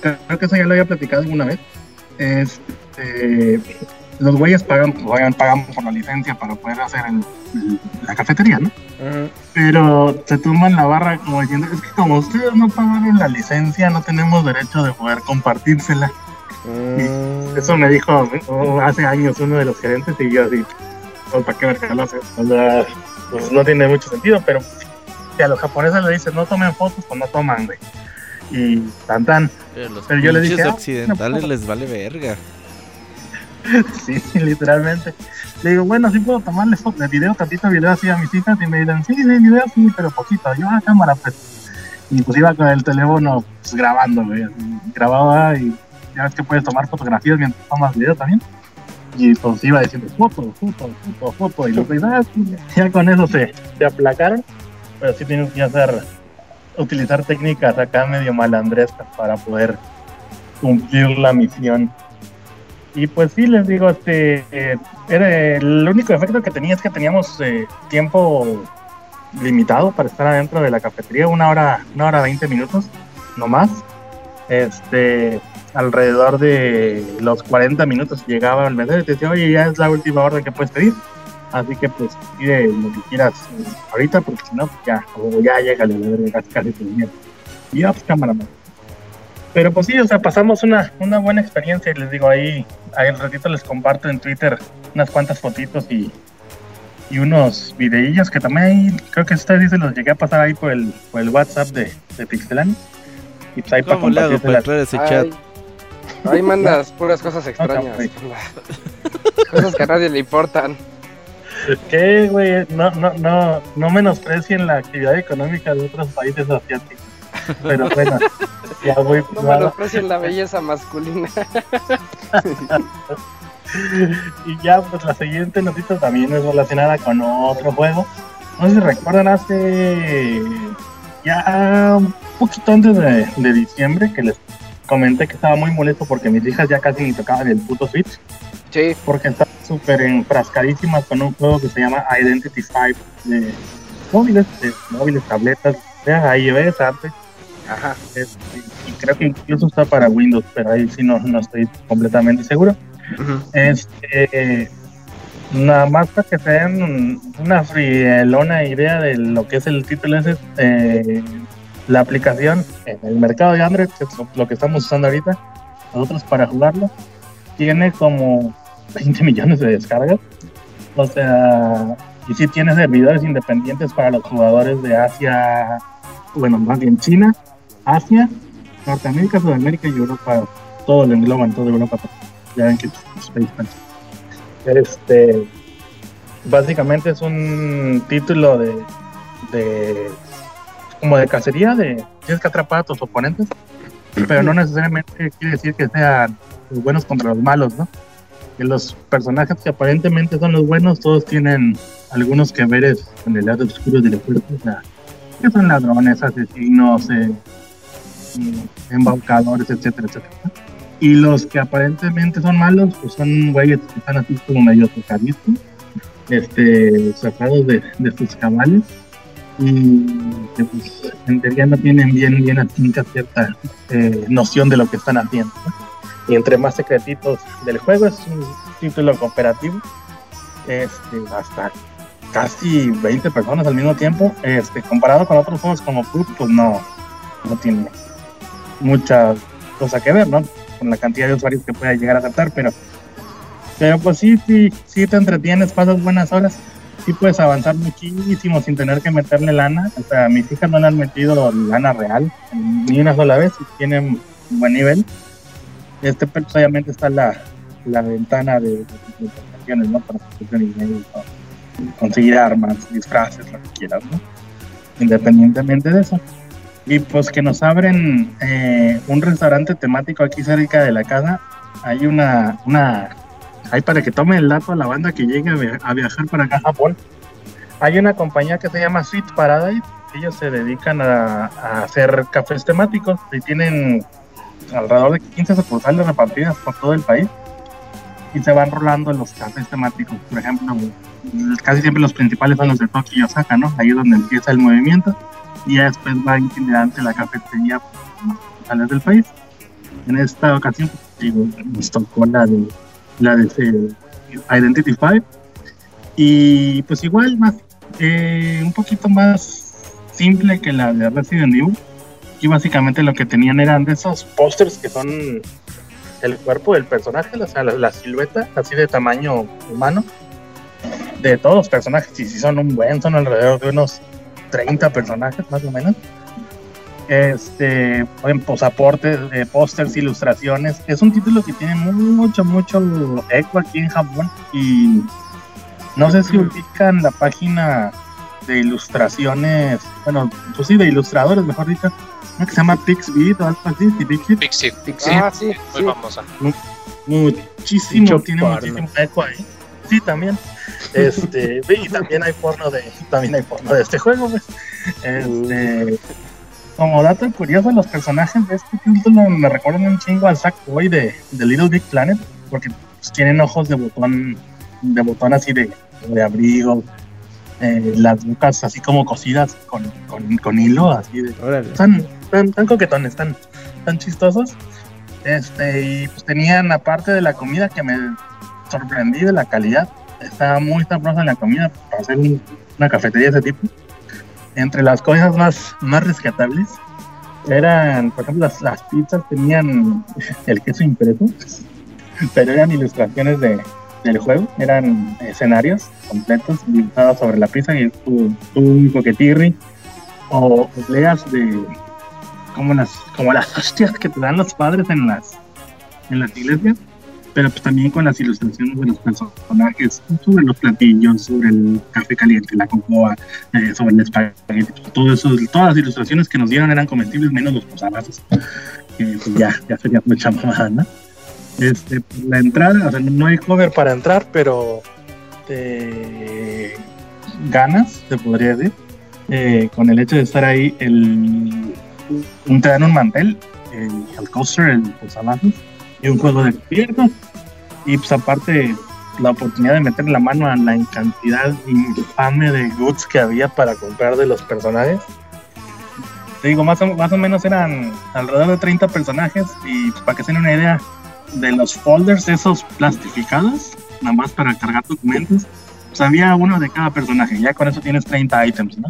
Creo que eso ya lo había platicado alguna vez. Este los güeyes pagan, pagan, pagan por la licencia para poder hacer la cafetería, ¿no? Pero se toman la barra como diciendo, es que como ustedes no pagaron la licencia, no tenemos derecho de poder compartírsela. Mm. eso me dijo oh, hace años uno de los gerentes y yo así, pues, ¿para qué me lo hace? pues no tiene mucho sentido, pero si a los japoneses le dicen no tomen fotos, pues no toman, güey. Y tan tan. Pero, los yo le dije, ah, occidentales les vale verga. sí, literalmente. Le digo, bueno, sí puedo tomarle fotos de video, tantito video así a mis hijas y me dicen, sí, sí, video sí, pero poquito. Yo a cámara, pues. Y pues iba con el teléfono pues, grabando. Grababa y ya ves que puedes tomar fotografías mientras tomas video también. Y pues iba diciendo foto, foto, foto, foto. Y los ah, ya con eso se, se aplacaron. Pero sí tienes que hacer, utilizar técnicas acá medio malandrescas para poder cumplir la misión. Y pues sí, les digo, este, eh, era el único efecto que tenía es que teníamos eh, tiempo limitado para estar adentro de la cafetería, una hora, una hora veinte minutos, no más. Este, alrededor de los 40 minutos llegaba el mesero y te decía, oye, ya es la última orden que puedes pedir. Así que pues pide lo que quieras ahorita, porque si no, pues ya, ya llega el casi casi Y ya, pues cámara, Pero pues sí, o sea, pasamos una, una buena experiencia y les digo, ahí, ahí al ratito les comparto en Twitter unas cuantas fotitos y, y unos videillos que también ahí, creo que ustedes sí se los llegué a pasar ahí por el, por el WhatsApp de, de Pixelan. Y pues ahí para compartir para entrar ese chat? Ahí mandas puras cosas extrañas. cosas que a nadie le importan. ¿Qué, güey? No, no, no, no menosprecien la actividad económica de otros países asiáticos. Pero bueno, ya voy. No menosprecien la belleza masculina. y ya, pues la siguiente noticia también es relacionada con otro juego. No sé si recuerdan hace ya un poquito antes de, de diciembre que les comenté que estaba muy molesto porque mis hijas ya casi ni tocaban el puto Switch. Sí. Porque están súper enfrascadísimas con un juego que se llama Identity 5 de móviles, de móviles, tabletas, sea iOS, antes. Ajá. y creo que incluso está para Windows, pero ahí sí no, no estoy completamente seguro. Este, nada más para que se den una frielona idea de lo que es el título ese, eh, la aplicación en el mercado de Android, que es lo que estamos usando ahorita, nosotros para jugarlo, tiene como 20 millones de descargas. O sea, y si tiene servidores independientes para los jugadores de Asia, bueno, más bien China, Asia, Norteamérica, Sudamérica y Europa, todo lo engloban, todo Europa. Ya ven que Este, básicamente es un título de, de como de cacería, de tienes que atrapar a tus oponentes, pero no necesariamente quiere decir que sean los buenos contra los malos, ¿no? Que los personajes que aparentemente son los buenos, todos tienen algunos que veres en el lado oscuro del o sea, que son ladrones, asesinos, eh, embaucadores, etcétera, etcétera. Y los que aparentemente son malos, pues son güeyes que están así como medio tocaditos, este, sacados de, de sus cabales y que pues, en teoría no tienen bien, bien atinca cierta eh, noción de lo que están haciendo. Y entre más secretitos del juego, es un título cooperativo, este, hasta casi 20 personas al mismo tiempo, este, comparado con otros juegos como PUB, pues no, no tiene mucha cosa que ver, ¿no? Con la cantidad de usuarios que pueda llegar a aceptar, pero, pero pues sí, sí, sí te entretienes, pasas buenas horas sí puedes avanzar muchísimo sin tener que meterle lana. O sea, mis hijas no le han metido lana real ni una sola vez tienen buen nivel. Este, obviamente está la, la ventana de, de, ¿no? Para conseguir armas, disfraces, lo que quieras, ¿no? Independientemente de eso. Y pues que nos abren eh, un restaurante temático aquí cerca de la casa. Hay una, una Ahí para que tome el dato a la banda que llegue a, viajar para acá a Japón. Hay una compañía que se llama Sweet Paradise. Ellos se dedican a, hacer cafés temáticos y tienen alrededor de 15 sucursales repartidas por todo el país y se van rolando los cafés temáticos. Por ejemplo, casi siempre los principales son los de Tokio y Osaka, ¿no? Ahí es donde empieza el movimiento y después va itinerante la cafetería por los del país. En esta ocasión, pues, digo, nos tocó la de la de Identity 5. Y pues igual, más eh, un poquito más simple que la de Resident Evil. Y básicamente lo que tenían eran de esos pósters que son el cuerpo del personaje, o sea, la, silueta, así de tamaño humano, de todos los personajes. Y si son un buen, son alrededor de unos 30 personajes más o menos. Este, en posaportes, de pósters, ilustraciones. Es un título que tiene mucho, mucho eco aquí en Japón. Y no sé si ubican la página de ilustraciones, bueno, pues sí, de ilustradores, mejor dicho, que se llama Pixbit o algo así, Pixie, Pixie, ah, sí, muy famosa. Muchísimo, tiene muchísimo eco ahí. Sí, también. Este, y también hay porno de, también hay porno de este juego, pues. Este, como dato curioso, los personajes de este título me recuerdan un chingo al Sackboy de, de Little Big Planet, porque pues, tienen ojos de botón, de botón así de, de abrigo, eh, las bocas así como cosidas con, con, hilo, así de. Están, tan, coquetones, están tan chistosos. Este, y pues tenían, aparte de la comida, que me sorprendí de la calidad, estaba muy sabrosa la comida para hacer una cafetería de ese tipo. Entre las cosas más, más rescatables eran, por ejemplo, las, las pizzas tenían el queso impreso, pero eran ilustraciones de, del juego, eran escenarios completos dibujados sobre la pizza y tu, tu coquetirri o leas de como las como las hostias que te dan los padres en las en las iglesias pero pues también con las ilustraciones de los personajes sobre los platillos sobre el café caliente la cocoa eh, sobre el espagueti todo eso todas las ilustraciones que nos dieron eran comestibles menos los posabrazos que pues ya ya sería mucha mamada ¿no? este la entrada o sea no hay cover para entrar pero te ganas se podría decir eh, con el hecho de estar ahí, el, te dan un mantel, el, coaster, el posavasos, y un juego de piernas. Y pues aparte, la oportunidad de meter la mano a la cantidad infame de goods que había para comprar de los personajes. Te digo, más o, más o menos eran alrededor de 30 personajes y pues, para que se den una idea de los folders esos plastificados, nada más para cargar documentos, pues había uno de cada personaje, ya con eso tienes 30 items, ¿no?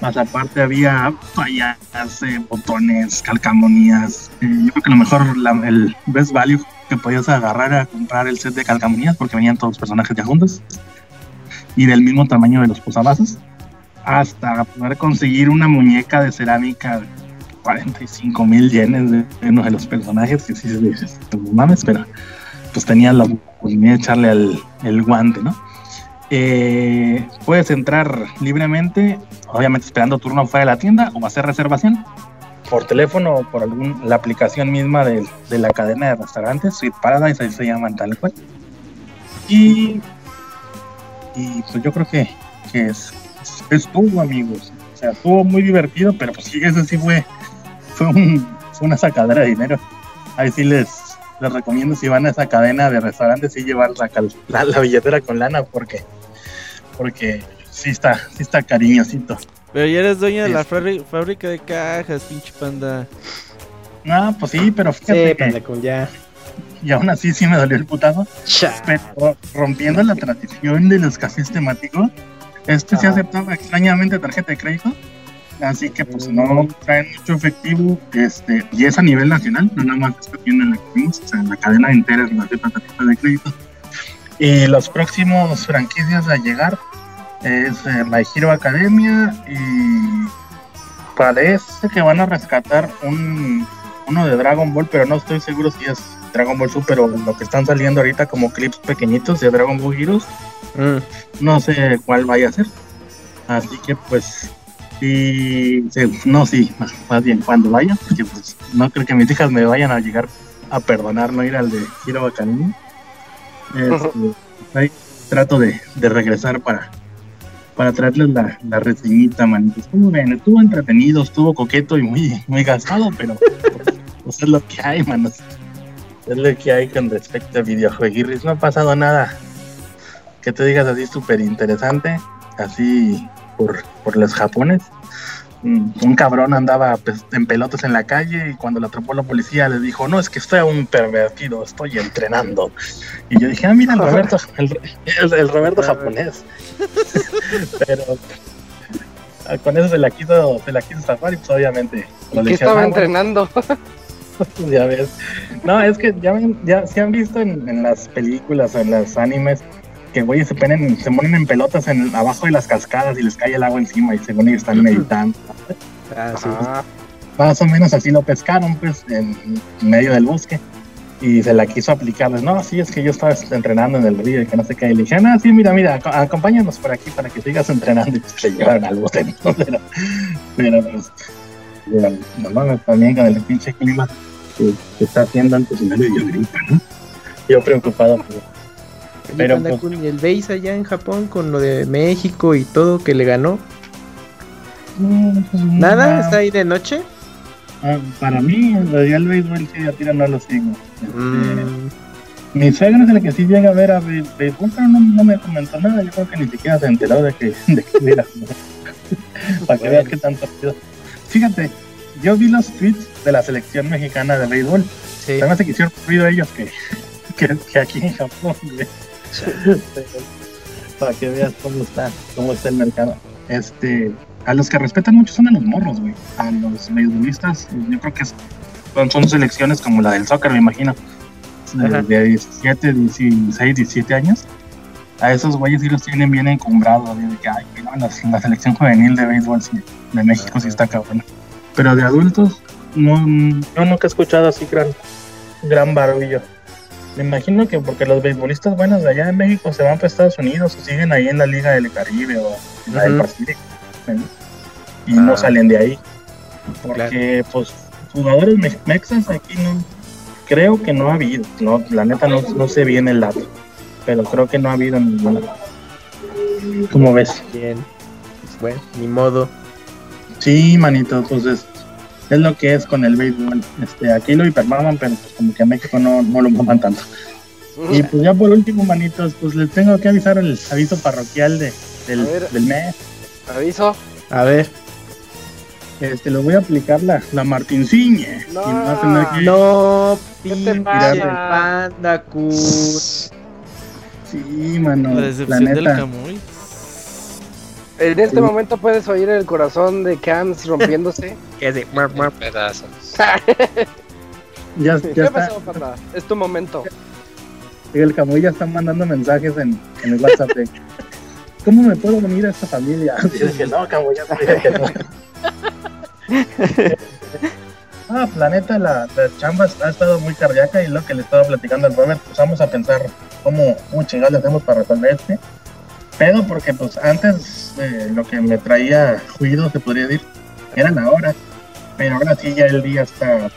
Más aparte había fallas, eh, botones, calcamonías. Eh, yo creo que lo mejor, el best value que podías agarrar era comprar el set de calcamonías porque venían todos los personajes ya juntos y del mismo tamaño de los posavasos. Hasta poder conseguir una muñeca de cerámica de 45 mil yenes de uno de los personajes que sí se dices, mames, pero pues tenía la oportunidad de echarle al, el guante, ¿no? Eh, puedes entrar libremente, obviamente esperando turno fuera de la tienda o hacer reservación por teléfono o por algún, la aplicación misma de, la cadena de restaurantes, Sweet Paradise, ahí se llaman tal cual. Y, y pues yo creo que, es, estuvo, amigos. O sea, estuvo muy divertido, pero pues sí, eso sí fue, fue, una sacadera de dinero. Ahí sí les, les recomiendo si van a esa cadena de restaurantes y llevar la, la billetera con lana porque porque sí está, sí está cariñosito. Pero ya eres dueño de la fábrica de cajas, pinche panda. No, pues sí, pero fíjate que... ya. Y aún así sí me dolió el putazo. Pero rompiendo la tradición de los cafés temáticos, este se aceptaba extrañamente tarjeta de crédito. Así que pues no traen mucho efectivo, este, y es a nivel nacional, no nada más esta tienda en la que vimos, o sea, la cadena entera es la tarjeta de crédito. Y los próximos franquicias a llegar es eh, My Hero Academia y parece que van a rescatar un uno de Dragon Ball, pero no estoy seguro si es Dragon Ball Super o lo que están saliendo ahorita como clips pequeñitos de Dragon Ball Heroes. Mm. No sé cuál vaya a ser. Así que pues sí, no, sí, más, bien cuando vaya, porque pues no creo que mis hijas me vayan a llegar a perdonar no ir al de Hero Academia. Este, trato de, regresar para, para traerles la, la reseñita, manitos. Como ven, estuvo entretenido, estuvo coqueto y muy, muy gastado, pero pues, es lo que hay, manos. Es lo que hay con respecto a videojuegos. No ha pasado nada que te digas así súper interesante, así por, por los japones. Mm, un cabrón andaba pues, en pelotas en la calle y cuando lo atrapó la policía le dijo, no, es que estoy un pervertido, estoy entrenando. Y yo dije, ah, mira, el Roberto, el, Roberto japonés. Pero ah, con eso se la quiso, se la quiso zafar y pues obviamente... ¿Qué estaba ah, entrenando? ya ves. No, es que ya, ya se han visto en, en las películas o en los animes que güey se ponen, se ponen en pelotas en, abajo de las cascadas y les cae el agua encima y según ellos están meditando. Ah, Más o menos así lo pescaron, pues, en medio del bosque. Y se la quiso aplicar. No, sí, es que yo estaba entrenando en el río y que no sé qué. Y le dije, ah, sí, mira, mira, acompáñanos por aquí para que sigas entrenando. Y pues se llevaron al bote, Pero, pero pues, no también con el pinche clima que, está haciendo antes y dio gripa, ¿no? Yo preocupado por pero pues, el base allá en Japón con lo de México y todo que le ganó. Pues, ¿Nada? ¿Está ahí de noche? Ah, para mí, lo de el béisbol sí a tira no lo sigo. Este, mm. Mi suegro es el que sí llega a ver a béisbol, pero no, me comentó nada. Yo creo que ni siquiera se enteró de que, de que era. para que veas qué tanto Fíjate, yo vi los tweets de la selección mexicana de béisbol. Sí. Además se quisieron ruido ellos que, que, que aquí en Japón. para que veas cómo está, cómo está el mercado. Este, a los que respetan mucho son a los morros, güey. A los beisbolistas, yo creo que son, son selecciones como la del soccer, me imagino. De, 17, 16, 17 años. A esos güeyes sí los tienen bien encumbrados. De que, ay, la, selección juvenil de béisbol de México sí está cabrón. Pero de adultos, no, yo nunca he escuchado así gran, gran barullo. Me imagino que porque los beisbolistas buenos de allá en México se van para Estados Unidos o siguen ahí en la Liga del Caribe o en la del Pacífico. Y no ah. salen de ahí. Porque, pues, jugadores mexas aquí no. Creo que no ha habido. No, la neta no, no sé bien el dato. Pero creo que no ha habido ninguna. ¿Cómo ves? Bien. Pues bueno, ni modo. Sí, manito, entonces es lo que es con el béisbol. Este, aquí lo hipermaman, pero pues como que a México no, no lo maman tanto. Y pues ya por último, manitos, pues les tengo que avisar el aviso parroquial de, del, del mes. Aviso. A ver. Este, lo voy a aplicar la, la Martinciñe. No, y no, tener que no pinche panda, Sí, mano. La decepción la neta. del Camuy. En este momento puedes oír el corazón de Cams rompiéndose. que de pedazos. ya, ya ¿Qué está. pasó, papá? Es tu momento. El Camuy ya está mandando mensajes en, en el WhatsApp de ¿Cómo me puedo unir a esta familia? Y no, Camuy, ya que no. Ah, planeta, la, la, chamba ha estado muy cardíaca y lo que le estaba platicando al Robert, pues vamos a pensar cómo, cómo chingados le hacemos para resolver este pedo porque pues antes eh, lo que me traía ruido, se podría decir, era la hora. Pero ahora sí ya el día está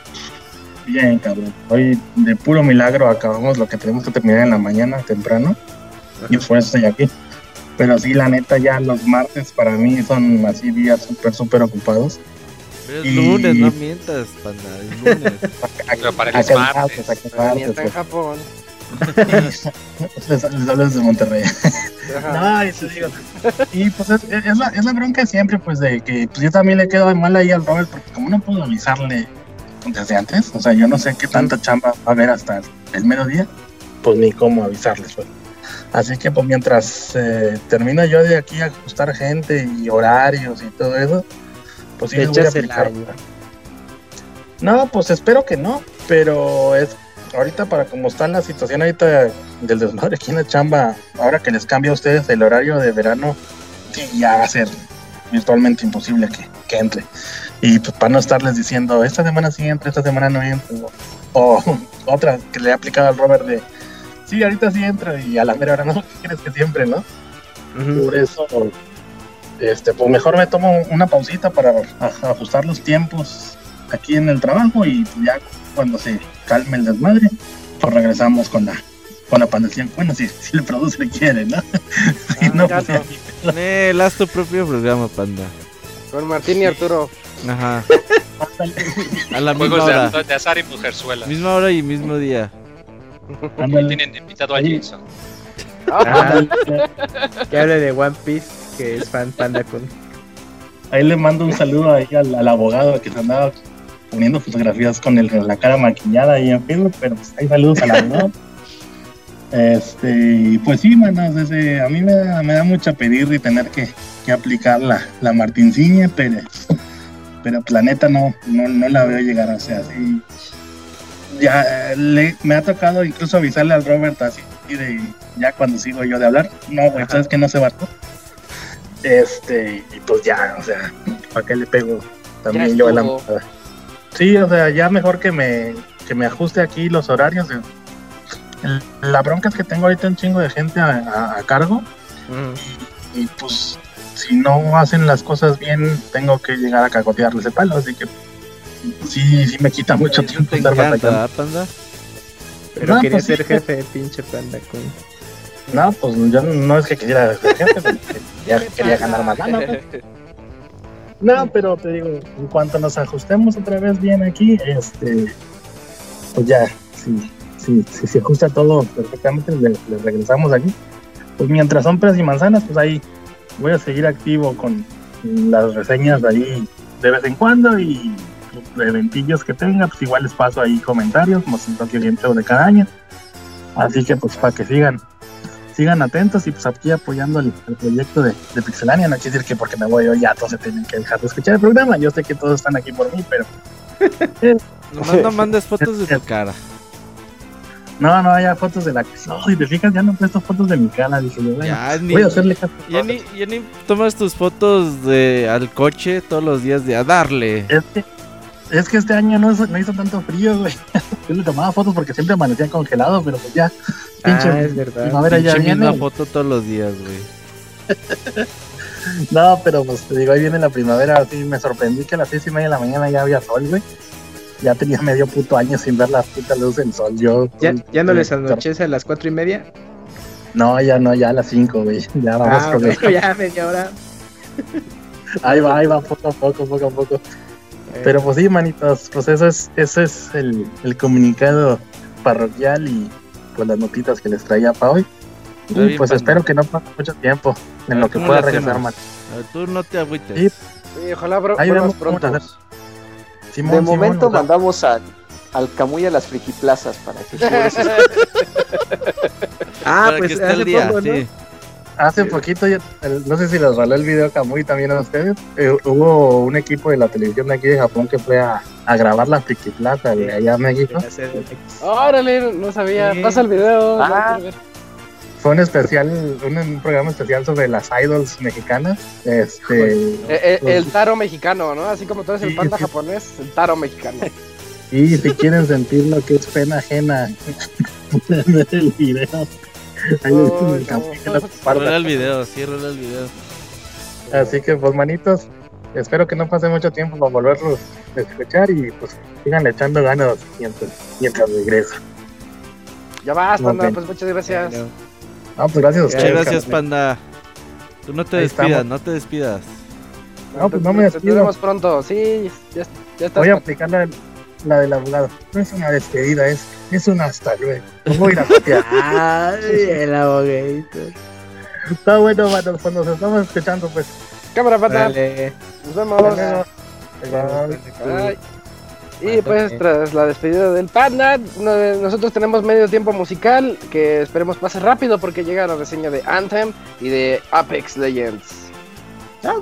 bien, cabrón. Hoy de puro milagro acabamos lo que tenemos que terminar en la mañana temprano. Y por eso estoy aquí. Pero sí, la neta, ya los martes para mí son así días súper, súper ocupados. Pero es lunes, no mientas, panda, es lunes. Pero para el martes. en Japón. Les, hablo desde Monterrey. no, y, digo, y pues es, es, la, es, la, bronca siempre, pues de que pues yo también le quedo mal ahí al Robert, porque como no puedo avisarle desde antes, o sea, yo no sé qué tanta chamba va a haber hasta el mediodía, pues ni cómo avisarles. Pues. Así que pues mientras eh, termino yo de aquí a ajustar gente y horarios y todo eso, pues sí voy a aplicar. No, pues espero que no, pero es ahorita para como está la situación ahorita del desmadre aquí en la chamba, ahora que les cambia a ustedes el horario de verano, sí, ya va a ser virtualmente imposible que, que entre. Y pues para no estarles diciendo, esta semana sí entra, esta semana no entra. O, otra que le he aplicado al Robert de, sí, ahorita sí entra y a la mera hora no, ¿qué crees que siempre, no? Por eso, este, pues mejor me tomo una pausita para ajustar los tiempos aquí en el trabajo y ya cuando se calme el desmadre, pues regresamos con la con la pandemia. Bueno, si, si el produce quiere, ¿no? si ah, no, pues, no. haz tu propio programa, panda. Con Martín y Arturo. Ajá. A la misma hora. De, de azar y mujerzuela. Misma hora y mismo día. Tienen invitado a Jason. Ah, que hable de One Piece, que es fan panda con. Ahí le mando un saludo ahí al, al abogado que se andaba poniendo fotografías con el, la cara maquillada ahí en Facebook, pero pues hay saludos a la ¿no? Este, pues sí, manos, a mí me da, me da mucha pedir y tener que, que aplicar la, la Martinciña, pero, pero planeta no, no, no la veo llegar, o sea, así. Ya le, me ha tocado incluso avisarle al Robert así, de ya cuando sigo yo de hablar, no, güey, sabes que no se bajó. Este, y pues ya, o sea, ¿para qué le pego también yo a la Sí, o sea, ya mejor que me, que me ajuste aquí los horarios. la bronca es que tengo ahorita un chingo de gente a, cargo. y, pues, si no hacen las cosas bien, tengo que llegar a cagotearles el palo. Así que sí, sí me quita mucho tiempo estar batallando. panda? Pero no, quería pues ser jefe de pinche panda con... No, pues yo no es que quisiera ser jefe, ya quería ganar más lana. Pues. No, pero te digo, en cuanto nos ajustemos otra vez bien aquí, este, pues ya, si sí, sí, se ajusta todo perfectamente, le, regresamos aquí. Pues mientras son peras y manzanas, pues ahí voy a seguir activo con las reseñas ahí de vez en cuando y de eventillos que tenga, pues igual les paso ahí comentarios, como si no de cada año. Así que pues para que sigan sigan atentos y pues aquí apoyando el, proyecto de, de, Pixelania. No quiere decir que porque me voy yo ya todos se tienen que dejar de escuchar el programa. Yo sé que todos están aquí por mí, pero. no, mandes fotos de tu cara. No, no, ya fotos de la No, y te fijas, ya no puesto fotos de mi cara. Dije yo, ya, voy a hacerle caso. Ya ni, ya ni tomas tus fotos de al coche todos los días de a darle. Es que, es que este año no, no hizo tanto frío, güey. Yo le tomaba fotos porque siempre amanecía congelado, pero pues ya. Pinche ah, es verdad. Primavera ya viene. foto todos los días, güey. no, pero pues te digo, ahí viene la primavera. Así me sorprendí que a las seis y media de la mañana ya había sol, güey. Ya tenía medio puto año sin ver la puta luz del sol. Yo, ¿Ya, ¿ya no les anochece a las cuatro y media? No, ya no, ya a las cinco, güey. Ya vamos ah, con Ya media hora. ahí va, ahí va, poco a poco, poco a poco. Eh. Pero pues sí, manitos, pues eso es, ese es el, el comunicado parroquial y pues las notitas que les traía para hoy. Y pues espero que no pase mucho tiempo en lo que pueda regresar, man. Tú no te agüites. Sí. ojalá bro, Ahí vemos pronto. de momento mandamos al, al Camuy a las friki plazas para que Ah, para pues que esté el día, poco, sí. Hace poquito, no sé si les roló el video Camuy también a ustedes. Eh, hubo un equipo de la televisión de aquí de Japón que fue a, a grabar la Friki Plaza de allá en México. Órale, no sabía. Pasa el video. Ah. fue un especial, un, programa especial sobre las idols mexicanas. Este, eh, eh, el, taro mexicano, ¿no? Así como tú eres el panda japonés, el taro mexicano. Y si quieren sentir lo que es pena ajena, el video. Ahí oh, el video, sí, el video. Así que, pues, manitos, espero que no pase mucho tiempo para volverlos a escuchar y, pues, sigan echando ganas mientras, mientras regreso. Ya vas, Panda, pues muchas gracias. No, pues gracias a ustedes. Gracias, Panda. Tú no te despidas, no te despidas. No, pues no me despido. Nos vemos pronto, sí, ya, ya Voy a aplicar la, la del abogado. No es una despedida, es, es un hasta luego. Voy a ir a copiar. Ay, el abogadito. Está bueno, bueno, cuando nos estamos escuchando, pues. Cámara, pata. Nos vemos. Y pues tras la despedida del Panda, nosotros tenemos medio tiempo musical que esperemos pase rápido porque llega la reseña de Anthem y de Apex Legends. ¡Chao!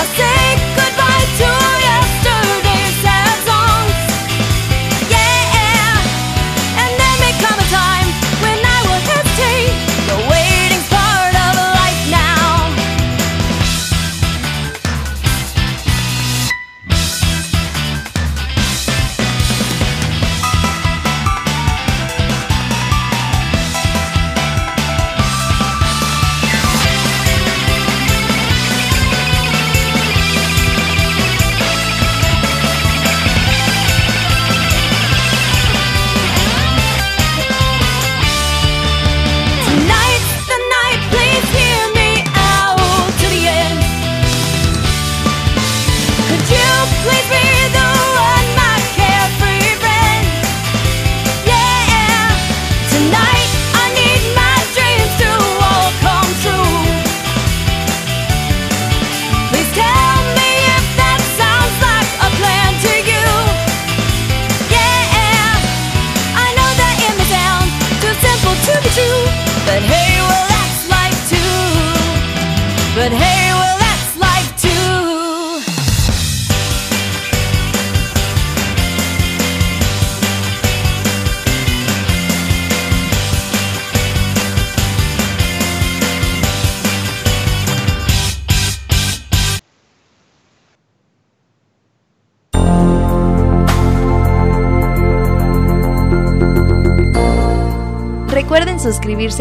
어색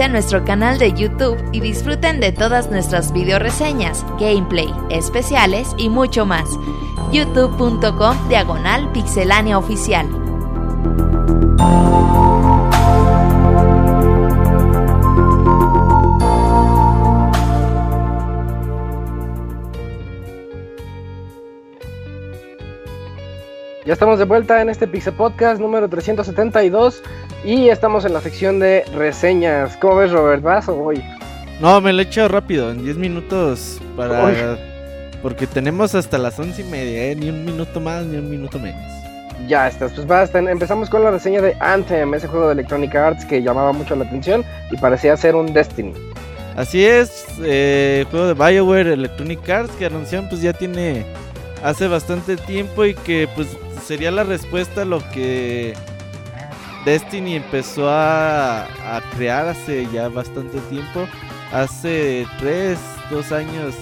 a nuestro canal de YouTube y disfruten de todas nuestras video reseñas, gameplay, especiales y mucho más. youtube.com diagonal pixelánea oficial. Ya estamos de vuelta en este Pixel Podcast número 372 y estamos en la sección de reseñas. ¿Cómo ves, Robert? ¿Vas o voy? No, me lo he hecho rápido, en 10 minutos para... Porque tenemos hasta las 11 y media, ¿eh? ni un minuto más ni un minuto menos. Ya estás, pues basta. Empezamos con la reseña de Anthem, ese juego de Electronic Arts que llamaba mucho la atención y parecía ser un Destiny. Así es, eh, juego de BioWare Electronic Arts que anunciaron pues ya tiene hace bastante tiempo y que pues sería la respuesta a lo que Destiny empezó a, crear hace ya bastante tiempo. Hace 3, 2 años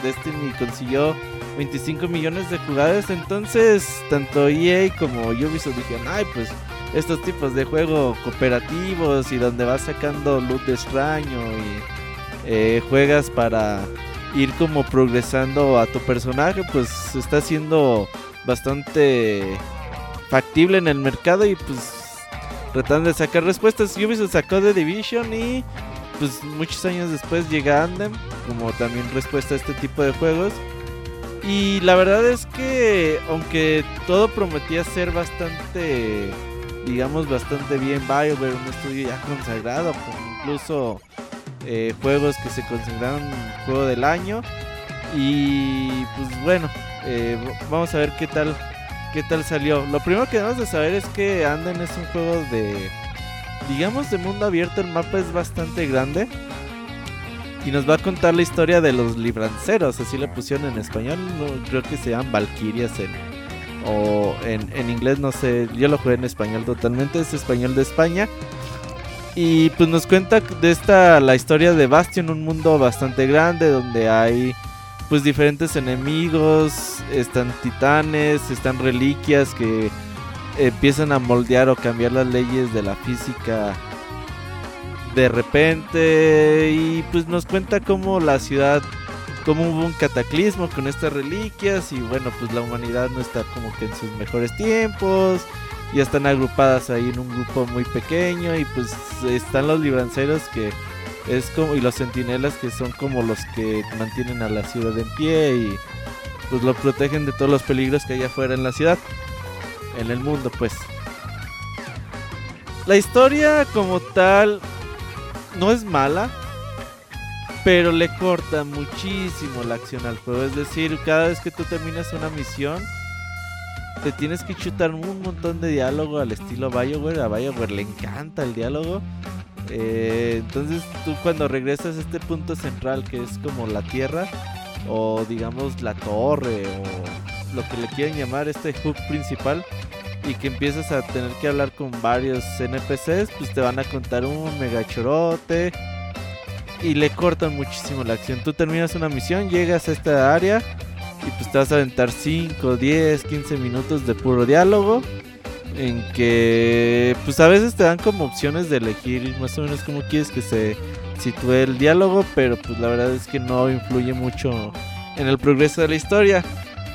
Destiny consiguió 25 millones de jugadores. Entonces, tanto EA como Ubisoft dijeron, ay, pues estos tipos de juegos cooperativos y donde vas sacando loot de extraño y eh, juegas para ir como progresando a tu personaje, pues está siendo bastante factible en el mercado y pues tratando de sacar respuestas. Ubisoft sacó de Division y pues muchos años después llega Andem como también respuesta a este tipo de juegos. Y la verdad es que aunque todo prometía ser bastante, digamos, bastante bien BioWare, un estudio ya consagrado, con incluso eh, juegos que se consideraron juego del año. Y pues bueno, eh, vamos a ver qué tal, qué tal salió. Lo primero que debemos de saber es que Anden es un juego de, digamos, de mundo abierto. El mapa es bastante grande. Y nos va a contar la historia de los libranceros, así le pusieron en español. creo que se llaman Valkyrias en, o en, en, inglés, no sé. Yo lo jugué en español totalmente, es español de España. Y pues nos cuenta de esta la historia de Bastion, un mundo bastante grande donde hay pues diferentes enemigos, están titanes, están reliquias que empiezan a moldear o cambiar las leyes de la física de repente. Y pues nos cuenta cómo la ciudad cómo hubo un cataclismo con estas reliquias y bueno pues la humanidad no está como que en sus mejores tiempos. Ya están agrupadas ahí en un grupo muy pequeño y pues están los libranceros que es como y los centinelas que son como los que mantienen a la ciudad en pie y pues lo protegen de todos los peligros que hay afuera en la ciudad en el mundo pues. La historia como tal no es mala pero le corta muchísimo la acción al juego. Es decir cada vez que tú terminas una misión te tienes que chutar un montón de diálogo al estilo Bioware. A Bioware le encanta el diálogo eh, entonces tú cuando regresas a este punto central que es como la tierra o digamos la torre o lo que le quieran llamar este hub principal y que empiezas a tener que hablar con varios NPCs, pues te van a contar un mega chorote y le cortan muchísimo la acción. Tú terminas una misión, llegas a esta área y pues te vas a aventar 5, 10, 15 minutos de puro diálogo en que pues a veces te dan como opciones de elegir más o menos cómo quieres que se sitúe el diálogo, pero pues la verdad es que no influye mucho en el progreso de la historia.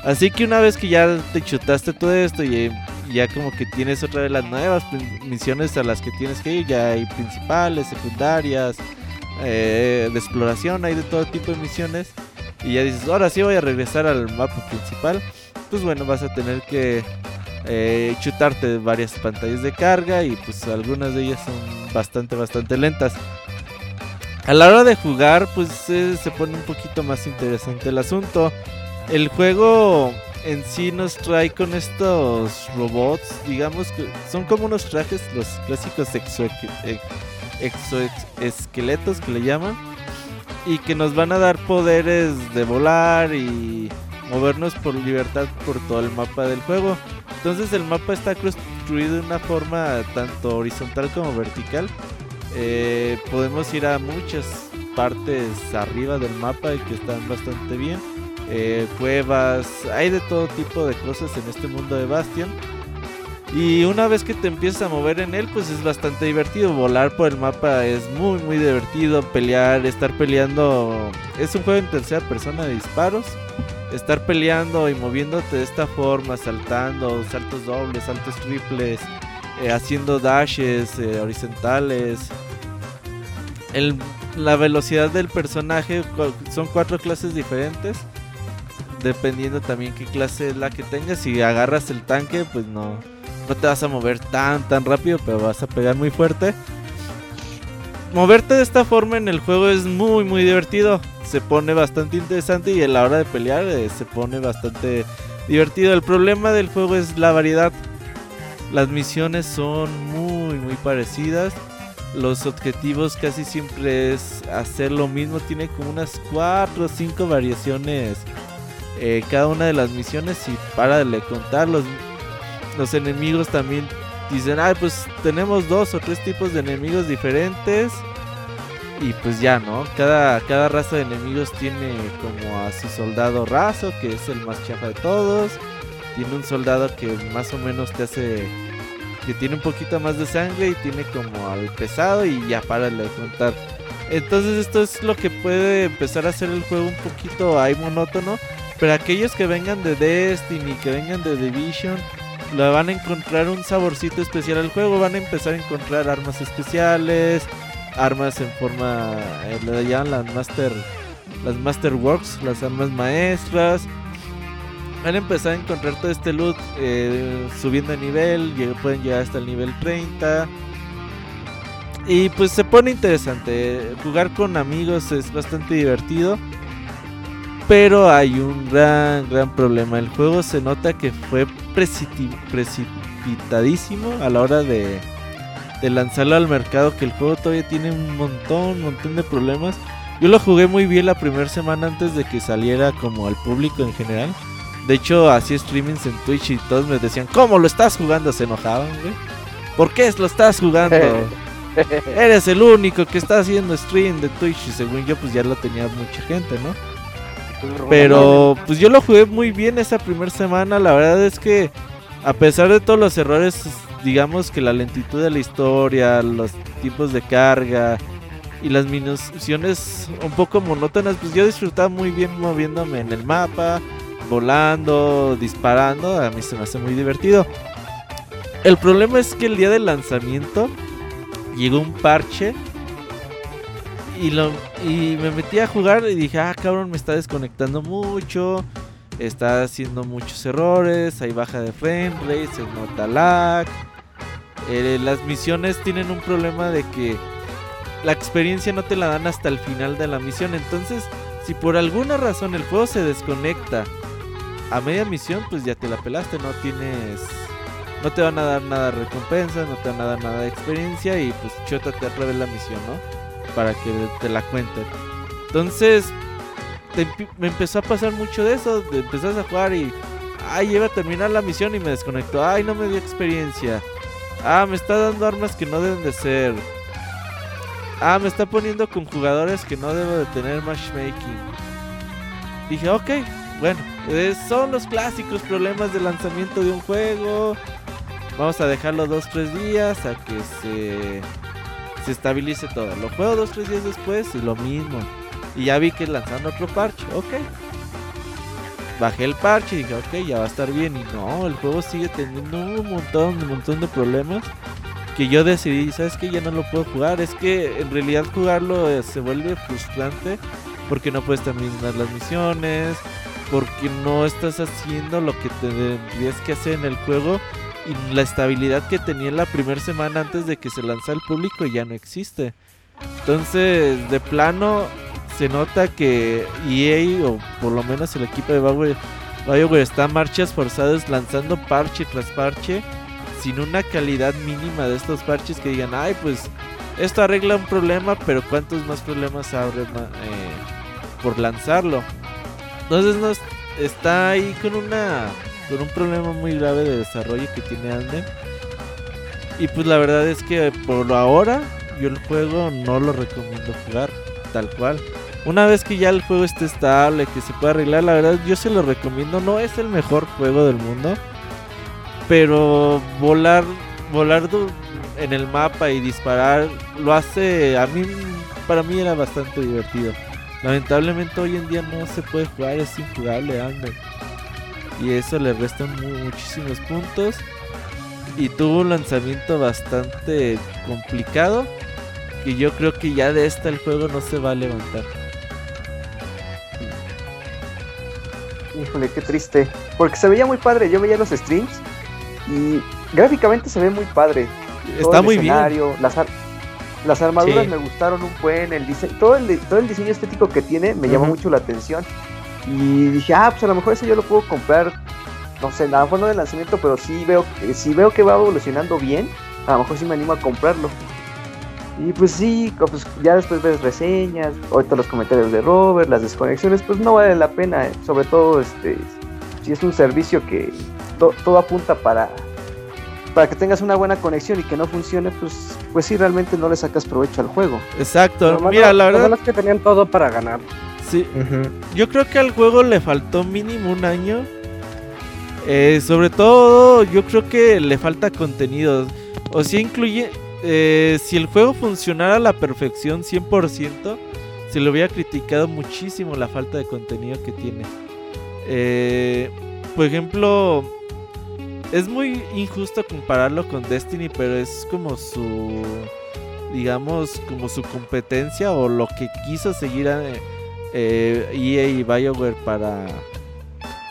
Así que una vez que ya te chutaste todo esto y ya como que tienes otra de las nuevas misiones a las que tienes que ir, ya hay principales, secundarias, eh, de exploración, hay de todo tipo de misiones. Y ya dices, ahora sí voy a regresar al mapa principal. Pues bueno, vas a tener que eh, chutarte varias pantallas de carga y pues algunas de ellas son bastante, bastante lentas. A la hora de jugar, pues se pone un poquito más interesante el asunto. El juego en sí nos trae con estos robots, digamos que son como unos trajes, los clásicos exoesqueletos que le llaman, y que nos van a dar poderes de volar y movernos por libertad por todo el mapa del juego. Entonces el mapa está construido de una forma tanto horizontal como vertical. Eh, podemos ir a muchas partes arriba del mapa que están bastante bien. Eh, cuevas, hay de todo tipo de cosas en este mundo de Bastion. Y una vez que te empiezas a mover en él, pues es bastante divertido. Volar por el mapa es muy, muy divertido. Pelear, estar peleando. Es un juego en tercera persona de disparos. Estar peleando y moviéndote de esta forma, saltando, saltos dobles, saltos triples, eh, haciendo dashes eh, horizontales. la velocidad del personaje son cuatro clases diferentes dependiendo también qué clase es la que tengas. Si agarras el tanque, pues no, no te vas a mover tan tan rápido, pero vas a pegar muy fuerte. Moverte de esta forma en el juego es muy muy divertido. Se pone bastante interesante y a la hora de pelear eh, se pone bastante divertido. El problema del juego es la variedad. Las misiones son muy muy parecidas. Los objetivos casi siempre es hacer lo mismo. Tiene como unas 4 o 5 variaciones eh, cada una de las misiones y para de contar los, enemigos también dicen, ay pues tenemos dos o tres tipos de enemigos diferentes y pues ya, ¿no? Cada, cada raza de enemigos tiene como a su soldado raso, que es el más chafa de todos. Tiene un soldado que más o menos te hace... Que tiene un poquito más de sangre y tiene como al pesado y ya para de contar. Entonces esto es lo que puede empezar a hacer el juego un poquito ahí monótono. Pero aquellos que vengan de Destiny, que vengan de Division, le van a encontrar un saborcito especial al juego. Van a empezar a encontrar armas especiales, armas en forma, eh, le las Master, las Masterworks, las armas maestras. Van a empezar a encontrar todo este loot eh, subiendo de nivel, pueden llegar hasta el nivel 30. Y pues se pone interesante. Jugar con amigos es bastante divertido. Pero hay un gran, gran problema. El juego se nota que fue precipitadísimo a la hora de, de lanzarlo al mercado. Que el juego todavía tiene un montón, un montón de problemas. Yo lo jugué muy bien la primera semana antes de que saliera como al público en general. De hecho, hacía streamings en Twitch y todos me decían, ¿cómo lo estás jugando? Se enojaban, güey. ¿Por qué lo estás jugando? Eres el único que está haciendo stream de Twitch y según yo pues ya lo tenía mucha gente, ¿no? Pero pues yo lo jugué muy bien esa primera semana. La verdad es que a pesar de todos los errores, digamos que la lentitud de la historia, los tiempos de carga y las misiones un poco monótonas, pues yo disfrutaba muy bien moviéndome en el mapa, volando, disparando. A mí se me hace muy divertido. El problema es que el día del lanzamiento llegó un parche y, lo, y me metí a jugar y dije, ah, cabrón, me está desconectando mucho. Está haciendo muchos errores. Hay baja de frame rate, se nota lag. Eh, las misiones tienen un problema de que la experiencia no te la dan hasta el final de la misión. Entonces, si por alguna razón el juego se desconecta a media misión, pues ya te la pelaste. No tienes. No te van a dar nada de recompensa, no te van a dar nada de experiencia y pues chota te otra la misión, ¿no? para que te la cuenten. Entonces, me empezó a pasar mucho de eso. Empezás a jugar y. Ay, iba a terminar la misión y me desconectó. Ay, no me dio experiencia. Ah, me está dando armas que no deben de ser. Ah, me está poniendo con jugadores que no debo de tener matchmaking. Dije, ok, bueno, eh, son los clásicos problemas de lanzamiento de un juego. Vamos a dejarlo dos, tres días a que se se estabilice todo. Lo juego dos, tres días después y lo mismo. Y ya vi que lanzaron otro parche, ok. Bajé el parche y dije, ok, ya va a estar bien. Y no, el juego sigue teniendo un montón, un montón de problemas. Que yo decidí, ¿sabes que Ya no lo puedo jugar. Es que en realidad jugarlo eh, se vuelve frustrante. Porque no puedes terminar las misiones. Porque no estás haciendo lo que tendrías que hacer en el juego y la estabilidad que tenía en la primera semana antes de que se lanzara al público ya no existe. Entonces, de plano, se nota que EA, o por lo menos el equipo de BioWare, BioWare está marchas forzadas lanzando parche tras parche, sin una calidad mínima de estos parches que digan, ay, pues esto arregla un problema, pero ¿cuántos más problemas abre eh, por lanzarlo? Entonces, no, está ahí con una con un problema muy grave de desarrollo que tiene Anden. Y pues la verdad es que por ahora yo el juego no lo recomiendo jugar tal cual. Una vez que ya el juego esté estable, que se pueda arreglar, la verdad yo se lo recomiendo. No es el mejor juego del mundo. Pero volar, volar en el mapa y disparar lo hace a mí para mí era bastante divertido. Lamentablemente hoy en día no se puede jugar, es injugable Ander. Y eso le resta muchísimos puntos. Y tuvo un lanzamiento bastante complicado. Que yo creo que ya de esta el juego no se va a levantar. Híjole, qué triste. Porque se veía muy padre. Yo veía los streams. Y gráficamente se ve muy padre. Está muy bien. Las, las armaduras me gustaron un buen, el diseño, todo el, todo el diseño estético que tiene me llamó mucho la atención. Y dije, ah, pues a lo mejor ese yo lo puedo comprar, no sé, nada más no de lanzamiento, pero sí veo, si veo que va evolucionando bien, a lo mejor sí me animo a comprarlo. Y pues sí, pues ya después ves reseñas, ahorita los comentarios de Robert, las desconexiones, pues no vale la pena, eh. sobre todo este si es un servicio que todo apunta para para que tengas una buena conexión y que no funcione, pues, pues sí, realmente no le sacas provecho al juego. Exacto, mira, la verdad. es que tenían todo para ganar. Sí, yo creo que al juego le faltó mínimo un año. Eh, sobre todo, yo creo que le falta contenido. O si incluye. Eh, si el juego funcionara a la perfección 100%, se le hubiera criticado muchísimo la falta de contenido que tiene. Eh, por ejemplo, es muy injusto compararlo con Destiny, pero es como su, digamos, como su competencia o lo que quiso seguir a, eh, EA y BioWare para,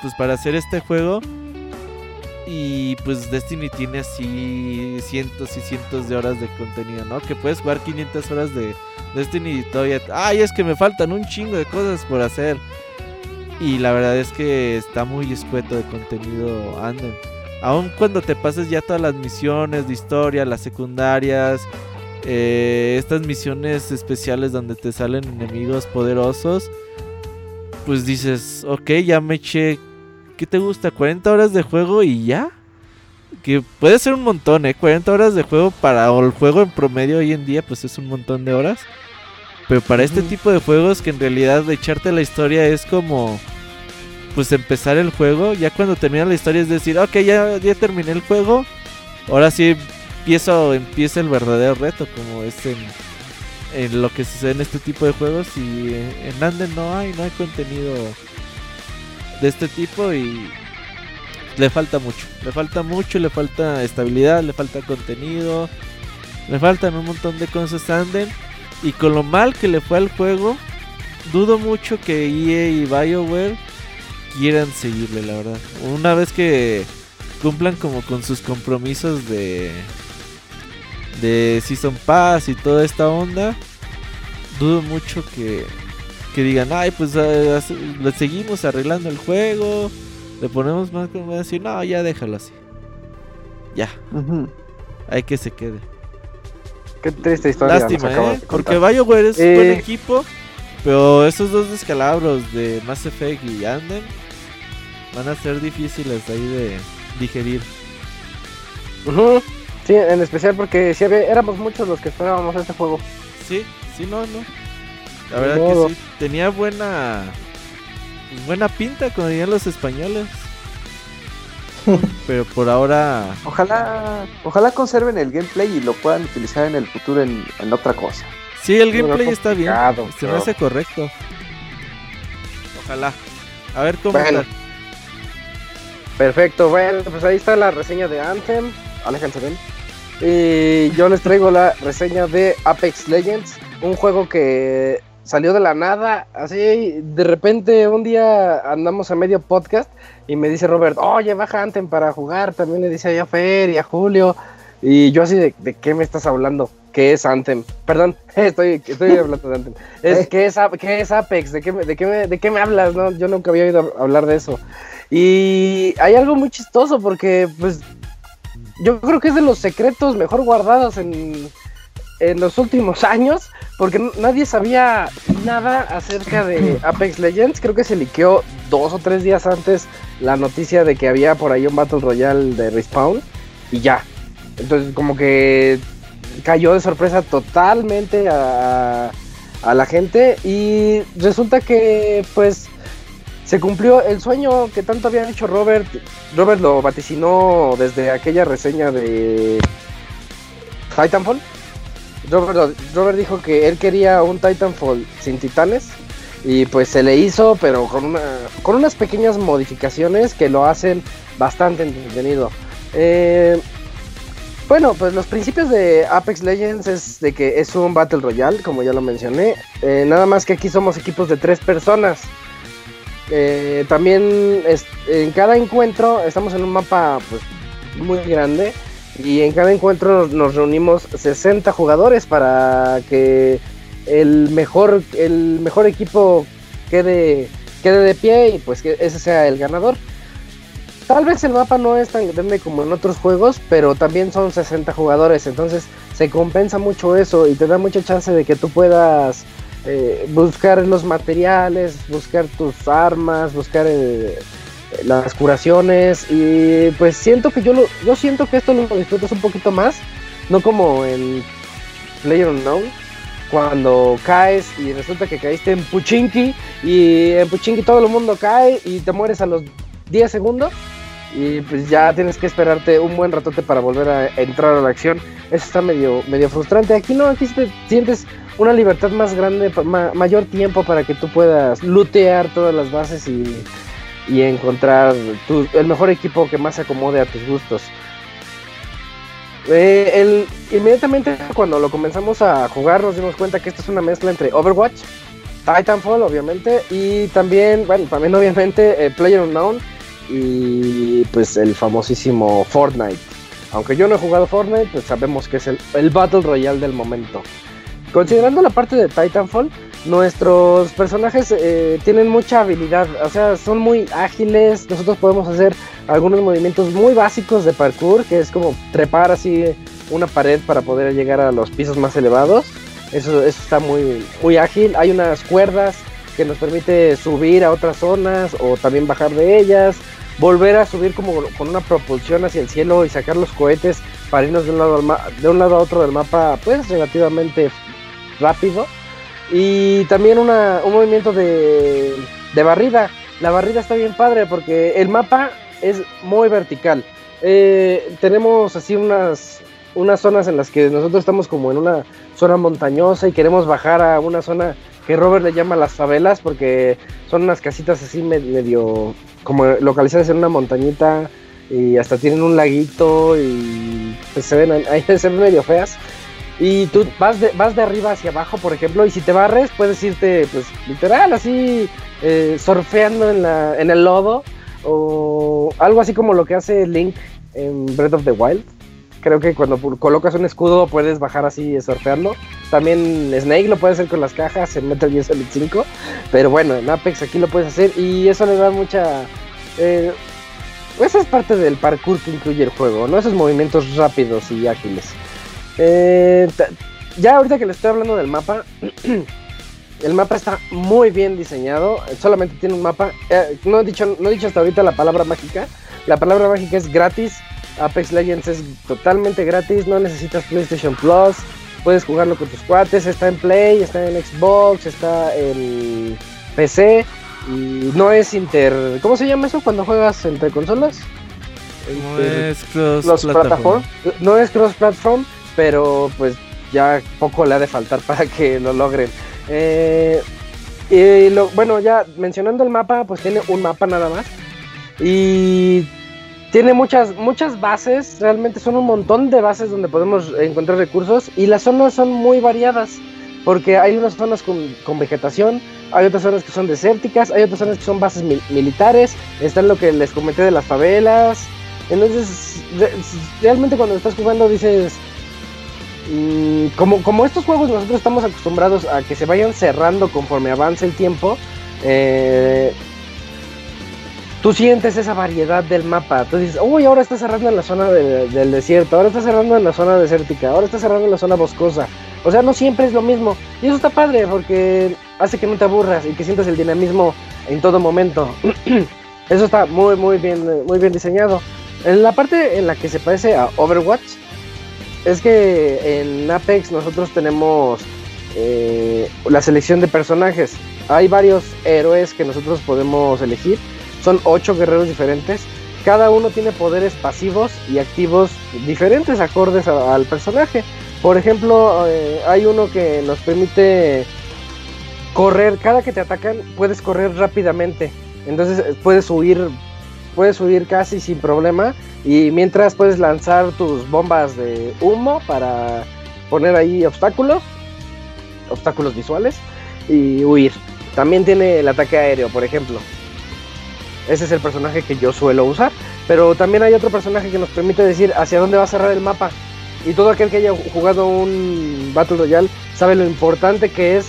pues para hacer este juego. Y pues Destiny tiene así cientos y cientos de horas de contenido, ¿no? Que puedes jugar 500 horas de Destiny y todavía... Ay, es que me faltan un chingo de cosas por hacer. Y la verdad es que está muy escueto de contenido Anden. Aun cuando te pases ya todas las misiones de historia, las secundarias, eh, estas misiones especiales donde te salen enemigos poderosos, pues dices, ok, ya me eché, ¿qué te gusta? 40 horas de juego y ya. Que puede ser un montón, ¿eh? 40 horas de juego para el juego en promedio hoy en día, pues es un montón de horas. Pero para este tipo de juegos que en realidad echarte la historia es como pues empezar el juego. Ya cuando termina la historia es decir, ok, ya, ya terminé el juego. Ahora sí empiezo, empieza el verdadero reto, como es en, lo que sucede en este tipo de juegos. Y en Anden no hay, no hay contenido de este tipo y le falta mucho. Le falta mucho, le falta estabilidad, le falta contenido. Le faltan un montón de cosas Anden. Y con lo mal que le fue al juego, dudo mucho que EA y BioWare quieran seguirle, la verdad. Una vez que cumplan como con sus compromisos de de Season Pass y toda esta onda, dudo mucho que, que digan, ay, pues eh, le seguimos arreglando el juego, le ponemos más, como decir, no, ya déjalo así. Ya. Hay que se quede. Qué triste historia. Lástima, ¿eh? Porque BioWare es un buen eh, equipo, pero esos dos descalabros de Mass Effect y Anden van a ser difíciles ahí de digerir. Sí, en especial porque si éramos muchos los que esperábamos este juego. Sí, sí, no, no. La verdad que sí, tenía buena buena pinta, como dirían los españoles. Pero por ahora. Ojalá, ojalá conserven el gameplay y lo puedan utilizar en el futuro en, otra cosa. Sí, el gameplay está bien. Se me hace correcto. Ojalá. A ver cómo está. Perfecto, bueno, pues ahí está la reseña de Anthem. Aléjense ven. Y yo les traigo la reseña de Apex Legends, un juego que salió de la nada, así de repente un día andamos a medio podcast y me dice Robert, oye, baja Anthem para jugar, también le dice a Fer y a Julio, y yo así de, ¿de qué me estás hablando? ¿Qué es Anthem? Perdón, estoy, estoy hablando de Anthem. Es, ¿qué, es, ¿Qué es Apex? ¿De qué, de, qué me, ¿De qué me hablas? No, yo nunca había oído hablar de eso. Y hay algo muy chistoso porque, pues, yo creo que es de los secretos mejor guardados en, en los últimos años, porque nadie sabía nada acerca de Apex Legends. Creo que se liqueó dos o tres días antes la noticia de que había por ahí un Battle Royale de Respawn y ya. Entonces, como que cayó de sorpresa totalmente a, a la gente y resulta que, pues, se cumplió el sueño que tanto había dicho Robert. Robert lo vaticinó desde aquella reseña de Titanfall. Robert, dijo que él quería un Titanfall sin titanes y pues se le hizo, pero con, una, con unas pequeñas modificaciones que lo hacen bastante entretenido. Eh, bueno, pues los principios de Apex Legends es de que es un Battle Royale, como ya lo mencioné. Eh, nada más que aquí somos equipos de tres personas. Eh, también en cada encuentro estamos en un mapa pues, muy grande. Y en cada encuentro nos reunimos 60 jugadores para que el mejor, el mejor equipo quede, quede de pie y pues que ese sea el ganador. Tal vez el mapa no es tan grande como en otros juegos, pero también son 60 jugadores, entonces se compensa mucho eso y te da mucha chance de que tú puedas eh, buscar los materiales, buscar tus armas, buscar eh, las curaciones y pues siento que yo lo, yo siento que esto lo disfrutas un poquito más, no como en PlayerUnknown cuando caes y resulta que caíste en Puchinki y en Puchinki todo el mundo cae y te mueres a los 10 segundos y pues ya tienes que esperarte un buen ratote para volver a entrar a la acción. Eso está medio, medio frustrante. Aquí no, aquí te sientes una libertad más grande, mayor tiempo para que tú puedas lootear todas las bases y, encontrar el mejor equipo que más se acomode a tus gustos. Eh, el, inmediatamente cuando lo comenzamos a jugar nos dimos cuenta que esto es una mezcla entre Overwatch, Titanfall obviamente y también, bueno, también obviamente eh, PlayerUnknown y pues el famosísimo Fortnite. Aunque yo no he jugado Fortnite, pues sabemos que es el, Battle Royale del momento. Considerando la parte de Titanfall, nuestros personajes eh, tienen mucha habilidad, o sea, son muy ágiles, nosotros podemos hacer algunos movimientos muy básicos de parkour, que es como trepar así una pared para poder llegar a los pisos más elevados. Eso, eso está muy, muy ágil. Hay unas cuerdas que nos permite subir a otras zonas o también bajar de ellas volver a subir como con una propulsión hacia el cielo y sacar los cohetes para irnos de un lado, de un lado a otro del mapa, pues relativamente rápido. Y también un movimiento de, de barrida. La barrida está bien padre porque el mapa es muy vertical. Eh, tenemos así unas, unas zonas en las que nosotros estamos como en una zona montañosa y queremos bajar a una zona que Robert le llama las favelas porque son unas casitas así medio como localizadas en una montañita y hasta tienen un laguito y pues, se ven ahí se ven medio feas. Y tú vas de, vas de arriba hacia abajo, por ejemplo, y si te barres, puedes irte, pues, literal, así, eh, surfeando en, la, en el lodo, o algo así como lo que hace Link en Breath of the Wild. Creo que cuando colocas un escudo puedes bajar así surfeando. También Snake lo puede hacer con las cajas en Metal Gear Solid 5. Pero bueno, en Apex aquí lo puedes hacer y eso le da mucha... Eh, esa es parte del parkour que incluye el juego, ¿no? Esos movimientos rápidos y ágiles. Eh, ya ahorita que le estoy hablando del mapa, el mapa está muy bien diseñado. Solamente tiene un mapa. Eh, no, he dicho, no he dicho hasta ahorita la palabra mágica. La palabra mágica es gratis. Apex Legends es totalmente gratis. No necesitas PlayStation Plus puedes jugarlo con tus cuates, está en Play, está en Xbox, está en PC y no es inter... ¿Cómo se llama eso cuando juegas entre consolas? No es cross platform. No es cross platform, pero pues ya poco le ha de faltar para que lo logren. Eh, y bueno, ya mencionando el mapa, pues tiene un mapa nada más. Y tiene muchas, muchas bases, realmente son un montón de bases donde podemos encontrar recursos y las zonas son muy variadas, porque hay unas zonas con, vegetación, hay otras zonas que son desérticas, hay otras zonas que son bases militares, está lo que les comenté de las favelas, entonces realmente cuando estás jugando dices, mm, como, como estos juegos nosotros estamos acostumbrados a que se vayan cerrando conforme avanza el tiempo, eh, tú sientes esa variedad del mapa. Tú dices, uy, ahora está cerrando en la zona del desierto, ahora está cerrando en la zona desértica, ahora está cerrando en la zona boscosa. O sea, no siempre es lo mismo. Y eso está padre porque hace que no te aburras y que sientas el dinamismo en todo momento. eso está muy, muy bien, muy bien diseñado. En la parte en la que se parece a Overwatch, es que en Apex nosotros tenemos eh, la selección de personajes. Hay varios héroes que nosotros podemos elegir. Son ocho guerreros diferentes. Cada uno tiene poderes pasivos y activos diferentes acordes al personaje. Por ejemplo, eh, hay uno que nos permite correr. Cada que te atacan puedes correr rápidamente. Entonces eh, puedes huir, puedes huir casi sin problema. Y mientras puedes lanzar tus bombas de humo para poner ahí obstáculos, obstáculos visuales y huir. También tiene el ataque aéreo, por ejemplo. Ese es el personaje que yo suelo usar. Pero también hay otro personaje que nos permite decir hacia dónde va a cerrar el mapa. Y todo aquel que haya jugado un Battle Royale sabe lo importante que es,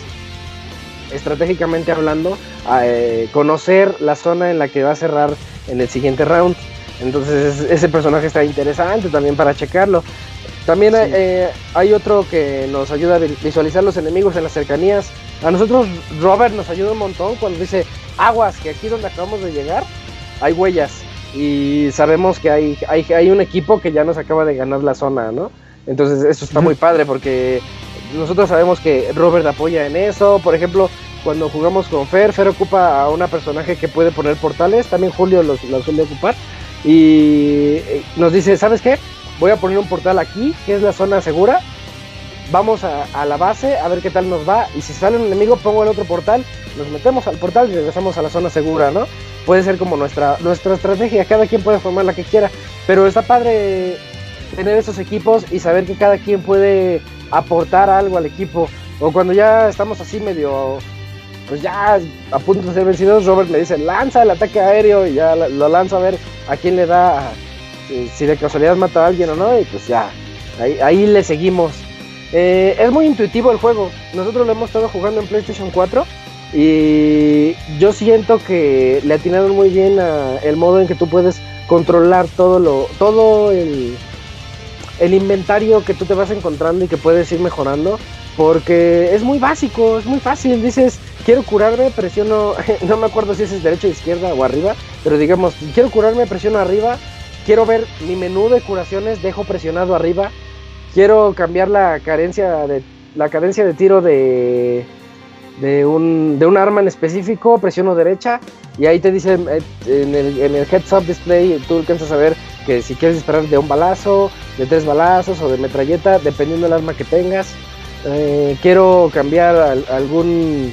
estratégicamente hablando, eh, conocer la zona en la que va a cerrar en el siguiente round. Entonces ese personaje está interesante también para checarlo. También eh, hay otro que nos ayuda a visualizar los enemigos en las cercanías. A nosotros Robert nos ayuda un montón cuando dice aguas, que aquí donde acabamos de llegar hay huellas. Y sabemos que hay, hay, hay un equipo que ya nos acaba de ganar la zona, ¿no? Entonces eso está muy padre porque nosotros sabemos que Robert apoya en eso. Por ejemplo, cuando jugamos con Fer, Fer ocupa a una personaje que puede poner portales. También Julio los, los suele ocupar. Y nos dice, ¿sabes qué? Voy a poner un portal aquí, que es la zona segura. Vamos a, la base a ver qué tal nos va. Y si sale un enemigo, pongo el otro portal. Nos metemos al portal y regresamos a la zona segura, ¿no? Puede ser como nuestra, nuestra estrategia. Cada quien puede formar la que quiera. Pero está padre tener esos equipos y saber que cada quien puede aportar algo al equipo. O cuando ya estamos así medio pues ya a punto de ser vencidos, Robert me dice, lanza el ataque aéreo y ya lo lanzo a ver a quién le da, si de casualidad mata a alguien o no, y pues ya, ahí, le seguimos. Eh, es muy intuitivo el juego, nosotros lo hemos estado jugando en PlayStation 4 y yo siento que le atinaron muy bien a el modo en que tú puedes controlar todo lo todo el, el inventario que tú te vas encontrando y que puedes ir mejorando porque es muy básico, es muy fácil. Dices, quiero curarme, presiono, no me acuerdo si es derecha, izquierda o arriba, pero digamos, quiero curarme, presiono arriba. Quiero ver mi menú de curaciones, dejo presionado arriba. Quiero cambiar la carencia de la cadencia de tiro de de un, de un arma en específico, presiono derecha y ahí te dice eh, en el, en el heads up display, tú alcanzas a ver que si quieres disparar de un balazo, de tres balazos o de metralleta, dependiendo del arma que tengas. Eh, quiero cambiar algún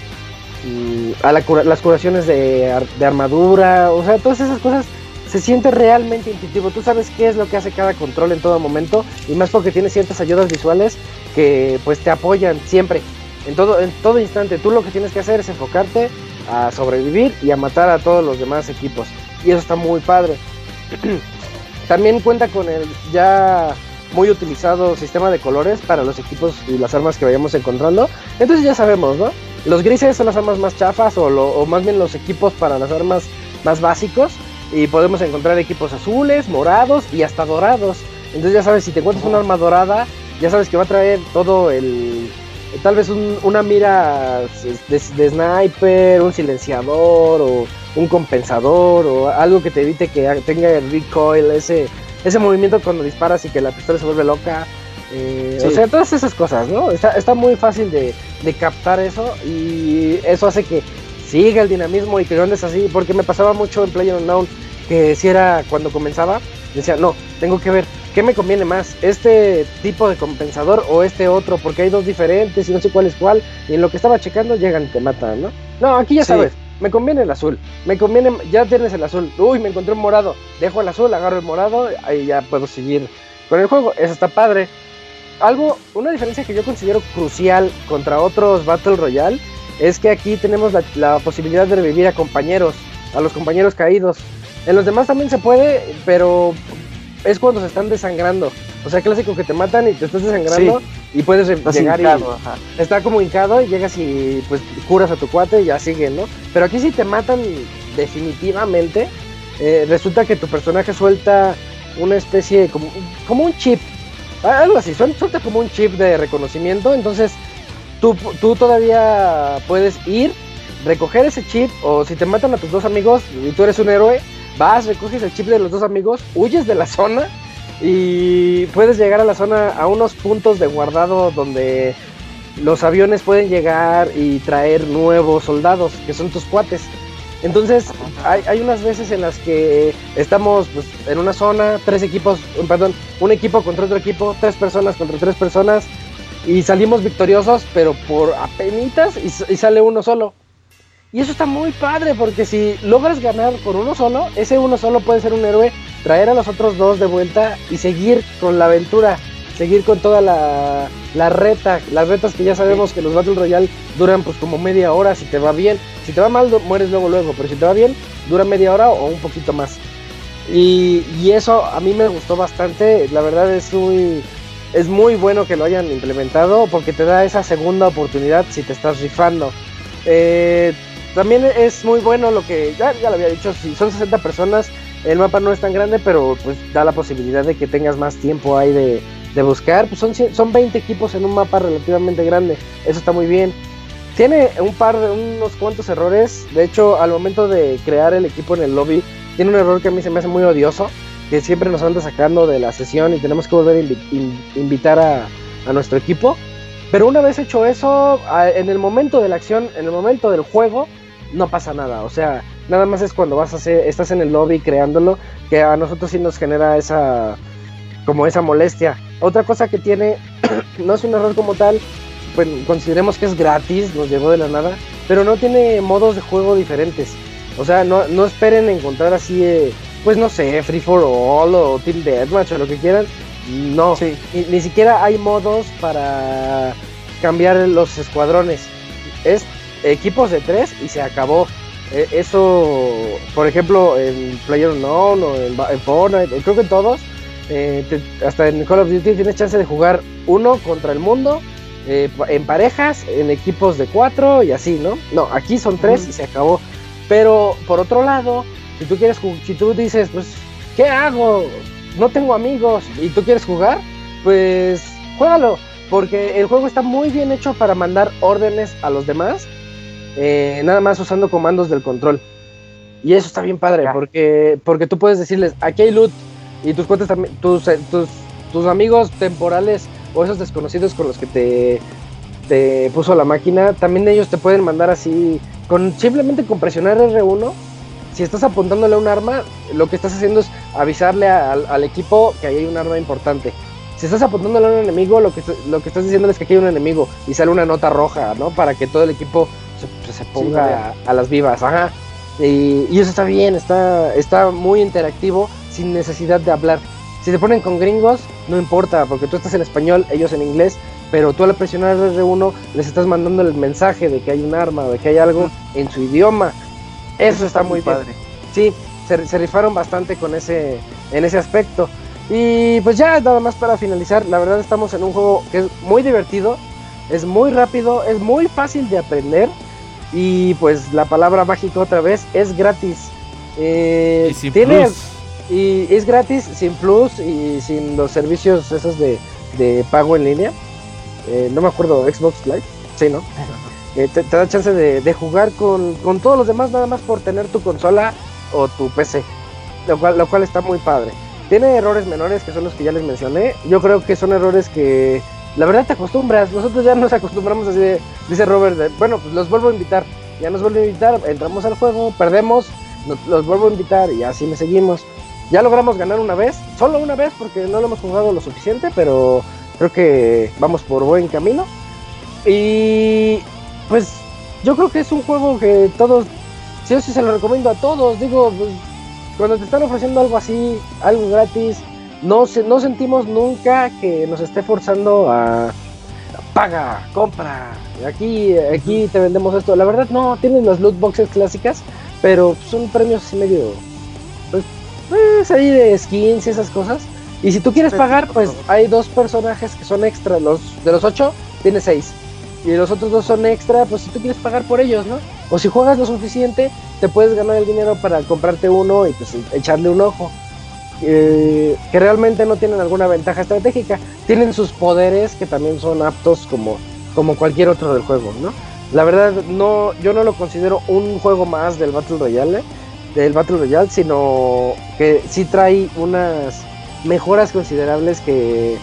mm, a las curaciones de, armadura, o sea, todas esas cosas se siente realmente intuitivo. Tú sabes qué es lo que hace cada control en todo momento y más porque tiene ciertas ayudas visuales que pues te apoyan siempre. En todo, en todo instante, tú lo que tienes que hacer es enfocarte a sobrevivir y a matar a todos los demás equipos. Y eso está muy padre. También cuenta con el ya muy utilizado sistema de colores para los equipos y las armas que vayamos encontrando. Entonces ya sabemos, ¿no? Los grises son las armas más chafas o, más bien los equipos para las armas más básicos. Y podemos encontrar equipos azules, morados y hasta dorados. Entonces ya sabes, si te encuentras una arma dorada, ya sabes que va a traer todo el... Tal vez una mira de, de sniper, un silenciador o un compensador o algo que te evite que tenga el recoil, ese ese movimiento cuando disparas y que la pistola se vuelve loca. Eh, o sea, todas esas cosas, ¿no? Está, está muy fácil de, captar eso y eso hace que siga el dinamismo y que no andes así, porque me pasaba mucho en PlayerUnknown que si era cuando comenzaba, decía, no, tengo que ver qué me conviene más, este tipo de compensador o este otro, porque hay dos diferentes y no sé cuál es cuál, y en lo que estaba checando llegan y te matan, ¿no? No, aquí ya sabes, me conviene el azul, me conviene, ya tienes el azul, uy, me encontré un morado, dejo el azul, agarro el morado, ahí ya puedo seguir con el juego, eso está padre. Algo, una diferencia que yo considero crucial contra otros Battle Royale es que aquí tenemos la, posibilidad de revivir a compañeros, a los compañeros caídos. En los demás también se puede, pero es cuando se están desangrando. O sea, clásico que te matan y te estás desangrando y puedes llegar y está como hincado y llegas y pues curas a tu cuate y ya sigue, ¿no? Pero aquí si te matan definitivamente, eh, resulta que tu personaje suelta una especie como, como un chip, algo así, suelta como un chip de reconocimiento, entonces tú, tú todavía puedes ir, recoger ese chip o si te matan a tus dos amigos y tú eres un héroe, vas, recoges el chip de los dos amigos, huyes de la zona y puedes llegar a la zona a unos puntos de guardado donde los aviones pueden llegar y traer nuevos soldados, que son tus cuates. Entonces, hay, unas veces en las que estamos pues, en una zona, tres equipos, perdón, un equipo contra otro equipo, tres personas contra tres personas, y salimos victoriosos, pero por apenitas y sale uno solo. Y eso está muy padre, porque si logras ganar por uno solo, ese uno solo puede ser un héroe, traer a los otros dos de vuelta y seguir con la aventura seguir con toda la, la reta, las retas que ya sabemos que los Battle Royale duran pues como media hora si te va bien, si te va mal mueres luego luego, pero si te va bien dura media hora o un poquito más. Y, y eso a mí me gustó bastante, la verdad es muy, es muy bueno que lo hayan implementado porque te da esa segunda oportunidad si te estás rifando. Eh, también es muy bueno lo que ya, ya lo había dicho, si son 60 personas, el mapa no es tan grande, pero pues da la posibilidad de que tengas más tiempo ahí de, buscar, pues son, son 20 equipos en un mapa relativamente grande, eso está muy bien. Tiene un par de unos cuantos errores, de hecho al momento de crear el equipo en el lobby, tiene un error que a mí se me hace muy odioso, que siempre nos anda sacando de la sesión y tenemos que volver a invitar a, nuestro equipo. Pero una vez hecho eso, en el momento de la acción, en el momento del juego, no pasa nada. O sea, nada más es cuando vas a hacer, estás en el lobby creándolo, que a nosotros sí nos genera esa, como esa molestia. Otra cosa que tiene, no es un error como tal, pues consideremos que es gratis, nos llegó de la nada, pero no tiene modos de juego diferentes. O sea, no, no esperen encontrar así, eh, pues no sé, Free for All o Team Deathmatch o lo que quieran. No, sí. ni, siquiera hay modos para cambiar los escuadrones. Es equipos de tres y se acabó. E, eso, por ejemplo, en Player Unknown o en, en Fortnite, creo que en todos, eh, hasta en Call of Duty tienes chance de jugar uno contra el mundo, eh, en parejas, en equipos de cuatro y así, ¿no? No, aquí son tres y se acabó. Pero por otro lado, si tú quieres, si tú dices, pues, ¿qué hago? No tengo amigos y tú quieres jugar, pues, juégalo. Porque el juego está muy bien hecho para mandar órdenes a los demás, eh, nada más usando comandos del control. Y eso está bien padre, porque, porque tú puedes decirles, aquí hay loot, y tus cuentas también, tus, eh, tus, tus amigos temporales o esos desconocidos con los que te, te puso la máquina, también ellos te pueden mandar así, con simplemente con presionar R1, si estás apuntándole a un arma, lo que estás haciendo es avisarle al equipo que ahí hay un arma importante. Si estás apuntándole a un enemigo, lo que, lo que estás diciendo es que aquí hay un enemigo y sale una nota roja, ¿no? Para que todo el equipo se, se ponga a, las vivas, ajá. Y, y, eso está bien, está, está muy interactivo sin necesidad de hablar. Si te ponen con gringos, no importa, porque tú estás en español, ellos en inglés, pero tú al presionar R1 les estás mandando el mensaje de que hay un arma, de que hay algo en su idioma. Eso está muy padre. Sí, se, rifaron bastante con ese, en ese aspecto. Y pues ya nada más para finalizar, la verdad estamos en un juego que es muy divertido, es muy rápido, es muy fácil de aprender y pues la palabra mágica otra vez es gratis. Eh, tiene, y es gratis, sin plus y sin los servicios esos de, pago en línea. Eh, no me acuerdo, Xbox Live. Sí, ¿no? Eh, te, da chance de, jugar con, todos los demás nada más por tener tu consola o tu PC. Lo cual, lo cual está muy padre. Tiene errores menores que son los que ya les mencioné. Yo creo que son errores que la verdad te acostumbras. Nosotros ya nos acostumbramos así dice Robert, bueno, pues los vuelvo a invitar. Ya nos vuelvo a invitar, entramos al juego, perdemos, los vuelvo a invitar y así me seguimos. Ya logramos ganar una vez, solo una vez porque no lo hemos jugado lo suficiente, pero creo que vamos por buen camino. Y pues yo creo que es un juego que todos, sí o sí se lo recomiendo a todos. Digo, pues, cuando te están ofreciendo algo así, algo gratis, no, se, no sentimos nunca que nos esté forzando a paga, compra, aquí, aquí te vendemos esto. La verdad no, tienen las loot boxes clásicas, pero son premios así medio pues ahí de skins y esas cosas. Y si tú quieres pagar, pues hay dos personajes que son extra. Los de los ocho, tienes seis. Y los otros dos son extra, pues si tú quieres pagar por ellos, ¿no? O si juegas lo suficiente, te puedes ganar el dinero para comprarte uno y pues echarle un ojo. Eh, que realmente no tienen alguna ventaja estratégica. Tienen sus poderes que también son aptos como, como cualquier otro del juego, ¿no? La verdad, no, yo no lo considero un juego más del Battle Royale del Battle Royale, sino que sí trae unas mejoras considerables que,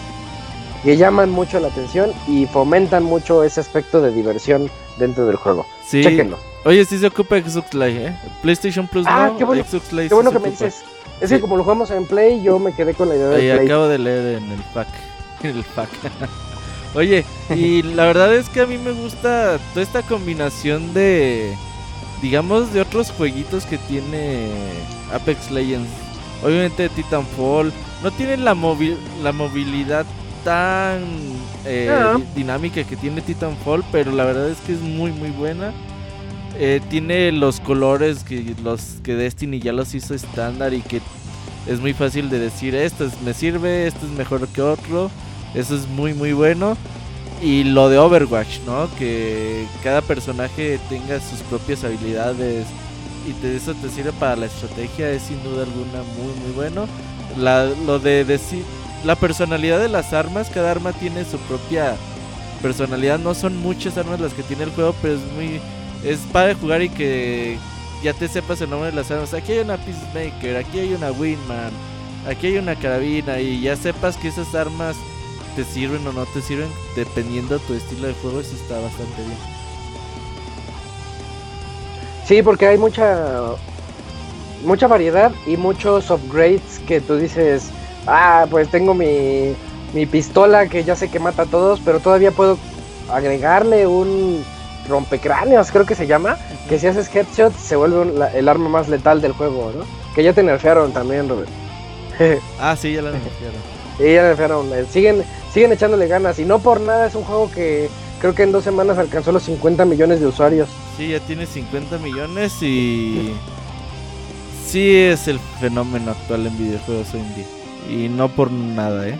que llaman mucho la atención y fomentan mucho ese aspecto de diversión dentro del juego. Sí. Chéquenlo. Oye, sí se ocupa Xbox Live, ¿eh? PlayStation Plus Ah, no, qué bueno. Xbox Live Qué bueno sí que me dices. Es Sí. que como lo jugamos en Play, yo me quedé con la idea de Play. acabo de leer en el pack. En el pack. Oye, y la verdad es que a mí me gusta toda esta combinación de, digamos, de otros jueguitos que tiene Apex Legends. Obviamente Titanfall no tiene la, movi- la movilidad tan eh, di- dinámica que tiene Titanfall, pero la verdad es que es muy muy buena. Eh, tiene los colores que los que Destiny ya los hizo estándar y que es muy fácil de decir esto es- me sirve, esto es mejor que otro. Eso es muy muy bueno. Y lo de Overwatch, ¿no? Que cada personaje tenga sus propias habilidades y te- eso te sirve para la estrategia es sin duda alguna muy muy bueno. La, lo de decir la personalidad de las armas, cada arma tiene su propia personalidad. No son muchas armas las que tiene el juego, pero es muy es padre jugar y que ya te sepas el nombre de las armas. Aquí hay una Peacemaker, aquí hay una Windman, aquí hay una carabina y ya sepas que esas armas te sirven o no te sirven dependiendo de tu estilo de juego. Eso está bastante bien. Sí, porque hay mucha mucha variedad y muchos upgrades que tú dices, ah, pues tengo mi, mi pistola que ya sé que mata a todos, pero todavía puedo agregarle un rompecráneos, creo que se llama, que si haces headshot se vuelve un- la- el arma más letal del juego, ¿no? Que ya te nerfearon también, Robert. Ah, sí, ya la anunciaron. y ya nerfearon, eh, siguen, siguen echándole ganas y no por nada es un juego que creo que en dos semanas alcanzó los 50 millones de usuarios. Sí, ya tiene 50 millones y. Sí, es el fenómeno actual en videojuegos hoy en día. Y no por nada, ¿eh?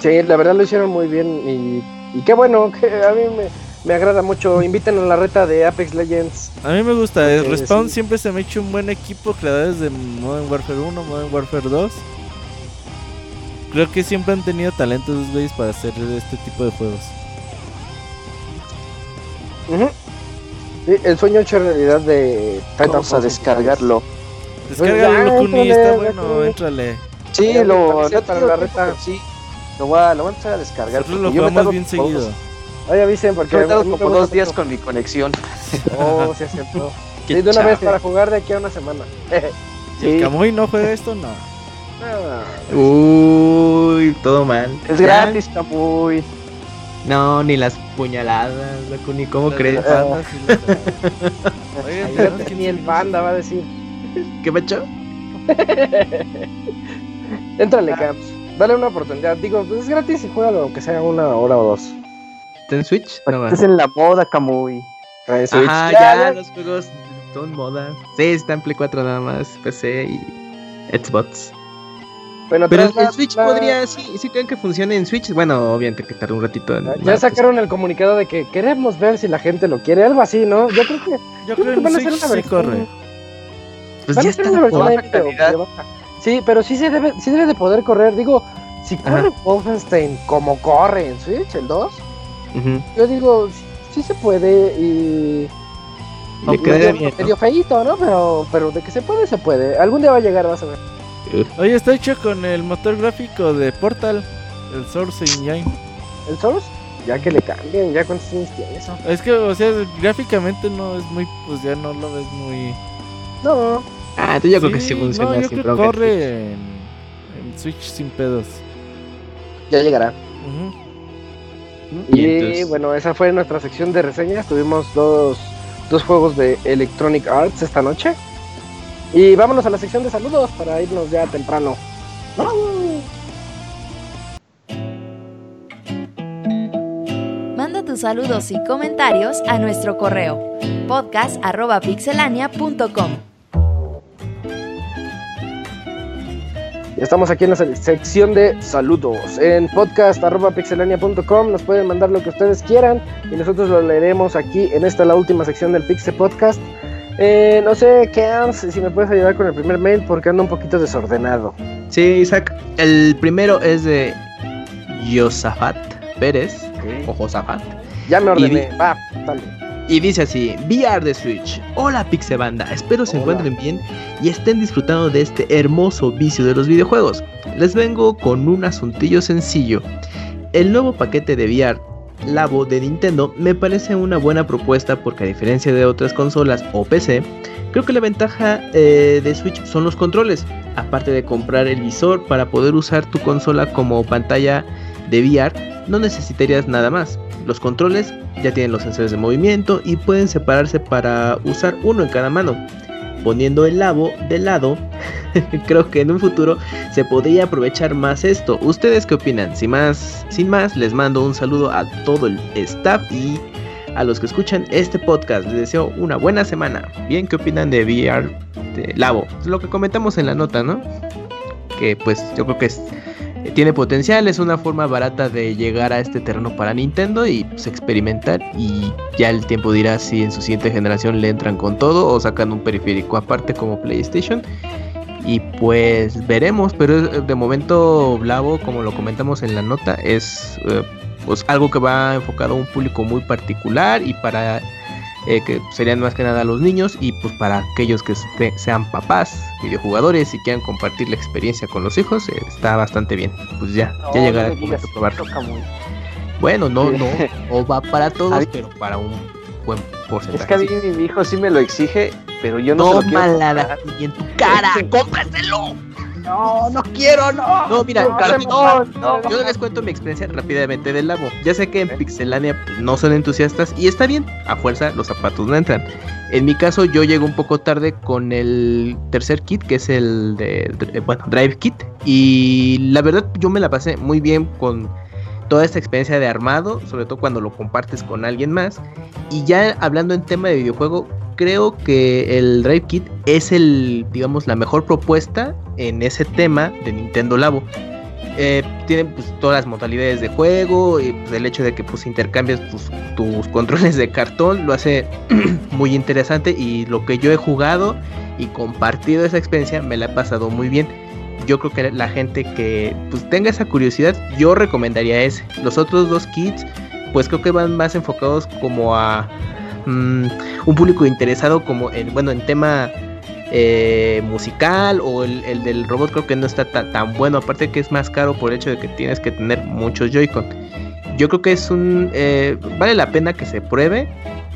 Sí, la verdad lo hicieron muy bien y, y qué bueno, que a mí me, me agrada mucho. Inviten a la reta de Apex Legends. A mí me gusta, eh, Porque Respawn sí. siempre se me ha hecho un buen equipo, creadores de Modern Warfare 1, Modern Warfare 2. Creo que siempre han tenido talentos esos güeyes para hacer este tipo de juegos. Sí, el sueño hecho realidad de Vamos a descargarlo. Descárgalo, éntrale, está bueno, éntrale. Sí, lo, para la reta. sí. Lo voy a, lo voy a empezar a descargar. Nosotros lo jugamos bien seguido. Ahí avisen porque Yo mí me como dos días con mi conexión. Oh, sí, es cierto. Sí, de una vez para jugar de aquí a una semana. Si el Sí. Camuy no juega esto, no. Ah, Uy, todo mal. Es Ya, gratis, Camuy. No, ni las puñaladas, loco, ni cómo Las crees. las. Oye, ni 15 el panda va a decir. ¿Qué pecho? Éntrale, Ah. Caps. Dale una oportunidad. Digo, pues es gratis y juégalo aunque sea una hora o dos. ¿Está en Switch? No, va. Estás en la moda, Switch. Ajá, Ya, los juegos son moda. Sí, está en Play 4 nada más, PC y Xbox. Bueno, Pero en Switch la- podría, sí, sí creen que funcione en Switch. Bueno, obviamente que tarda un ratito en. Ya sacaron el comunicado de que queremos ver si la gente lo quiere, algo así, ¿no? Yo creo que, Yo yo creo creo que van a hacer una sí versión. corre. Pues van ya a hacer está. una versión calidad. baja. Sí, pero sí se debe, sí debe de poder correr. Digo, si corre Wolfenstein como corre en Switch, el 2, Yo digo, sí, sí se puede y. Le queda medio, bien, ¿no? medio feíto, ¿no? Pero, pero de que se puede, se puede. Algún día va a llegar, vas a ver. Oye, está hecho con el motor gráfico de Portal, el Source Engine. ¿El Source? Ya que le cambien, ya cuántos años tiene eso. Es que, o sea, gráficamente no es muy, pues ya no lo ves muy... No, Ah, tú yo creo que sí no, funciona yo sin creo que bronca. corre en, en Switch sin pedos. ya llegará. Ujú. Y, Y entonces- bueno, esa fue nuestra sección de reseñas. Tuvimos dos, dos juegos de Electronic Arts esta noche. Y vámonos a la sección de saludos para irnos ya temprano. Manda tus saludos y comentarios a nuestro correo podcast.pixelania.com. estamos aquí en la se- sección de saludos. En podcast.pixelania.com nos pueden mandar lo que ustedes quieran y nosotros lo leeremos aquí en esta la última sección del Pixel Podcast. Eh, no sé, Kans, si me puedes ayudar con el primer mail porque ando un poquito desordenado. Sí, Isaac. El primero es de Yosafat Pérez. O Josafat. Ya me ordené. Y- Va, dale. Y dice así, VR de Switch. Hola Pixebanda, espero se Hola. encuentren bien y estén disfrutando de este hermoso vicio de los videojuegos. Les vengo con un asuntillo sencillo. el nuevo paquete de VR Labo de Nintendo me parece una buena propuesta porque a diferencia de otras consolas o PC, creo que la ventaja eh, de Switch son los controles. Aparte de comprar el visor para poder usar tu consola como pantalla de VR, no necesitarías nada más. Los controles ya tienen los sensores de movimiento y pueden separarse para usar uno en cada mano. Poniendo el labo de lado, creo que en un futuro se podría aprovechar más esto. ¿Ustedes qué opinan? Sin más, sin más, les mando un saludo a todo el staff y a los que escuchan este podcast. Les deseo una buena semana. Bien, ¿qué opinan de VR de Labo? Lo que comentamos en la nota, ¿no? Que pues yo creo que es tiene potencial, es una forma barata de llegar a este terreno para Nintendo y pues, experimentar y ya el tiempo dirá si en su siguiente generación le entran con todo o sacan un periférico aparte como PlayStation. Y pues veremos, pero de momento Blavo, como lo comentamos en la nota, es eh, pues algo que va enfocado a un público muy particular y para eh, que serían más que nada los niños y pues para aquellos que sean papás, videojugadores y quieran compartir la experiencia con los hijos, eh, está bastante bien. Pues ya, ya llegará el momento de probarlo. Bueno, no, no, o va para todos, pero para un buen porcentaje. Es que a mí mi hijo sí me lo exige, pero yo no, se lo quiero. y en tu cara, cómpraselo. No, no quiero, no. No, mira, yo les cuento mi experiencia rápidamente del labo. Ya sé que en Pixelania pues, no son entusiastas y está bien, a fuerza los zapatos no entran. En mi caso, yo llego un poco tarde con el tercer kit, que es el de, bueno, Drive Kit. Y la verdad, yo me la pasé muy bien con toda esta experiencia de armado, sobre todo cuando lo compartes con alguien más. Y ya hablando en tema de videojuego, creo que el Drive Kit es el, digamos, la mejor propuesta en ese tema de Nintendo Labo. Eh, tiene pues, todas las modalidades de juego y pues, el hecho de que pues intercambias tus, controles de cartón lo hace muy interesante y lo que yo he jugado y compartido esa experiencia me la he pasado muy bien. Yo creo que la gente que pues, tenga esa curiosidad, yo recomendaría ese. Los otros dos kits, pues creo que van más enfocados como a Mm, un público interesado como en, bueno, en tema eh, musical o el, del robot creo que no está tan bueno, aparte que es más caro por el hecho de que tienes que tener muchos Joy-Con. Yo creo que es un... Eh, vale la pena que se pruebe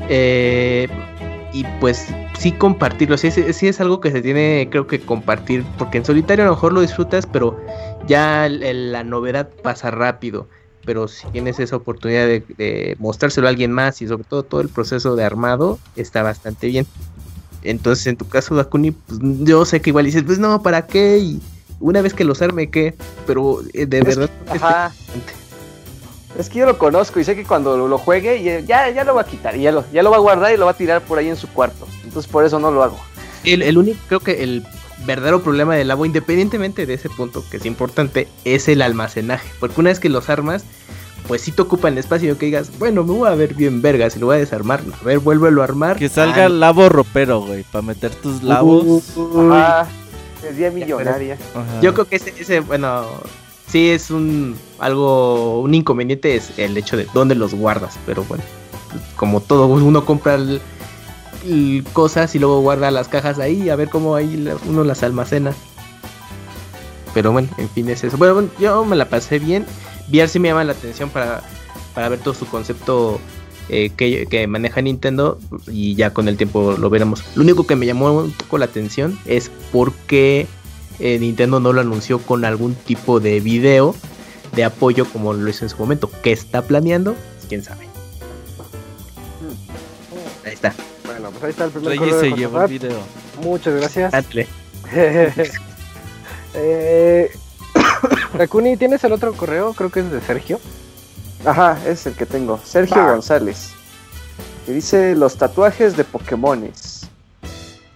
eh, y pues sí compartirlo, sí, sí, es algo que se tiene creo que compartir, porque en solitario a lo mejor lo disfrutas, pero ya la novedad pasa rápido pero si tienes esa oportunidad de, mostrárselo a alguien más y sobre todo todo el proceso de armado está bastante bien. Entonces, en tu caso, Dakuni, pues, yo sé que igual dices, pues no, ¿para qué? Y una vez que los arme, ¿qué? Pero eh, de verdad. Es que yo lo conozco y sé que cuando lo juegue, ya, ya lo va a quitar y ya lo, ya lo va a guardar y lo va a tirar por ahí en su cuarto. Entonces, por eso no lo hago. El, el único, creo que el verdadero problema del agua, independientemente de ese punto que es importante, es el almacenaje. Porque una vez que los armas, pues si te ocupan espacio que digas, bueno, me voy a ver bien verga, si lo voy a desarmar, a ver, vuélvelo a armar. Que salga el labo ropero, güey, para meter tus labos. sería millonaria. Yo creo que ese, ese, bueno, sí es un algo, un inconveniente es el hecho de dónde los guardas, pero bueno, como todo, uno compra el cosas y luego guarda las cajas ahí a ver cómo ahí uno las almacena. Pero bueno, en fin, es eso. Bueno, yo me la pasé bien. VR sí me llama la atención para, para ver todo su concepto eh, que, maneja Nintendo y ya con el tiempo lo veremos. Lo único que me llamó un poco la atención es por qué eh, Nintendo no lo anunció con algún tipo de video de apoyo como lo hizo en su momento. ¿Qué está planeando? ¿Quién sabe? Ahí está. Pues ahí está el primer correo se llevó el video. Muchas gracias. eh, Rakuni, ¿tienes el otro correo? Creo que es de Sergio. Ajá, es el que tengo. Sergio González. Que dice los tatuajes de Pokémones.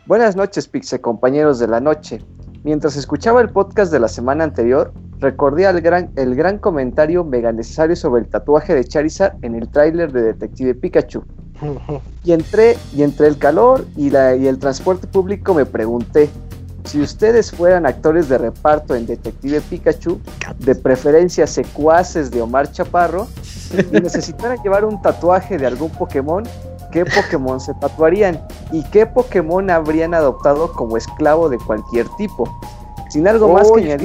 Buenas noches, Pixe, compañeros de la noche. Mientras escuchaba el podcast de la semana anterior, recordé el gran, el gran comentario mega necesario sobre el tatuaje de Charizard en el tráiler de Detective Pikachu. Y entré, y entre el calor y, la, y el transporte público me pregunté, si ustedes fueran actores de reparto en Detective Pikachu, de preferencia secuaces de Omar Chaparro, y necesitaran llevar un tatuaje de algún Pokémon, ¿qué Pokémon se tatuarían? ¿Y qué Pokémon habrían adoptado como esclavo de cualquier tipo? Sin algo más que añadir,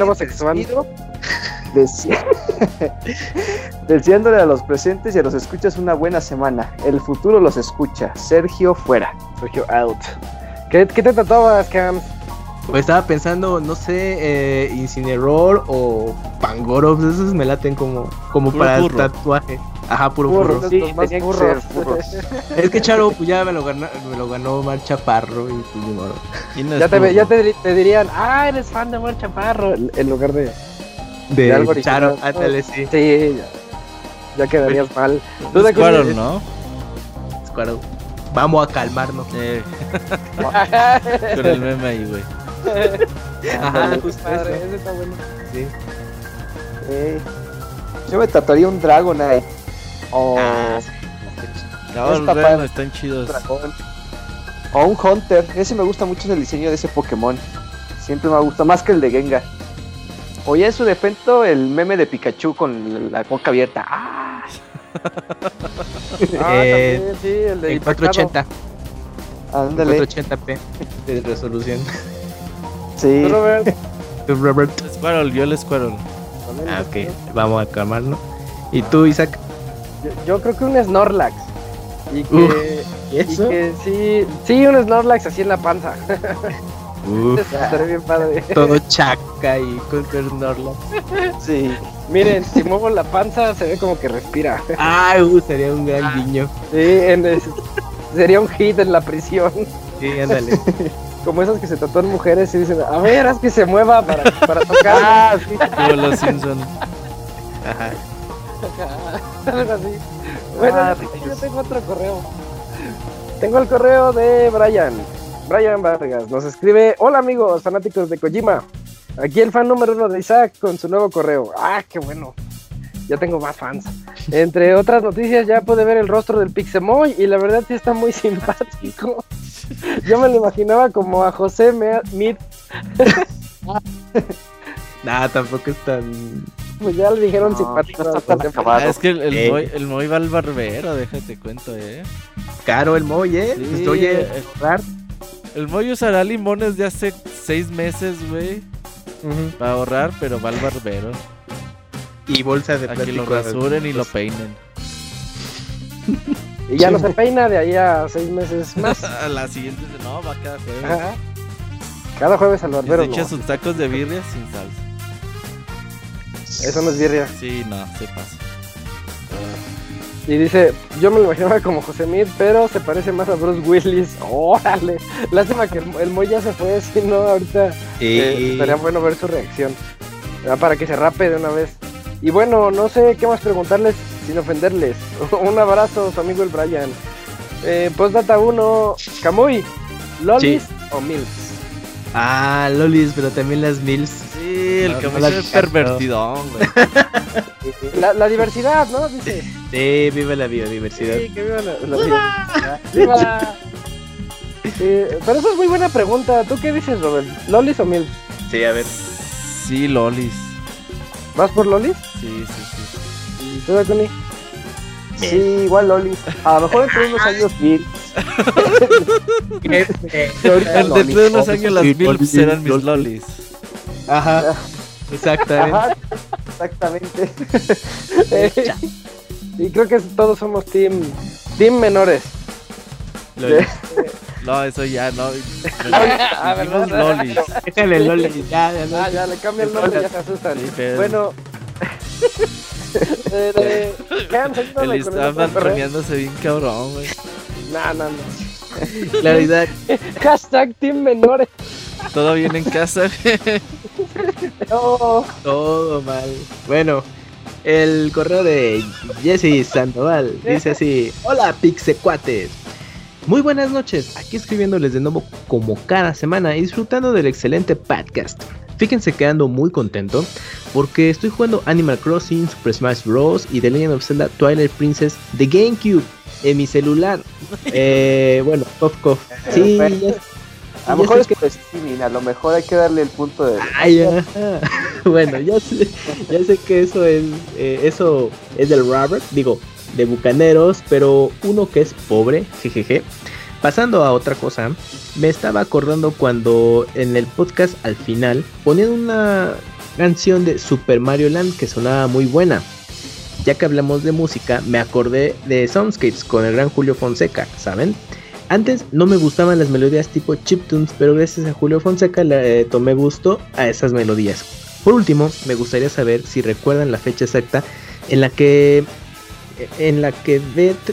Deseándole a los presentes y a los escuchas una buena semana. El futuro los escucha. Sergio fuera. Sergio out. ¿Qué, qué te tatuabas, Cams? Pues estaba pensando, no sé, eh, Incineroar o Pangorovs, esos me laten como, como para el tatuaje. Ajá, puro burro. Sí, más burros. Es que Charo pues, ya me lo ganó, me lo ganó Mar Chaparro y pues no ya, te, ya te, te, dirían, ah, eres fan de Mar Chaparro, en lugar de... De, de algo Charo, ándale, sí. Sí, ya, ya quedarías mal. ¿Tú Squirrel, ¿no? Squirrel. Vamos a calmarnos. Eh. Con el meme ahí, güey. Ajá, justo padre, ese está bueno. Sí. Eh, yo me tatuaría un Dragonite. O. Ah, no, los están chidos. O un Hunter. Ese me gusta mucho el diseño de ese Pokémon. Siempre me ha gustado más que el de Gengar. O ya en su defecto, el meme de Pikachu con la boca abierta. ¡Ah! ah eh, sí, el de el 480. Ándale. 480p de resolución. Sí. Robert. Robert. Squirrel, yo el Squirrel. Ah, ok. Vamos a calmarnos. ¿Y tú, Isaac? Yo, creo que un Snorlax. Y que, ¿y eso? que sí, sí, un Snorlax así en la panza. Uf, bien padre. Todo chaca y con Snorlax. Sí. Miren, si muevo la panza se ve como que respira. Ah, uh, sería un gran guiño. Sí, sería un hit en la prisión. Sí, ándale como esas que se tatúan mujeres y dicen, a ver, haz que se mueva para, para tocar. ah, sí. Como los Simpsons. Ajá. Algo así. Bueno, ah, yo, tengo otro correo. Tengo el correo de Brian. Brian Vargas nos escribe: Hola amigos fanáticos de Kojima. Aquí el fan número uno de Isaac con su nuevo correo. Ah, qué bueno. Ya tengo más fans. Entre otras noticias, ya pude ver el rostro del Pixemoy y la verdad sí está muy simpático. Yo me lo imaginaba como a José Mid. nah, tampoco es tan. Pues ya le dijeron simpático. ah, es que el, el, Moy, el, Moy, va al barbero, déjate cuento, eh. Caro el Moy, eh. Sí, pues, oye, el, el Moy usará limones de hace seis meses, güey. Para ahorrar, pero va al barbero. Y bolsa de plástico. que lo rasuren y lo peinen. Y ya no se peina de ahí a seis meses más. a la siguiente, no, va cada jueves. Cada jueves al barbero. Se echa sus tacos de birria sin salsa. Eso no es birria. Sí, no, se pasa. Y dice, yo me lo imaginaba como José Mir, pero se parece más a Bruce Willis. Órale, lástima que el, el Moy ya se fue, si no, ahorita eh, estaría bueno ver su reacción. Para que se rape de una vez. Y bueno, no sé qué más preguntarles sin ofenderles. Un abrazo, su amigo el Brian. Eh, Postdata 1, Camuy, ¿Lolis o Mills? Ah, Lolis, pero también las Mills. Sí, el Camuy es pervertidón, güey. la, la, diversidad, ¿no? Dice. Sí, viva la biodiversidad. Sí, que viva la, la ¡Viva! Eh, pero eso es muy buena pregunta. ¿Tú qué dices, Robert? ¿Lolis o Mills? Sí, a ver. Sí, Lolis. ¿Vas por Lolis? Sí, sí, sí. ¿Y tú, Tony? Sí, igual Lolis. A lo mejor entre unos años mil. Dentro de unos años las mil serán mis Lolis. Ajá. Exactamente. Ajá, exactamente. y creo que todos somos team, team menores. Lolis. No, eso ya no. ah. Lolis. Déjale Lolis. Ya, ya, no. Ah, ya le cambia el nombre, ya se asustan. Bueno. eh, el Instagram poniéndose bien cabrón, güey. No, no, no. Claridad. Hashtag Team Menores. Todo bien en casa, No. Todo mal. Bueno, el correo de Jesse Sandoval dice así: Hola, pixecuates. Muy buenas noches, aquí escribiéndoles de nuevo como cada semana y disfrutando del excelente podcast. Fíjense que ando muy contento porque estoy jugando Animal Crossing, Super Smash Bros. y The Legend of Zelda Twilight Princess de GameCube en mi celular. eh, bueno, cof cof. Sí, a lo mejor es que a lo mejor hay que darle el punto de. bueno, ya sé, ya sé que eso es, eh, eso es del Robert, digo, de bucaneros, pero uno que es pobre, jejeje. Pasando a otra cosa, me estaba acordando cuando en el podcast al final ponían una canción de Super Mario Land que sonaba muy buena. Ya que hablamos de música, me acordé de Soundscapes con el gran Julio Fonseca, ¿saben? Antes no me gustaban las melodías tipo chiptunes, pero gracias a Julio Fonseca le eh, tomé gusto a esas melodías. Por último, me gustaría saber si recuerdan la fecha exacta en la que en la que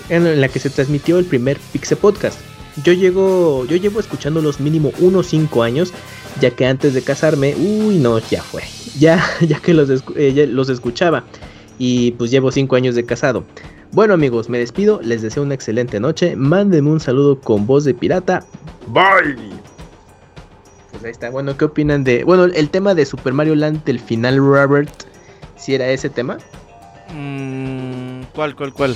en la que se transmitió el primer Pixel Podcast. Yo llego, yo llevo escuchándolos mínimo unos 5 años, ya que antes de casarme, uy no, ya fue, ya, ya que los, eh, los escuchaba y pues llevo 5 años de casado. Bueno amigos, me despido, les deseo una excelente noche, mándenme un saludo con voz de pirata, bye. Pues ahí está, bueno, ¿qué opinan de, bueno, el tema de Super Mario Land del final, Robert, si era ese tema? Mm, ¿Cuál, cuál, cuál?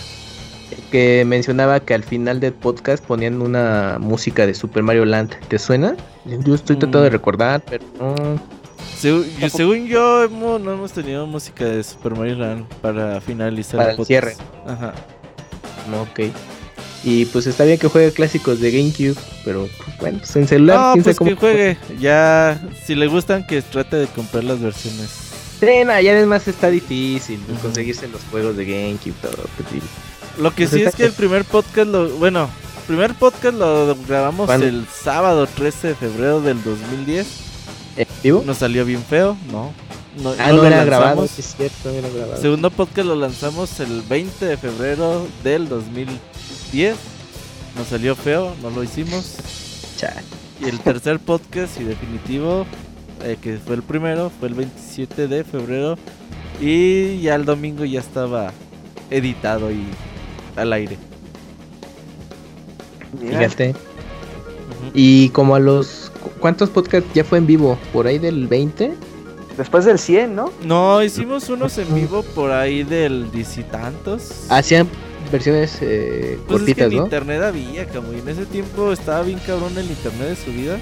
que mencionaba que al final del podcast ponían una música de Super Mario Land. ¿Te suena? Yo estoy tratando de mm. recordar, pero no. Según yo, no hemos tenido música de Super Mario Land para finalizar para el, cierre. Ajá. Ok. Y pues está bien que juegue clásicos de GameCube, pero pues, bueno, pues en celular. No, pues que juegue. Ya, si le gustan, que trate de comprar las versiones. Sí, ya además está difícil conseguirse los juegos de GameCube, todo. Pues, lo que sí es que el primer podcast lo. Bueno, el primer podcast lo grabamos el sábado 13 de febrero del 2010. ¿En vivo? Nos salió bien feo, ¿no? no ah, no, era grabado, es cierto, era grabado. Segundo podcast lo lanzamos el 20 de febrero del 2010. Nos salió feo, no lo hicimos. Chale. Y el tercer podcast y definitivo, eh, que fue el primero, fue el 27 de febrero. Y ya el domingo ya estaba editado y al aire. Fíjate. Y como a los... ¿Cuántos podcasts ya fue en vivo? ¿Por ahí del 20? Después del 100, ¿no? No, hicimos unos en vivo por ahí del diez y tantos. Hacían versiones eh, pues cortitas, es que en internet había, como y en ese tiempo estaba bien cabrón el internet de su vida.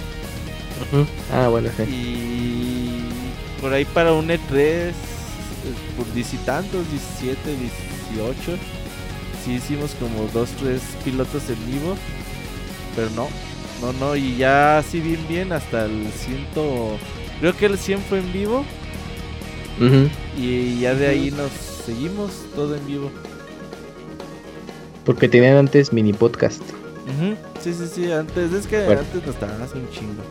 Ah, bueno, sí. Y por ahí para un E3, eh, por diez y tantos, 17, 18 hicimos como dos, tres pilotos en vivo. Pero no, no, no. Y ya así bien, bien hasta el ciento... Creo que el 100 fue en vivo. Y ya de ahí nos seguimos todo en vivo. Porque tenían antes mini podcast. Sí, sí, sí, antes, es que antes nos estaban haciendo un chingo.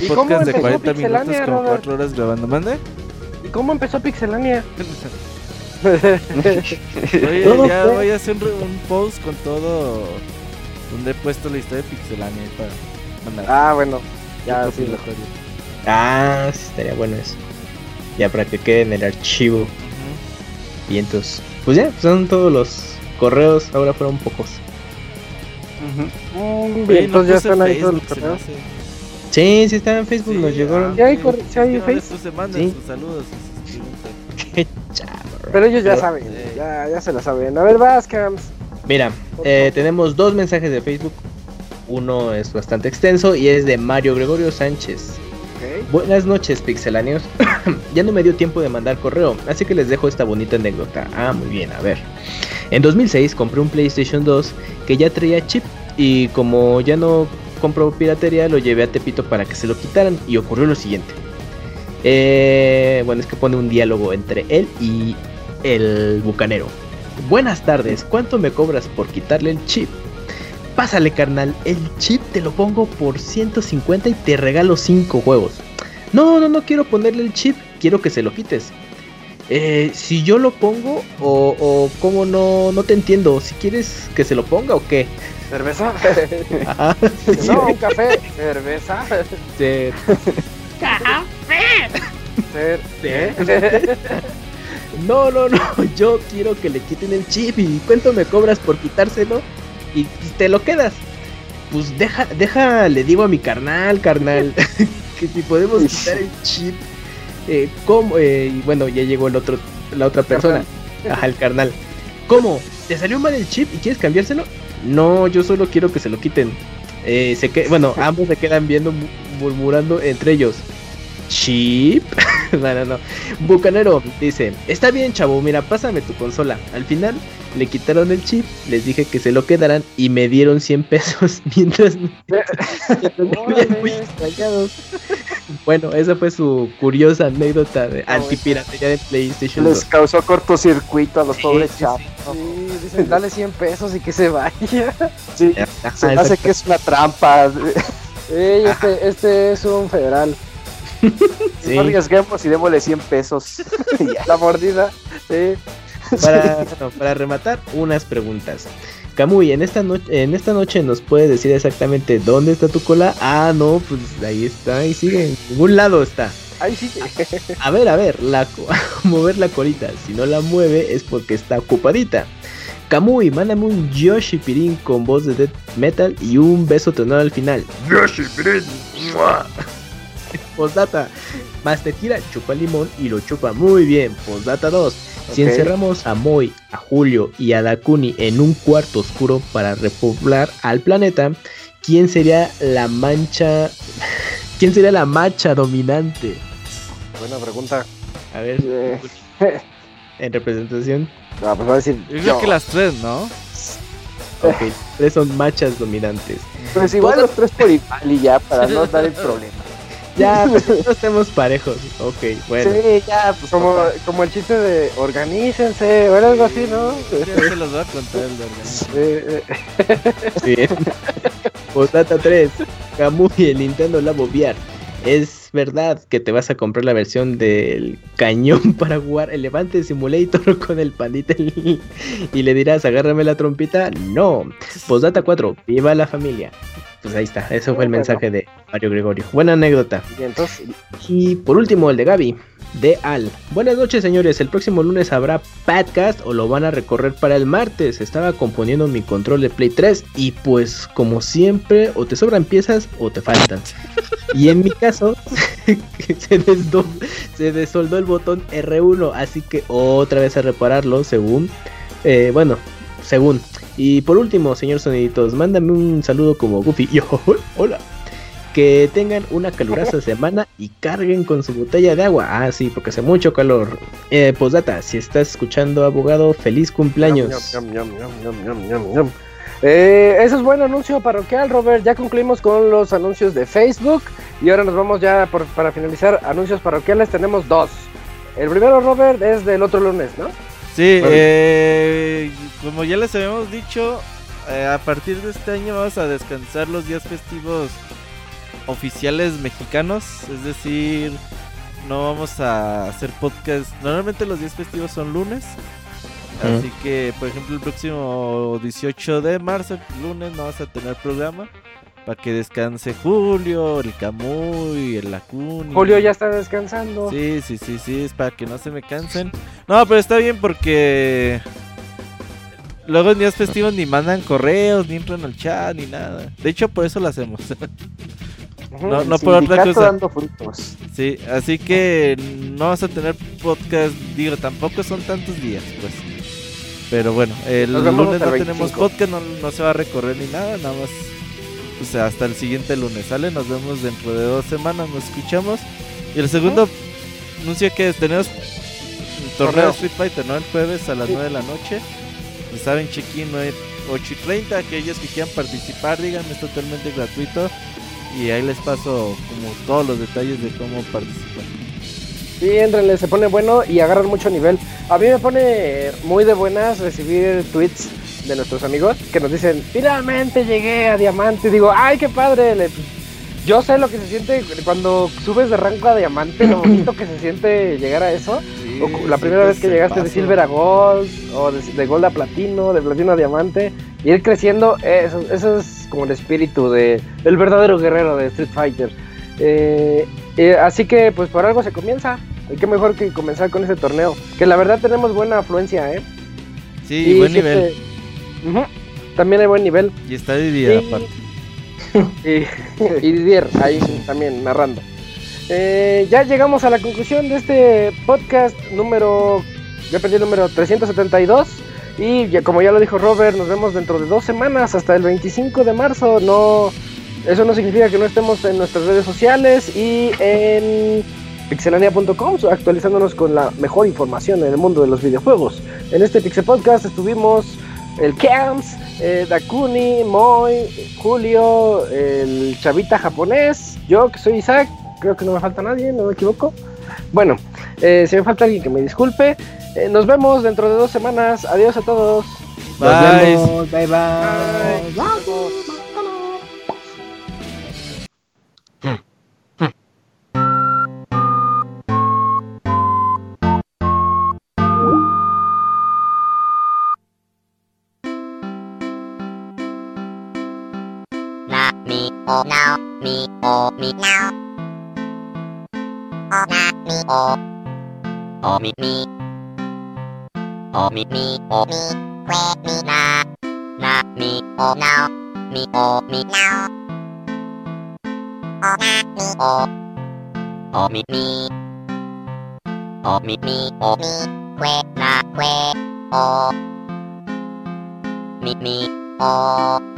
¿Y podcast de 40 minutos con 4 horas grabando. ¿Mande? ¿Y cómo empezó Pixelania? Oye, ya voy a hacer un, post con todo donde he puesto la historia de Pixelania para mandar. Ah, bueno, ya sí, lo Ah, estaría bueno eso. Ya para que quede en el archivo. Y entonces, pues ya, son todos los correos, ahora fueron pocos. Bien, entonces ya están ahí todos los correos. Sí, sí están en Facebook, nos llegaron. ¿Ya hay, ¿sí hay Facebook? Se mandan sus saludos. Qué pero ellos ya saben, ya, ya se lo saben. A ver, vas, Cams. Mira, eh, tenemos dos mensajes de Facebook. Uno es bastante extenso y es de Mario Gregorio Sánchez. Buenas noches, pixelanios. ya no me dio tiempo de mandar correo, así que les dejo esta bonita anécdota. Ah, muy bien, a ver. En 2006 compré un PlayStation 2 que ya traía chip y como ya no compro piratería, lo llevé a Tepito para que se lo quitaran y ocurrió lo siguiente. Eh, bueno, es que pone un diálogo entre él y el bucanero. Buenas tardes, ¿cuánto me cobras por quitarle el chip? Pásale carnal, el chip te lo pongo por 150 y te regalo 5 juegos. No, no, no quiero ponerle el chip, quiero que se lo quites. Eh, si yo lo pongo o, o como no, no te entiendo, si quieres que se lo ponga o qué. ¿Cerveza? no, un café. ¿Cerveza? Sí. ¿Cerveza? No, no, no, yo quiero que le quiten el chip y cuánto me cobras por quitárselo y te lo quedas. Pues deja, deja, le digo a mi carnal, carnal, que si podemos quitar el chip, eh, ¿cómo? Eh, y bueno, ya llegó el otro, la otra persona, ajá, el carnal. ¿Cómo? ¿Te salió mal el chip y quieres cambiárselo? No, yo solo quiero que se lo quiten. Eh, se que, bueno, ambos se quedan viendo, murmurando entre ellos. ¿Chip? no, no, no. Bucanero dice: Está bien, chavo, mira, pásame tu consola. Al final le quitaron el chip, les dije que se lo quedaran y me dieron 100 pesos mientras, me muy extrañados. Bueno, esa fue su curiosa anécdota de antipiratería de PlayStation. Les causó cortocircuito a los pobres chavos. Sí, dicen, dale 100 pesos y que se vaya. Sí, se hace que es una trampa. este, este es un federal. Sí. No arriesguemos y démosle 100 pesos. La mordida. Sí. Para, para rematar, unas preguntas. Camuy, en esta, noche, en esta noche nos puedes decir exactamente dónde está tu cola. Ah, no, pues ahí está, ahí sigue, en ningún lado está. Ahí sigue. A ver, a ver, la, mover la colita. Si no la mueve es porque está ocupadita. Kamui, mándame un Yoshi Pirin con voz de Death Metal y un beso tonal al final. Yoshi Pirin. Postdata. Más te tira, chupa limón y lo chupa muy bien. Postdata 2. Si encerramos a Moy, a Julio y a Dakuni en un cuarto oscuro para repoblar al planeta, ¿quién sería la mancha? ¿Quién sería la mancha dominante? Buena pregunta. A ver. Eh. en representación. No, pues va a decir. Yo creo que las tres, ¿no? Ok, tres son machas dominantes. Pues igual los tres por igual y ya, para no dar el problema. Ya, pues no estemos parejos. Ok, bueno. Sí, ya, pues como, como el chiste de organícense o algo así, ¿no? Ya se los voy a contar el de Bien. Postdata 3. Camuy, el Nintendo Labo VR. Es verdad que te vas a comprar la versión del cañón para jugar el Levante Simulator con el pandita y le dirás, agárrame la trompita. No. Postdata 4. Viva la familia pues ahí está, eso fue el mensaje de Mario Gregorio. Buena anécdota. Y, entonces... y por último, el de Gaby, de Al. Buenas noches, señores. El próximo lunes habrá podcast o lo van a recorrer para el martes. Estaba componiendo mi control de Play 3 y pues como siempre, o te sobran piezas o te faltan. Y en mi caso, se, se desoldó el botón R1, así que otra vez a repararlo, según, eh, bueno, según. Y por último, señor Soniditos, mándame un saludo como Goofy. Yo, hola. Que tengan una calurosa semana y carguen con su botella de agua. Ah, sí, porque hace mucho calor. Eh, postdata, si estás escuchando, abogado, feliz cumpleaños. Eh, eso es buen anuncio parroquial, Robert. Ya concluimos con los anuncios de Facebook. Y ahora nos vamos ya para finalizar. Anuncios parroquiales tenemos dos. El primero, Robert, es del otro lunes, ¿no? Sí, eh, como ya les habíamos dicho, eh, a partir de este año vamos a descansar los días festivos oficiales mexicanos, es decir, no vamos a hacer podcast. Normalmente los días festivos son lunes, así que, por ejemplo, el próximo 18 de marzo, lunes, no vas a tener programa para que descanse Julio, el Camuy, el Lacuni. Julio ya está descansando. Sí, sí, sí, sí, es para que no se me cansen. No, pero está bien porque luego en días festivos ni mandan correos, ni entran al chat, ni nada. De hecho, por eso lo hacemos. no, no por otra cosa. Sí, así que no vas a tener podcast. Digo, tampoco son tantos días, pues. Pero bueno, el lunes no tenemos podcast, no, no se va a recorrer ni nada, nada más o sea, hasta el siguiente lunes, ¿sale? Nos vemos dentro de dos semanas, nos escuchamos. Y el segundo anuncio que tenemos torneo de Street Fighter, ¿no? El jueves a las 9 de la noche. Y saben, check-in 8 y 30. Aquellos que quieran participar, díganme, es totalmente gratuito. Y ahí les paso como todos los detalles de cómo participar. Sí, entrenle, se pone bueno y agarran mucho nivel. A mí me pone muy de buenas recibir tweets de nuestros amigos que nos dicen, finalmente llegué a diamante. Digo, ay, qué padre. Yo sé lo que se siente cuando subes de rango a diamante, lo bonito que se siente llegar a eso. la primera vez que llegaste de silver a gold, o de, gold a platino, de platino a diamante, ir creciendo, eso, eso es como el espíritu de, del verdadero guerrero de Street Fighter. Eh, eh, así que, pues por algo se comienza. Y qué mejor que comenzar con ese torneo. Que la verdad tenemos buena afluencia, ¿eh? Sí, buen nivel. También hay buen nivel. Y está Didier aparte. y, Didier ahí también narrando. Eh, ya llegamos a la conclusión de este podcast número, ya perdí el número 372. Y como ya lo dijo Robert, nos vemos dentro de dos semanas, hasta el 25 de marzo. No, eso no significa que no estemos en nuestras redes sociales y en pixelania.com, actualizándonos con la mejor información en el mundo de los videojuegos. En este Pixel Podcast estuvimos el Camps, eh, Dakuni, Moy, Julio, el chavita japonés, yo que soy Isaac, creo que no me falta nadie, no me equivoco. Bueno, eh, si me falta alguien que me disculpe, eh, nos vemos dentro de dos semanas. Adiós a todos. Bye. bye. bye. bye. O now, me o me now. O na me o, o me me. O me me o me, que me na. Na me o now, me o me now. O na me o, o me me. O me me o me, que na que o. Me me o.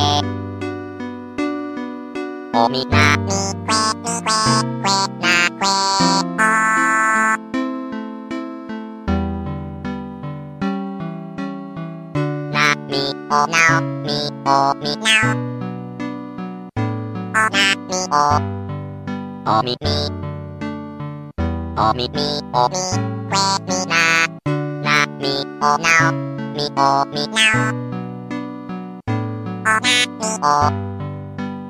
O mi na mi que mi que que na que o na mi o now mi o mi now o na mi o o mi mi o mi mi o mi que mi na na mi o now mi o mi now o na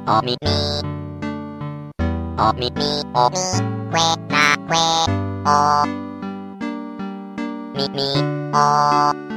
おみみおみみおみウェなウェおみみお